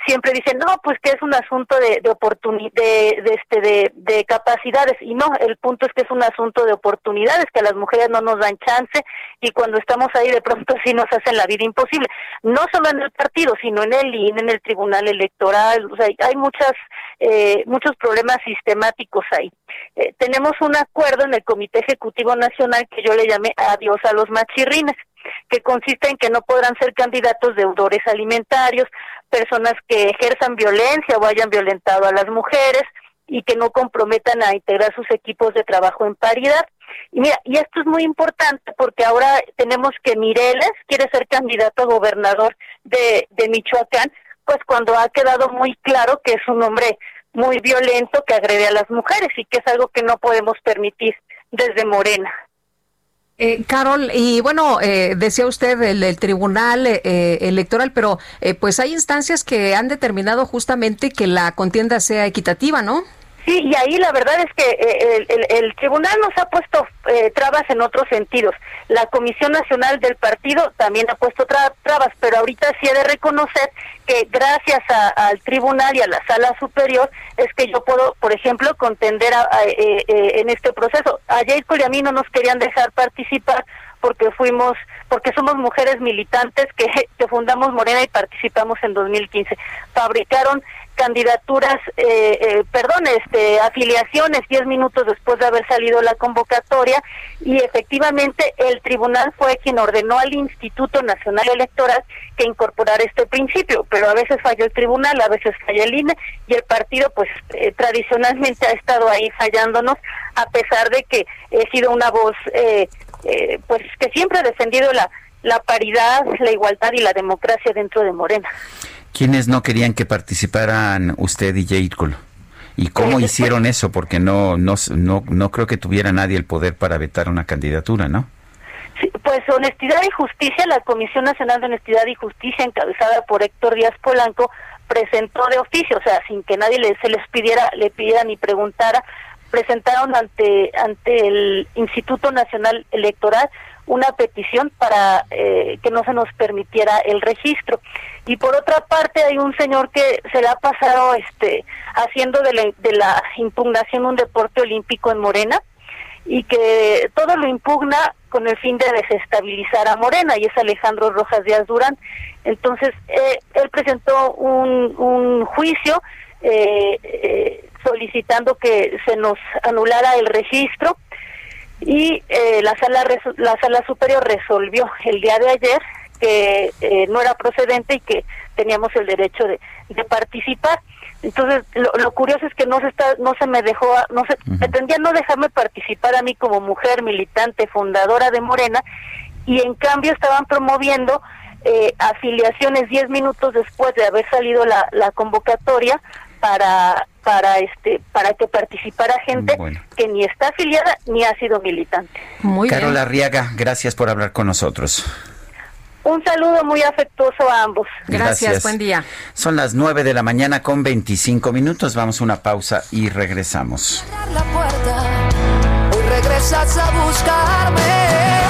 siempre dicen, no, pues que es un asunto de, de oportunidad, de, de, este, de, de capacidades, y no, el punto es que es un asunto de oportunidades, que a las mujeres no nos dan chance, y cuando estamos ahí de pronto sí nos hacen la vida imposible, no solo en el partido, sino en el INE, en el Tribunal Electoral, o sea, hay muchas, eh, muchos problemas sistemáticos ahí. Eh, tenemos un acuerdo en el Comité Ejecutivo Nacional que yo le llamé adiós a los machirrines que consiste en que no podrán ser candidatos deudores alimentarios, personas que ejerzan violencia o hayan violentado a las mujeres y que no comprometan a integrar sus equipos de trabajo en paridad. Y mira, y esto es muy importante porque ahora tenemos que Mireles quiere ser candidato a gobernador de, de Michoacán, pues cuando ha quedado muy claro que es un hombre muy violento que agrede a las mujeres y que es algo que no podemos permitir desde Morena. Eh, Carol, y bueno, eh, decía usted el, Tribunal eh, Electoral, pero eh, pues hay instancias que han determinado justamente que la contienda sea equitativa, ¿no? Sí, y ahí la verdad es que eh, el, tribunal nos ha puesto eh, trabas en otros sentidos. La Comisión Nacional del Partido también ha puesto trabas, pero ahorita sí he de reconocer que gracias al tribunal y a la sala superior es que yo puedo, por ejemplo, contender eh, en este proceso. A Jacob y a mí no nos querían dejar participar porque fuimos, porque somos mujeres militantes que, (laughs) que fundamos Morena y participamos en 2015. Fabricaron candidaturas, eh, eh, perdón, este, afiliaciones diez minutos después de haber salido la convocatoria y efectivamente el tribunal fue quien ordenó al Instituto Nacional Electoral que incorporara este principio, pero a veces falló el tribunal, a veces falla el INE y el partido pues eh, tradicionalmente ha estado ahí fallándonos a pesar de que he sido una voz pues que siempre ha defendido la, la paridad, la igualdad y la democracia dentro de Morena. ¿Quiénes no querían que participaran usted y Jade ¿Y cómo eh, hicieron eso? Porque no, no, no, no creo que tuviera nadie el poder para vetar una candidatura, ¿no? pues Honestidad y Justicia, la Comisión Nacional de Honestidad y Justicia, encabezada por Héctor Díaz Polanco, presentó de oficio, o sea, sin que nadie le, se les pidiera, le pidiera ni preguntara, presentaron ante ante el Instituto Nacional Electoral una petición para eh, que no se nos permitiera el registro. Y por otra parte hay un señor que se le ha pasado este haciendo de la, de la impugnación un deporte olímpico en Morena y que todo lo impugna con el fin de desestabilizar a Morena y es Alejandro Rojas Díaz Durán. Entonces, eh, él presentó un, un juicio eh, solicitando que se nos anulara el registro y eh, la sala la sala superior resolvió el día de ayer que eh, no era procedente y que teníamos el derecho de, participar. Entonces lo, curioso es que no se está no se me dejó no se pretendía no dejarme participar a mí como mujer militante fundadora de Morena y en cambio estaban promoviendo eh, afiliaciones diez minutos después de haber salido la, la convocatoria para para este para que participara gente que ni está afiliada ni ha sido militante. Muy Carola Arriaga, gracias por hablar con nosotros. Un saludo muy afectuoso a ambos. Gracias, buen día. Son las 9 de la mañana con 25 minutos. Vamos a una pausa y regresamos. hoy regresas a buscarme.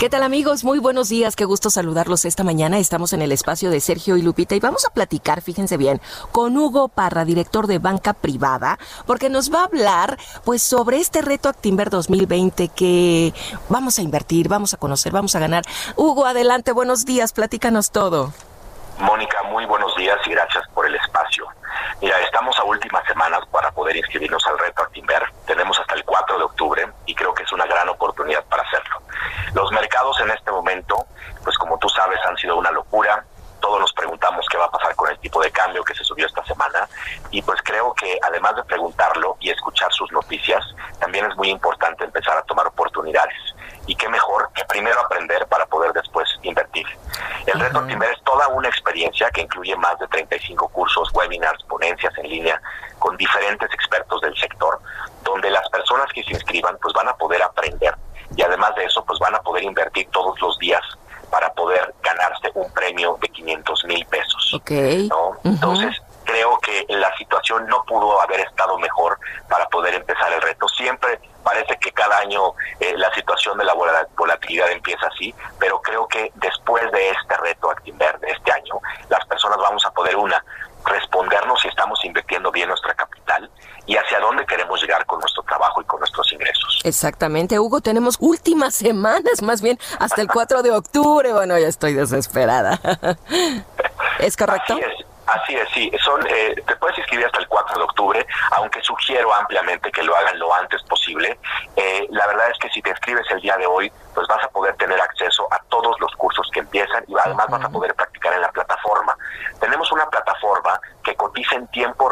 ¿Qué tal amigos? Muy buenos días, qué gusto saludarlos esta mañana. Estamos en el espacio de Sergio y Lupita y vamos a platicar, fíjense bien, con Hugo Parra, director de Banca Privada, porque nos va a hablar pues sobre este reto Actimber 2020 que vamos a invertir, vamos a conocer, vamos a ganar. Hugo, adelante, buenos días, platícanos todo. Mónica, muy buenos días y gracias por el espacio. Mira, estamos a últimas semanas para poder inscribirnos al reto Actimber. Tenemos hasta el 4 de octubre creo que es una gran oportunidad para hacerlo. Los mercados en este momento, pues como tú sabes, han sido una locura. Todos nos preguntamos qué va a pasar con el tipo de cambio que se subió esta semana y pues creo que además de preguntarlo y escuchar sus noticias, también es muy importante empezar a tomar oportunidades. Y qué mejor que primero aprender para poder después invertir. El reto Actimber es toda una experiencia que incluye más de 35 cursos, webinars, ponencias en línea con diferentes expertos del sector, donde las personas que se inscriban pues van a poder aprender y además de eso pues van a poder invertir todos los días para poder ganarse un premio de 500 mil pesos. ¿no? Entonces, creo que la situación no pudo haber estado mejor para poder empezar el reto. Siempre parece que cada año eh, la situación de la volatilidad empieza así, pero creo que después de este reto Actimber de este año, las personas vamos a poder, una, respondernos si estamos invirtiendo bien nuestra capital y hacia dónde queremos llegar con nuestro trabajo y con nuestros ingresos. Exactamente, Hugo, tenemos últimas semanas, más bien hasta el 4 de octubre. Bueno, ya estoy desesperada. (laughs) ¿Es correcto? Así es. Así es, sí. Son, eh, te puedes inscribir hasta el 4 de octubre, aunque sugiero ampliamente que lo hagan lo antes posible. Eh, la verdad es que si te inscribes el día de hoy, pues vas a poder tener acceso a todos los cursos que empiezan y además vas a poder practicar en la plataforma. Tenemos una plataforma que cotiza en tiempo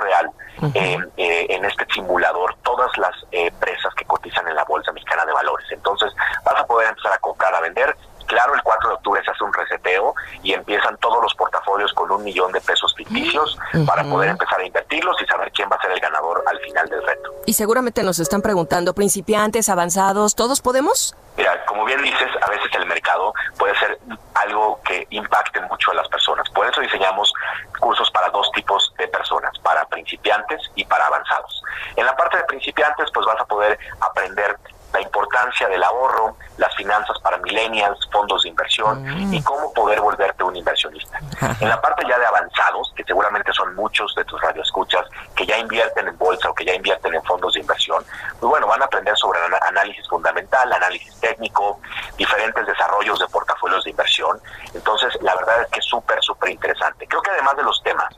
real eh, en este simulador todas las empresas que cotizan en la Bolsa Mexicana de Valores. Entonces vas a poder empezar a comprar, a vender Claro, el 4 de octubre se hace un reseteo y empiezan todos los portafolios con un millón de pesos ficticios para poder empezar a invertirlos y saber quién va a ser el ganador al final del reto. Y seguramente nos están preguntando, principiantes, avanzados, ¿todos podemos? Mira, como bien dices, a veces el mercado puede ser algo que impacte mucho a las personas. Por eso diseñamos cursos para dos tipos de personas, para principiantes y para avanzados. En la parte de principiantes, pues vas a poder aprender la importancia del ahorro, las finanzas para millennials, fondos de inversión mm. y cómo poder volverte un inversionista. En la parte ya de avanzados, que seguramente son muchos de tus radioescuchas que ya invierten en bolsa o que ya invierten en fondos de inversión, pues bueno, van a aprender sobre análisis fundamental, análisis técnico, diferentes desarrollos de portafolios de inversión. Entonces, la verdad es que es súper, súper interesante. Creo que además de los temas,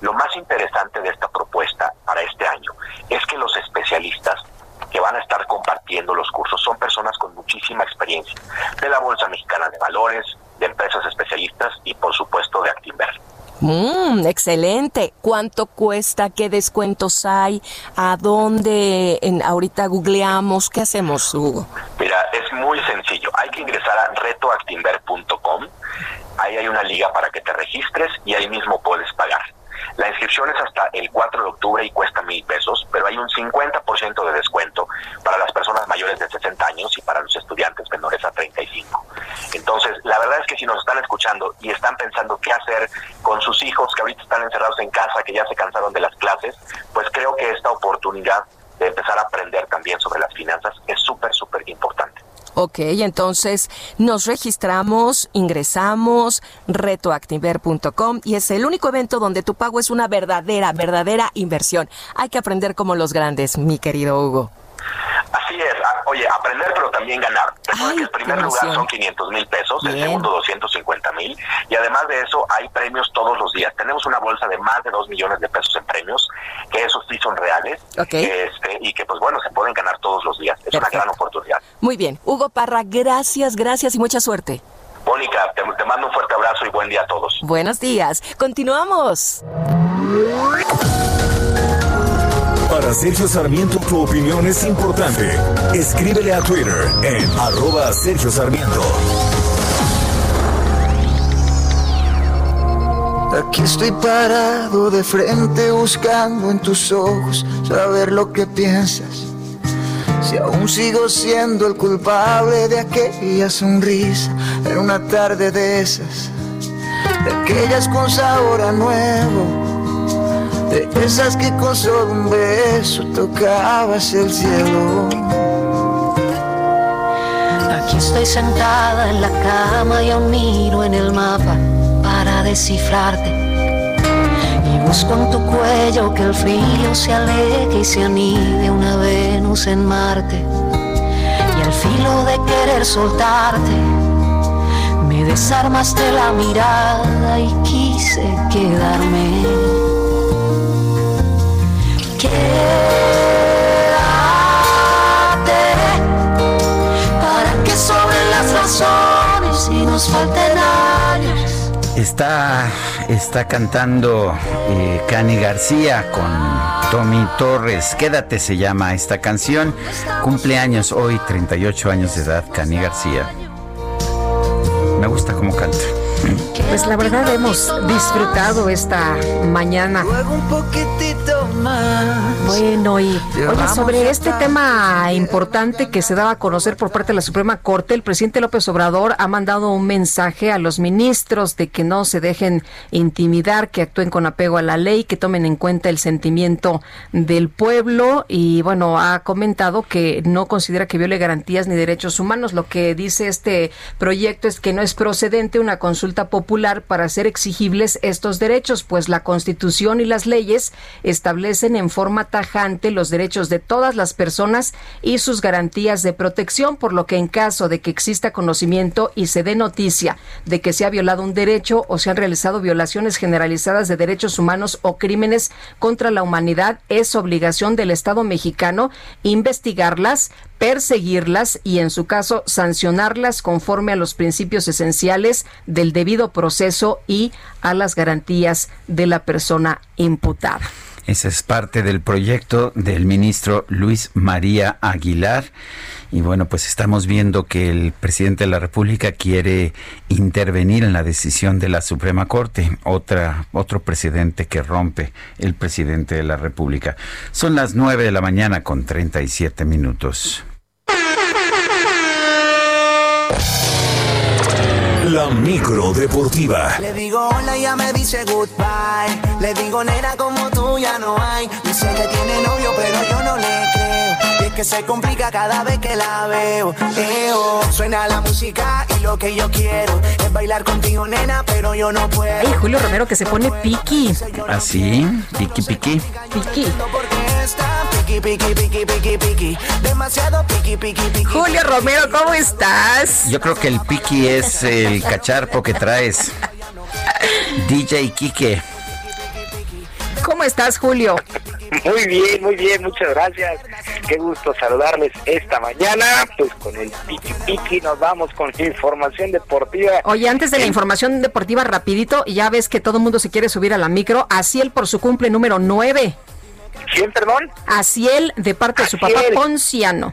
lo más interesante de esta propuesta para este año es que los especialistas que van a estar compartiendo los cursos son personas con muchísima experiencia de la Bolsa Mexicana de Valores, de empresas especialistas y por supuesto de Actinver. Mm, excelente. ¿Cuánto cuesta? ¿Qué descuentos hay? ¿A dónde? En, ahorita googleamos. ¿Qué hacemos, Hugo? Mira, es muy sencillo. Hay que ingresar a retoactinver.com. Ahí hay una liga para que te registres y ahí mismo puedes pagar. La inscripción es hasta el 4 de octubre y cuesta mil pesos, pero hay un 50% de descuento para las personas mayores de 60 años y para los estudiantes menores a 35. Entonces, la verdad es que si nos están escuchando y están pensando qué hacer con sus hijos que ahorita están encerrados en casa, que ya se cansaron de las clases, pues creo que esta oportunidad de empezar a aprender también sobre las finanzas es súper, súper importante. Ok, entonces nos registramos, ingresamos, retoactiver.com y es el único evento donde tu pago es una verdadera, verdadera inversión. Hay que aprender como los grandes, mi querido Hugo. Así es, oye, aprender pero también ganar. Recuerda que el primer lugar son 500 mil pesos, el segundo 250 mil y además de eso hay premios todos los días. Tenemos una bolsa de más de 2 millones de pesos en premios, que esos sí son reales este, y que pues bueno, se pueden ganar todos los días. Es una gran oportunidad. Muy bien, Hugo Parra, gracias, gracias y mucha suerte. Mónica, te, te mando un fuerte abrazo y buen día a todos. Buenos días, continuamos. Para Sergio Sarmiento tu opinión es importante. Escríbele a Twitter en arroba Sergio Sarmiento. Aquí estoy parado de frente buscando en tus ojos saber lo que piensas. Si aún sigo siendo el culpable de aquella sonrisa en una tarde de esas, de aquellas con sabor a nuevo de esas que con solo un beso tocabas el cielo. Aquí estoy sentada en la cama y aún miro en el mapa para descifrarte. En tu cuello que el frío se aleje y se anide una Venus en Marte. Y al filo de querer soltarte, me desarmaste la mirada y quise quedarme. para que sobre las razones y nos falten años. Está, está cantando eh, Cani García con Tommy Torres. Quédate se llama esta canción. Cumpleaños hoy, 38 años de edad, Cani García. Me gusta cómo canta. Pues la verdad hemos disfrutado esta mañana. Bueno, y oye, sobre este tema importante que se daba a conocer por parte de la Suprema Corte, el presidente López Obrador ha mandado un mensaje a los ministros de que no se dejen intimidar, que actúen con apego a la ley, que tomen en cuenta el sentimiento del pueblo y bueno, ha comentado que no considera que viole garantías ni derechos humanos. Lo que dice este proyecto es que no es procedente una consulta popular para hacer exigibles estos derechos, pues la Constitución y las leyes establecen en forma tajante los derechos de todas las personas y sus garantías de protección, por lo que en caso de que exista conocimiento y se dé noticia de que se ha violado un derecho o se han realizado violaciones generalizadas de derechos humanos o crímenes contra la humanidad, es obligación del Estado mexicano investigarlas, perseguirlas y, en su caso, sancionarlas conforme a los principios esenciales del debido proceso y a las garantías de la persona imputada. Esa es parte del proyecto del ministro Luis María Aguilar. Y bueno, pues estamos viendo que el presidente de la República quiere intervenir en la decisión de la Suprema Corte. Otra, otro presidente que rompe el presidente de la República. Son las nueve de la mañana con 37 minutos. La micro deportiva. Le digo hola y ya me dice goodbye. Le digo nena como tú ya no hay. Dice que tiene novio pero yo no le creo. Y es que se complica cada vez que la veo. Eo, suena la música y lo que yo quiero es bailar contigo nena pero yo no puedo. Ay, Julio Romero que se pone piqui. Así, piqui piqui. Piqui. Piqui, piqui, piqui, piqui, piqui. Demasiado piqui, piqui, piqui. Julio Romero, ¿cómo estás? Yo creo que el piqui es el cacharpo que traes. (laughs) DJ Quique. ¿Cómo estás, Julio? Muy bien, muy bien, muchas gracias. Qué gusto saludarles esta mañana. Pues con el piqui piqui nos vamos con información deportiva. Oye, antes de la información deportiva, rapidito, ya ves que todo el mundo se quiere subir a la micro. Asiel por su cumple número 9. ¿Quién, perdón? Asiel de parte de su papá Asiel. Ponciano.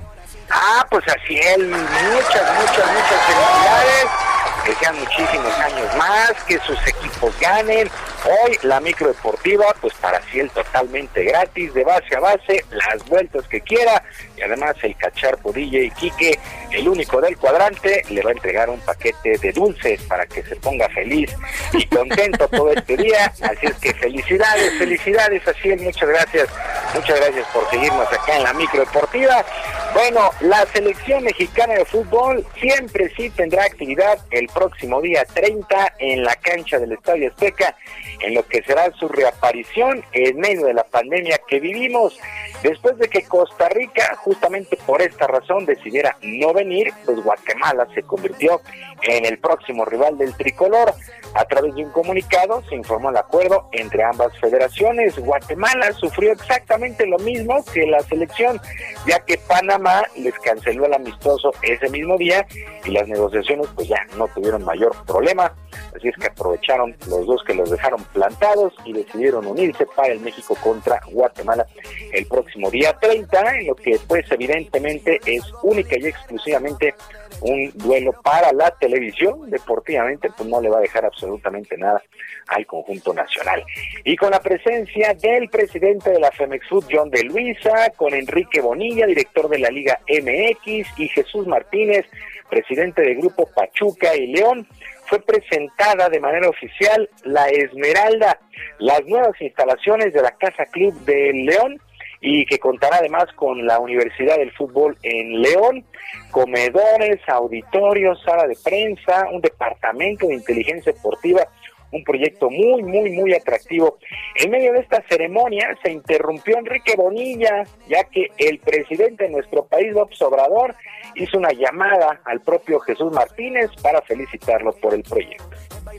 Ah, pues así él, muchas, muchas, muchas felicidades. Que sean muchísimos años más, que sus equipos ganen. Hoy la micro deportiva, pues para él totalmente gratis, de base a base, las vueltas que quiera. Además el cacharpo DJ Quique, el único del cuadrante, le va a entregar un paquete de dulces para que se ponga feliz y contento todo este día. Así es que felicidades, felicidades, así es, muchas gracias. Muchas gracias por seguirnos acá en la micro deportiva. Bueno, la selección mexicana de fútbol siempre sí tendrá actividad el próximo día 30 en la cancha del Estadio Azteca, en lo que será su reaparición en medio de la pandemia que vivimos. Después de que Costa Rica, justamente por esta razón, decidiera no venir, pues Guatemala se convirtió en el próximo rival del tricolor. A través de un comunicado se informó el acuerdo entre ambas federaciones. Guatemala sufrió exactamente lo mismo que la selección, ya que Panamá les canceló el amistoso ese mismo día y las negociaciones pues ya no tuvieron mayor problema. Así es que aprovecharon los dos que los dejaron plantados y decidieron unirse para el México contra Guatemala el próximo día 30, en lo que pues evidentemente es única y exclusivamente un duelo para la televisión, deportivamente pues no le va a dejar absolutamente nada al conjunto nacional. Y con la presencia del presidente de la Femex Food, John de Luisa, con Enrique Bonilla, director de la Liga MX, y Jesús Martínez, presidente del grupo Pachuca y León, fue presentada de manera oficial la Esmeralda, las nuevas instalaciones de la Casa Club de León y que contará además con la Universidad del Fútbol en León, comedores, auditorios, sala de prensa, un departamento de inteligencia deportiva, un proyecto muy, muy, muy atractivo. En medio de esta ceremonia se interrumpió Enrique Bonilla, ya que el presidente de nuestro país, López Obrador, hizo una llamada al propio Jesús Martínez para felicitarlo por el proyecto.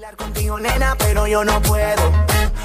Bailar contigo, nena, pero yo no puedo,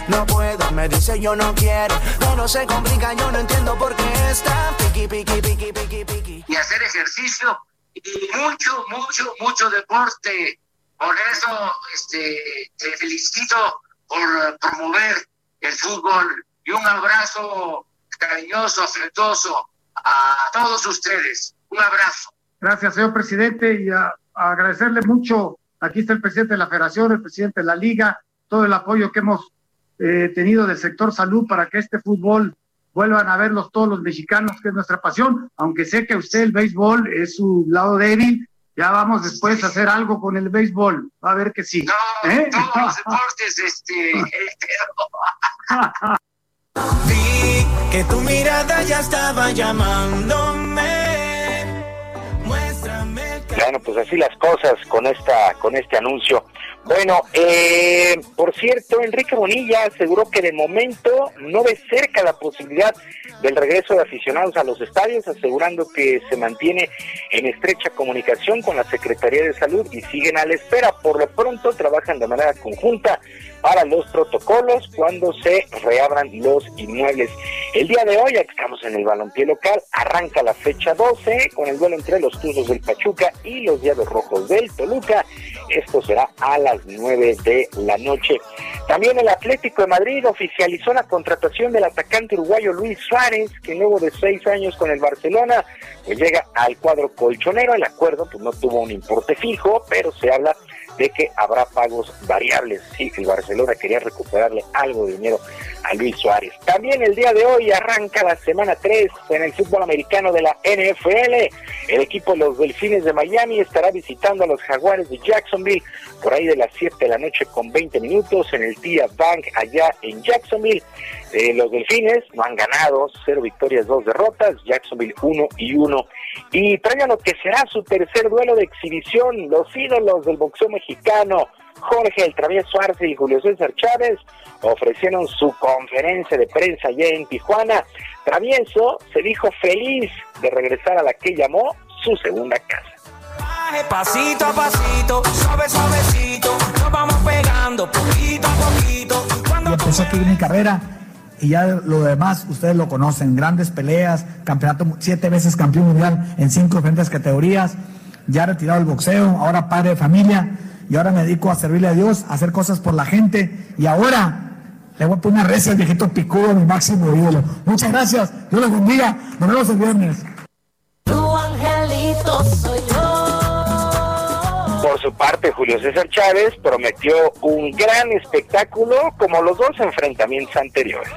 no puedo. Me dice yo no quiero, pero se complica, yo no entiendo por qué está piqui, piqui, piqui, piqui, piqui. y hacer ejercicio y mucho, mucho, mucho deporte. Por eso este, te felicito por promover el fútbol y un abrazo cariñoso, afectuoso a todos ustedes. Un abrazo. Gracias, señor presidente, y a, a agradecerle mucho. Aquí está el presidente de la Federación, el presidente de la Liga, todo el apoyo que hemos eh, tenido del sector salud para que este fútbol vuelvan a verlos todos los mexicanos, que es nuestra pasión, aunque sé que usted el béisbol es su lado débil, ya vamos después a hacer algo con el béisbol, va a ver que sí. ¿eh? Todos los deportes, este, (laughs) Vi que tu mirada ya estaba llamándome. Bueno, pues así las cosas con esta con este anuncio Bueno, eh, por cierto, Enrique Bonilla aseguró que de momento no ve cerca la posibilidad del regreso de aficionados a los estadios, asegurando que se mantiene en estrecha comunicación con la Secretaría de Salud y siguen a la espera. Por lo pronto trabajan de manera conjunta para los protocolos cuando se reabran los inmuebles. El día de hoy, ya estamos en el balompié local, arranca la fecha 12 con el duelo entre los Tuzos del Pachuca y los Diablos Rojos del Toluca. Esto será a las 9 de la noche. También el Atlético de Madrid oficializó la contratación del atacante uruguayo Luis Suárez, que luego de seis años con el Barcelona, llega al cuadro colchonero. El acuerdo pues no tuvo un importe fijo, pero se habla de que habrá pagos variables. Sí, el Barcelona quería recuperarle algo de dinero a Luis Suárez. También el día de hoy arranca la semana 3 en el fútbol americano de la NFL. El equipo de los Delfines de Miami estará visitando a los Jaguares de Jacksonville por ahí de las 7 de la noche con 20 minutos en el TIA Bank allá en Jacksonville. Eh, los Delfines no han ganado, cero victorias, dos derrotas, Jacksonville 1 y 1. Y traigan lo que será su tercer duelo de exhibición, los ídolos del boxeo mexicano, Jorge El Travieso Arce y Julio César Chávez, ofrecieron su conferencia de prensa allá en Tijuana. Travieso se dijo feliz de regresar a la que llamó su segunda casa. Pasito a pasito, suave suavecito, nos vamos pegando poquito a poquito. Y empecé aquí mi carrera y ya lo demás ustedes lo conocen, grandes peleas, campeonato, siete veces campeón mundial en cinco diferentes categorías, ya retirado del boxeo, ahora padre de familia y ahora me dedico a servirle a Dios, a hacer cosas por la gente y ahora le voy a poner una res al viejito picudo, mi máximo ídolo. Muchas gracias, Dios los bendiga, nos vemos el viernes. Tu angelito soy Por su parte, Julio César Chávez prometió un gran espectáculo como los dos enfrentamientos anteriores.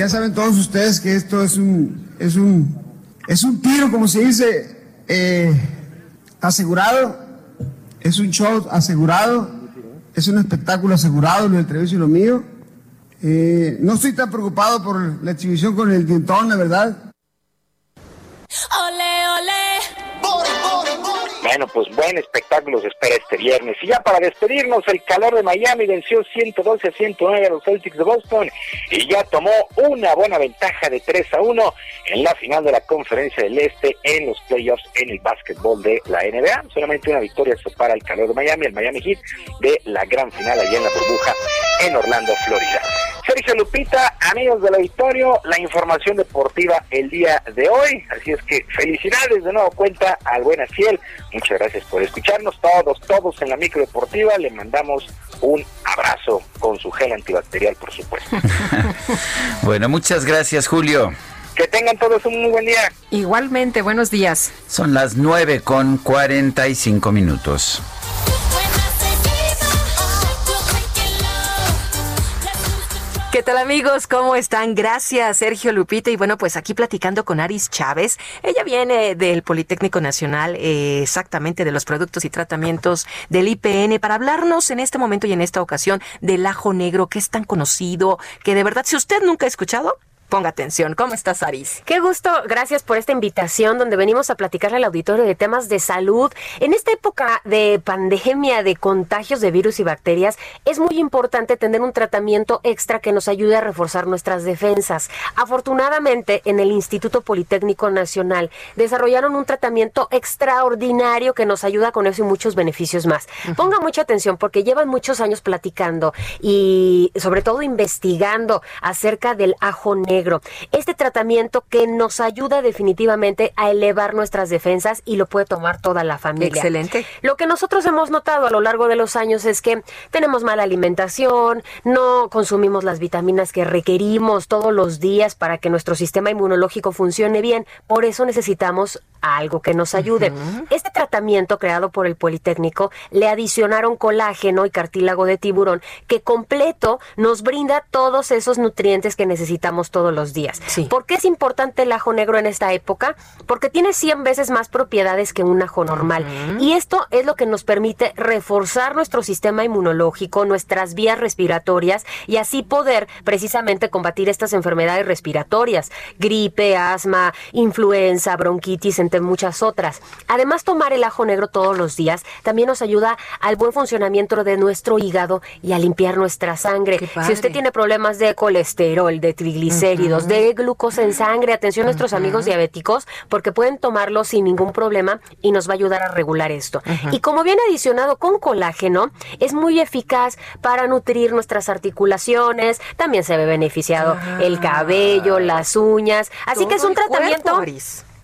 Ya saben todos ustedes que esto es un, es un, es un tiro, como se dice, eh, asegurado, es un show asegurado, es un espectáculo asegurado, lo del Treviso y lo mío. Eh, no estoy tan preocupado por la exhibición con el dientón, la verdad. Ole, ole. Bueno, pues buen espectáculo se espera este viernes. Y ya para despedirnos, el calor de Miami venció 112 a 109 a los Celtics de Boston y ya tomó una buena ventaja de 3 a 1 en la final de la Conferencia del Este en los playoffs en el básquetbol de la NBA. Solamente una victoria separa el calor de Miami, el Miami Heat, de la gran final allá en la burbuja en Orlando, Florida. Sergio Lupita, amigos del auditorio, la información deportiva el día de hoy. Así es que felicidades de nuevo cuenta al buen Aciel. Muchas gracias por escucharnos. Todos, todos en la micro deportiva le mandamos un abrazo con su gel antibacterial, por supuesto. (laughs) Bueno, muchas gracias, Julio. que tengan todos un muy buen día. Igualmente, buenos días. Son las 9 con 45 minutos. ¿Qué tal amigos? ¿Cómo están? Gracias, Sergio Lupita. Y bueno, pues aquí platicando con Aris Chávez. Ella viene del Politécnico Nacional, eh, exactamente de los productos y tratamientos del IPN, para hablarnos en este momento y en esta ocasión del ajo negro, que es tan conocido, que de verdad, si usted nunca ha escuchado, ponga atención. ¿Cómo estás, Aris? Qué gusto, gracias por esta invitación donde venimos a platicarle al auditorio de temas de salud. En esta época de pandemia, de contagios de virus y bacterias, es muy importante tener un tratamiento extra que nos ayude a reforzar nuestras defensas. Afortunadamente, en el Instituto Politécnico Nacional desarrollaron un tratamiento extraordinario que nos ayuda con eso y muchos beneficios más. Ponga mucha atención porque llevan muchos años platicando y sobre todo investigando acerca del ajo negro. Este tratamiento que nos ayuda definitivamente a elevar nuestras defensas y lo puede tomar toda la familia. Excelente. Lo que nosotros hemos notado a lo largo de los años es que tenemos mala alimentación, no consumimos las vitaminas que requerimos todos los días para que nuestro sistema inmunológico funcione bien. Por eso necesitamos algo que nos ayude. Este tratamiento creado por el Politécnico le adicionaron colágeno y cartílago de tiburón que completo nos brinda todos esos nutrientes que necesitamos todos todos los días. ¿Por qué es importante el ajo negro en esta época? Porque tiene 100 veces más propiedades que un ajo normal. Y esto es lo que nos permite reforzar nuestro sistema inmunológico, nuestras vías respiratorias y así poder precisamente combatir estas enfermedades respiratorias, gripe, asma, influenza, bronquitis, entre muchas otras. Además, tomar el ajo negro todos los días también nos ayuda al buen funcionamiento de nuestro hígado y a limpiar nuestra sangre. Si usted tiene problemas de colesterol, de triglicéridos, de glucosa en sangre, atención a nuestros amigos diabéticos, porque pueden tomarlo sin ningún problema y nos va a ayudar a regular esto. Y como viene adicionado con colágeno, es muy eficaz para nutrir nuestras articulaciones, también se ve beneficiado el cabello, las uñas, así que es un tratamiento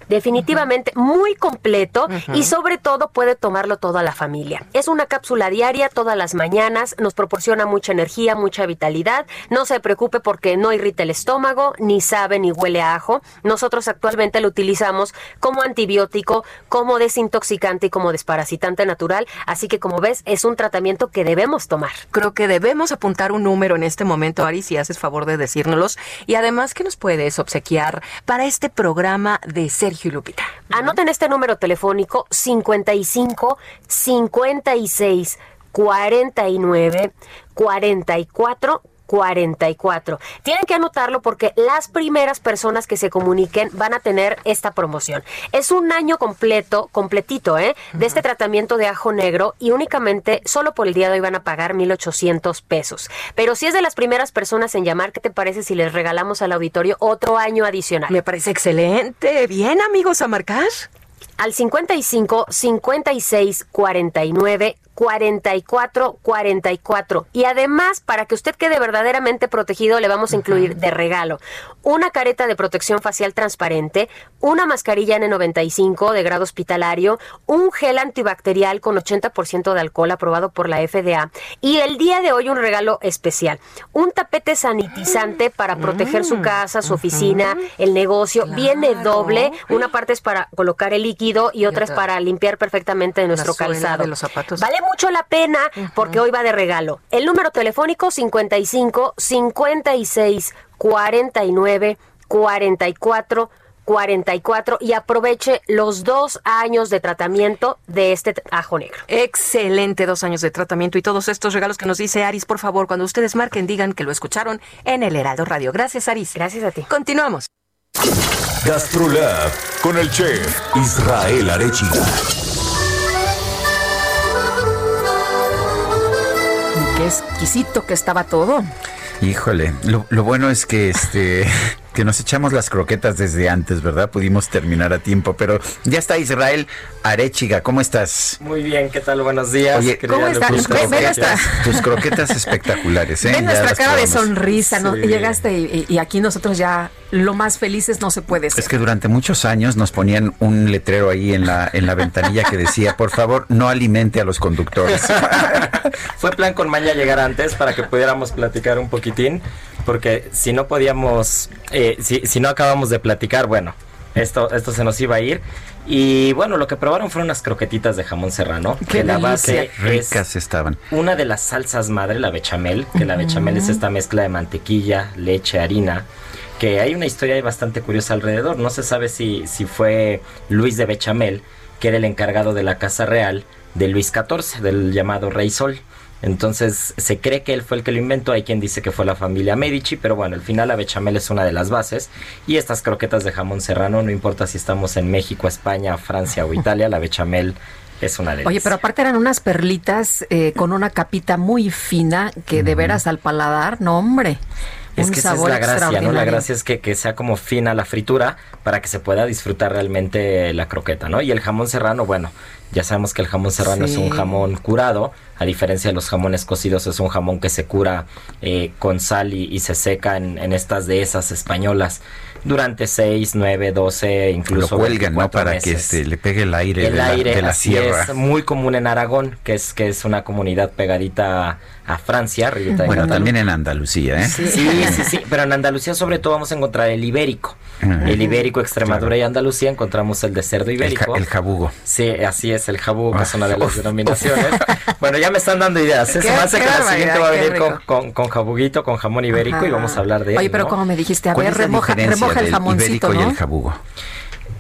definitivamente muy completo y sobre todo puede tomarlo toda la familia. Es una cápsula diaria todas las mañanas, nos proporciona mucha energía, mucha vitalidad. No se preocupe porque no irrita el estómago, ni sabe ni huele a ajo. Nosotros actualmente lo utilizamos como antibiótico, como desintoxicante y como desparasitante natural, así que como ves es un tratamiento que debemos tomar. Creo que debemos apuntar un número en este momento, Ari, si haces favor de decírnoslos y además que nos puedes obsequiar para este programa de ser Lupita. Anoten este número telefónico 55 56 49 44 44. Tienen que anotarlo porque las primeras personas que se comuniquen van a tener esta promoción. Es un año completo, completito, ¿eh? De este tratamiento de ajo negro y únicamente solo por el día de hoy van a pagar 1,800 pesos. Pero si es de las primeras personas en llamar, ¿qué te parece si les regalamos al auditorio otro año adicional? Me parece excelente. Bien, amigos, a marcar al 55 56 49 44 44. Y además, para que usted quede verdaderamente protegido, le vamos a incluir de regalo una careta de protección facial transparente, una mascarilla N95 de grado hospitalario, un gel antibacterial con 80% de alcohol aprobado por la FDA y el día de hoy un regalo especial, un tapete sanitizante para proteger su casa, su oficina, el negocio. Viene doble, una parte es para colocar el líquido y otra es para limpiar perfectamente nuestro calzado. De los zapatos. Vale mucho la pena porque hoy va de regalo. El número telefónico 55 56 49 44 44 y aproveche los dos años de tratamiento de este ajo negro. Excelente, dos años de tratamiento y todos estos regalos que nos dice Aris, por favor, cuando ustedes marquen, digan que lo escucharon en el Heraldo Radio. Gracias, Aris. Gracias a ti. Continuamos. Gastrolab con el chef Israel Arechiga. Exquisito que estaba todo. Híjole, lo, lo bueno es que este (laughs) que nos echamos las croquetas desde antes, ¿verdad? Pudimos terminar a tiempo, pero ya está Israel Arechiga, ¿cómo estás? Muy bien, ¿qué tal? Buenos días. Oye, ¿cómo estás? Tus, croquetas, tus croquetas espectaculares, ¿eh? Ven nuestra cara de sonrisa, ¿no? Llegaste y, aquí nosotros ya lo más felices no se puede ser. Es que durante muchos años nos ponían un letrero ahí en la, en la ventanilla que decía, por favor, no alimente a los conductores. (laughs) Fue plan con maña llegar antes para que pudiéramos platicar un poquitín porque si no podíamos, eh, si, si, no acabamos de platicar, bueno, esto, esto se nos iba a ir. Y bueno, lo que probaron fueron unas croquetitas de jamón serrano. que la base ricas estaban. Una de las salsas madre, la bechamel, que la bechamel es esta mezcla de mantequilla, leche, harina que hay una historia bastante curiosa alrededor. No se sabe si, si fue Luis de Bechamel, que era el encargado de la Casa Real de Luis XIV, del llamado Rey Sol. Entonces se cree que él fue el que lo inventó, hay quien dice que fue la familia Medici, pero bueno, al final la bechamel es una de las bases. Y estas croquetas de jamón serrano, no importa si estamos en México, España, Francia o Italia, la bechamel es una de Oye, pero aparte eran unas perlitas eh, con una capita muy fina que de veras al paladar, no hombre. Es que esa es la gracia, ¿no? La gracia es que, que, sea como fina la fritura para que se pueda disfrutar realmente la croqueta, ¿no? Y el jamón serrano, bueno, ya sabemos que el jamón serrano es un jamón curado, a diferencia de los jamones cocidos, es un jamón que se cura eh, con sal y, se seca en, en, estas dehesas españolas durante 6, 9, 12, incluso. Lo cuelgan, ¿no? Para que este, le pegue el aire, de, la, de la sierra. Es muy común en Aragón, que es, que es una comunidad pegadita a Francia. Bueno, también en Andalucía, ¿eh? Sí. sí, sí, pero en Andalucía sobre todo vamos a encontrar el ibérico. El ibérico, Extremadura y Andalucía encontramos el de cerdo ibérico. El, jabugo. Sí, así es, el jabugo, que es una de las denominaciones. bueno, ya me están dando ideas. ¿eh? Se me hace que la siguiente va a venir con, con, con, jabuguito, con jamón ibérico y vamos a hablar de Oye, pero como me dijiste, a ver, remoja, remoja el jamoncito, ¿no? y el jabugo?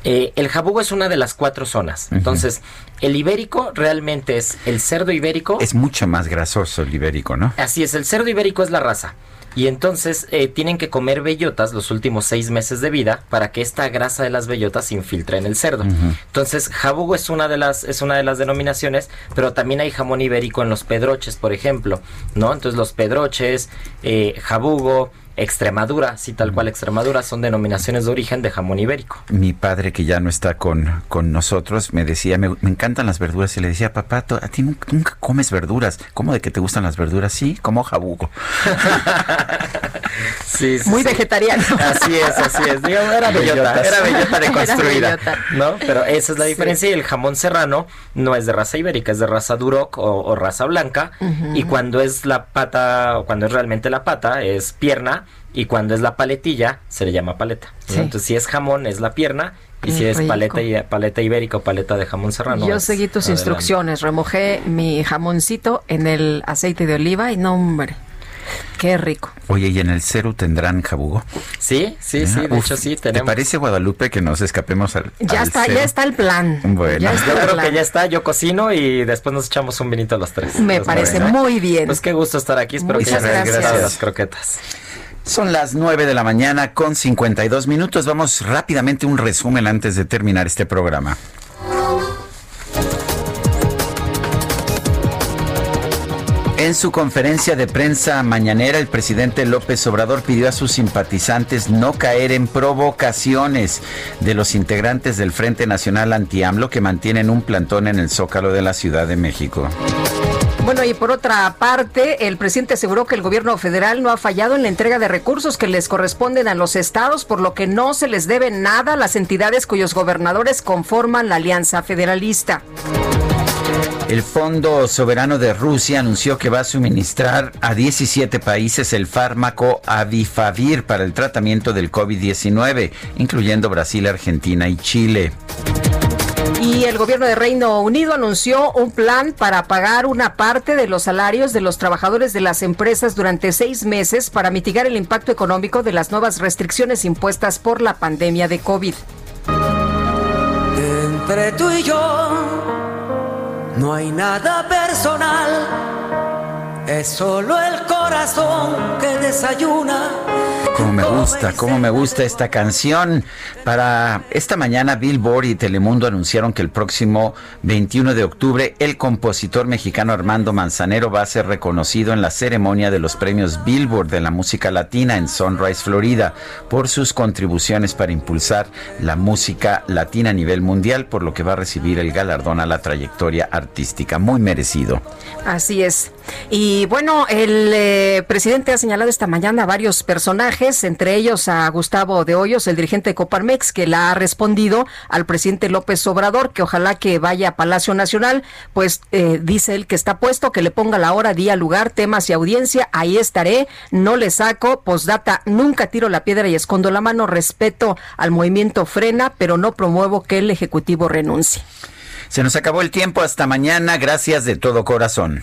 Eh, el jabugo es una de las cuatro zonas. Entonces, el ibérico realmente es el cerdo ibérico. Es mucho más grasoso el ibérico, ¿no? Así es, el cerdo ibérico es la raza. Y entonces eh, tienen que comer bellotas los últimos seis meses de vida para que esta grasa de las bellotas se infiltre en el cerdo. Entonces, jabugo es una de las, es una de las denominaciones, pero también hay jamón ibérico en los pedroches, por ejemplo, ¿no? Entonces los pedroches, eh, jabugo, Extremadura, sí, tal cual Extremadura, son denominaciones de origen de jamón ibérico. Mi padre, que ya no está con, con nosotros, me decía, me, encantan las verduras, y le decía, papá, a ti nunca, comes verduras. ¿Cómo de que te gustan las verduras? Sí, como jabugo. (laughs) sí, Muy vegetariano. Así es, así es. era bellota, era (laughs) bellota de construida. ¿no? Pero esa es la diferencia y el jamón serrano no es de raza ibérica, es de raza duroc o, raza blanca. Y cuando es la pata, cuando es realmente la pata, es pierna y cuando es la paletilla, se le llama paleta. Entonces, si es jamón, es la pierna. Y si es paleta, y, paleta ibérica o paleta de jamón serrano. Yo seguí tus instrucciones, remojé mi jamoncito en el aceite de oliva y no, hombre, Qué rico. Oye, ¿y en el cero tendrán jabugo? Sí, sí, sí, de hecho sí tenemos. ¿Te parece, Guadalupe, que nos escapemos al Ya está, ya está el plan. Bueno. yo creo que ya está, yo cocino y después nos echamos un vinito a los tres. Me parece muy bien. Pues qué gusto estar aquí, espero que ya gracias. las croquetas. Son las 9 de la mañana con 52 minutos. Vamos rápidamente un resumen antes de terminar este programa. En su conferencia de prensa mañanera, el presidente López Obrador pidió a sus simpatizantes no caer en provocaciones de los integrantes del Frente Nacional Anti-AMLO que mantienen un plantón en el Zócalo de la Ciudad de México. Bueno, y por otra parte, el presidente aseguró que el gobierno federal no ha fallado en la entrega de recursos que les corresponden a los estados, por lo que no se les debe nada a las entidades cuyos gobernadores conforman la alianza federalista. El Fondo Soberano de Rusia anunció que va a suministrar a 17 países el fármaco Avifavir para el tratamiento del COVID-19, incluyendo Brasil, Argentina y Chile. Y el gobierno de Reino Unido anunció un plan para pagar una parte de los salarios de los trabajadores de las empresas durante seis meses para mitigar el impacto económico de las nuevas restricciones impuestas por la pandemia de COVID. Entre tú y yo no hay nada personal, es solo el corazón que desayuna Cómo me gusta, cómo me gusta esta canción. Para esta mañana, Billboard y Telemundo anunciaron que el próximo 21 de octubre el compositor mexicano Armando Manzanero va a ser reconocido en la ceremonia de los premios Billboard de la música latina en Sunrise, Florida, por sus contribuciones para impulsar la música latina a nivel mundial, por lo que va a recibir el galardón a la trayectoria artística. Muy merecido. Así es. Y bueno, el eh, presidente ha señalado esta mañana a varios personajes entre ellos a Gustavo de Hoyos, el dirigente de Coparmex, que la ha respondido al presidente López Obrador, que ojalá que vaya a Palacio Nacional, pues eh, dice él que está puesto, que le ponga la hora, día, lugar, temas y audiencia, ahí estaré, no le saco, postdata, nunca tiro la piedra y escondo la mano, respeto al movimiento frena, pero no promuevo que el Ejecutivo renuncie. Se nos acabó el tiempo, hasta mañana, gracias de todo corazón.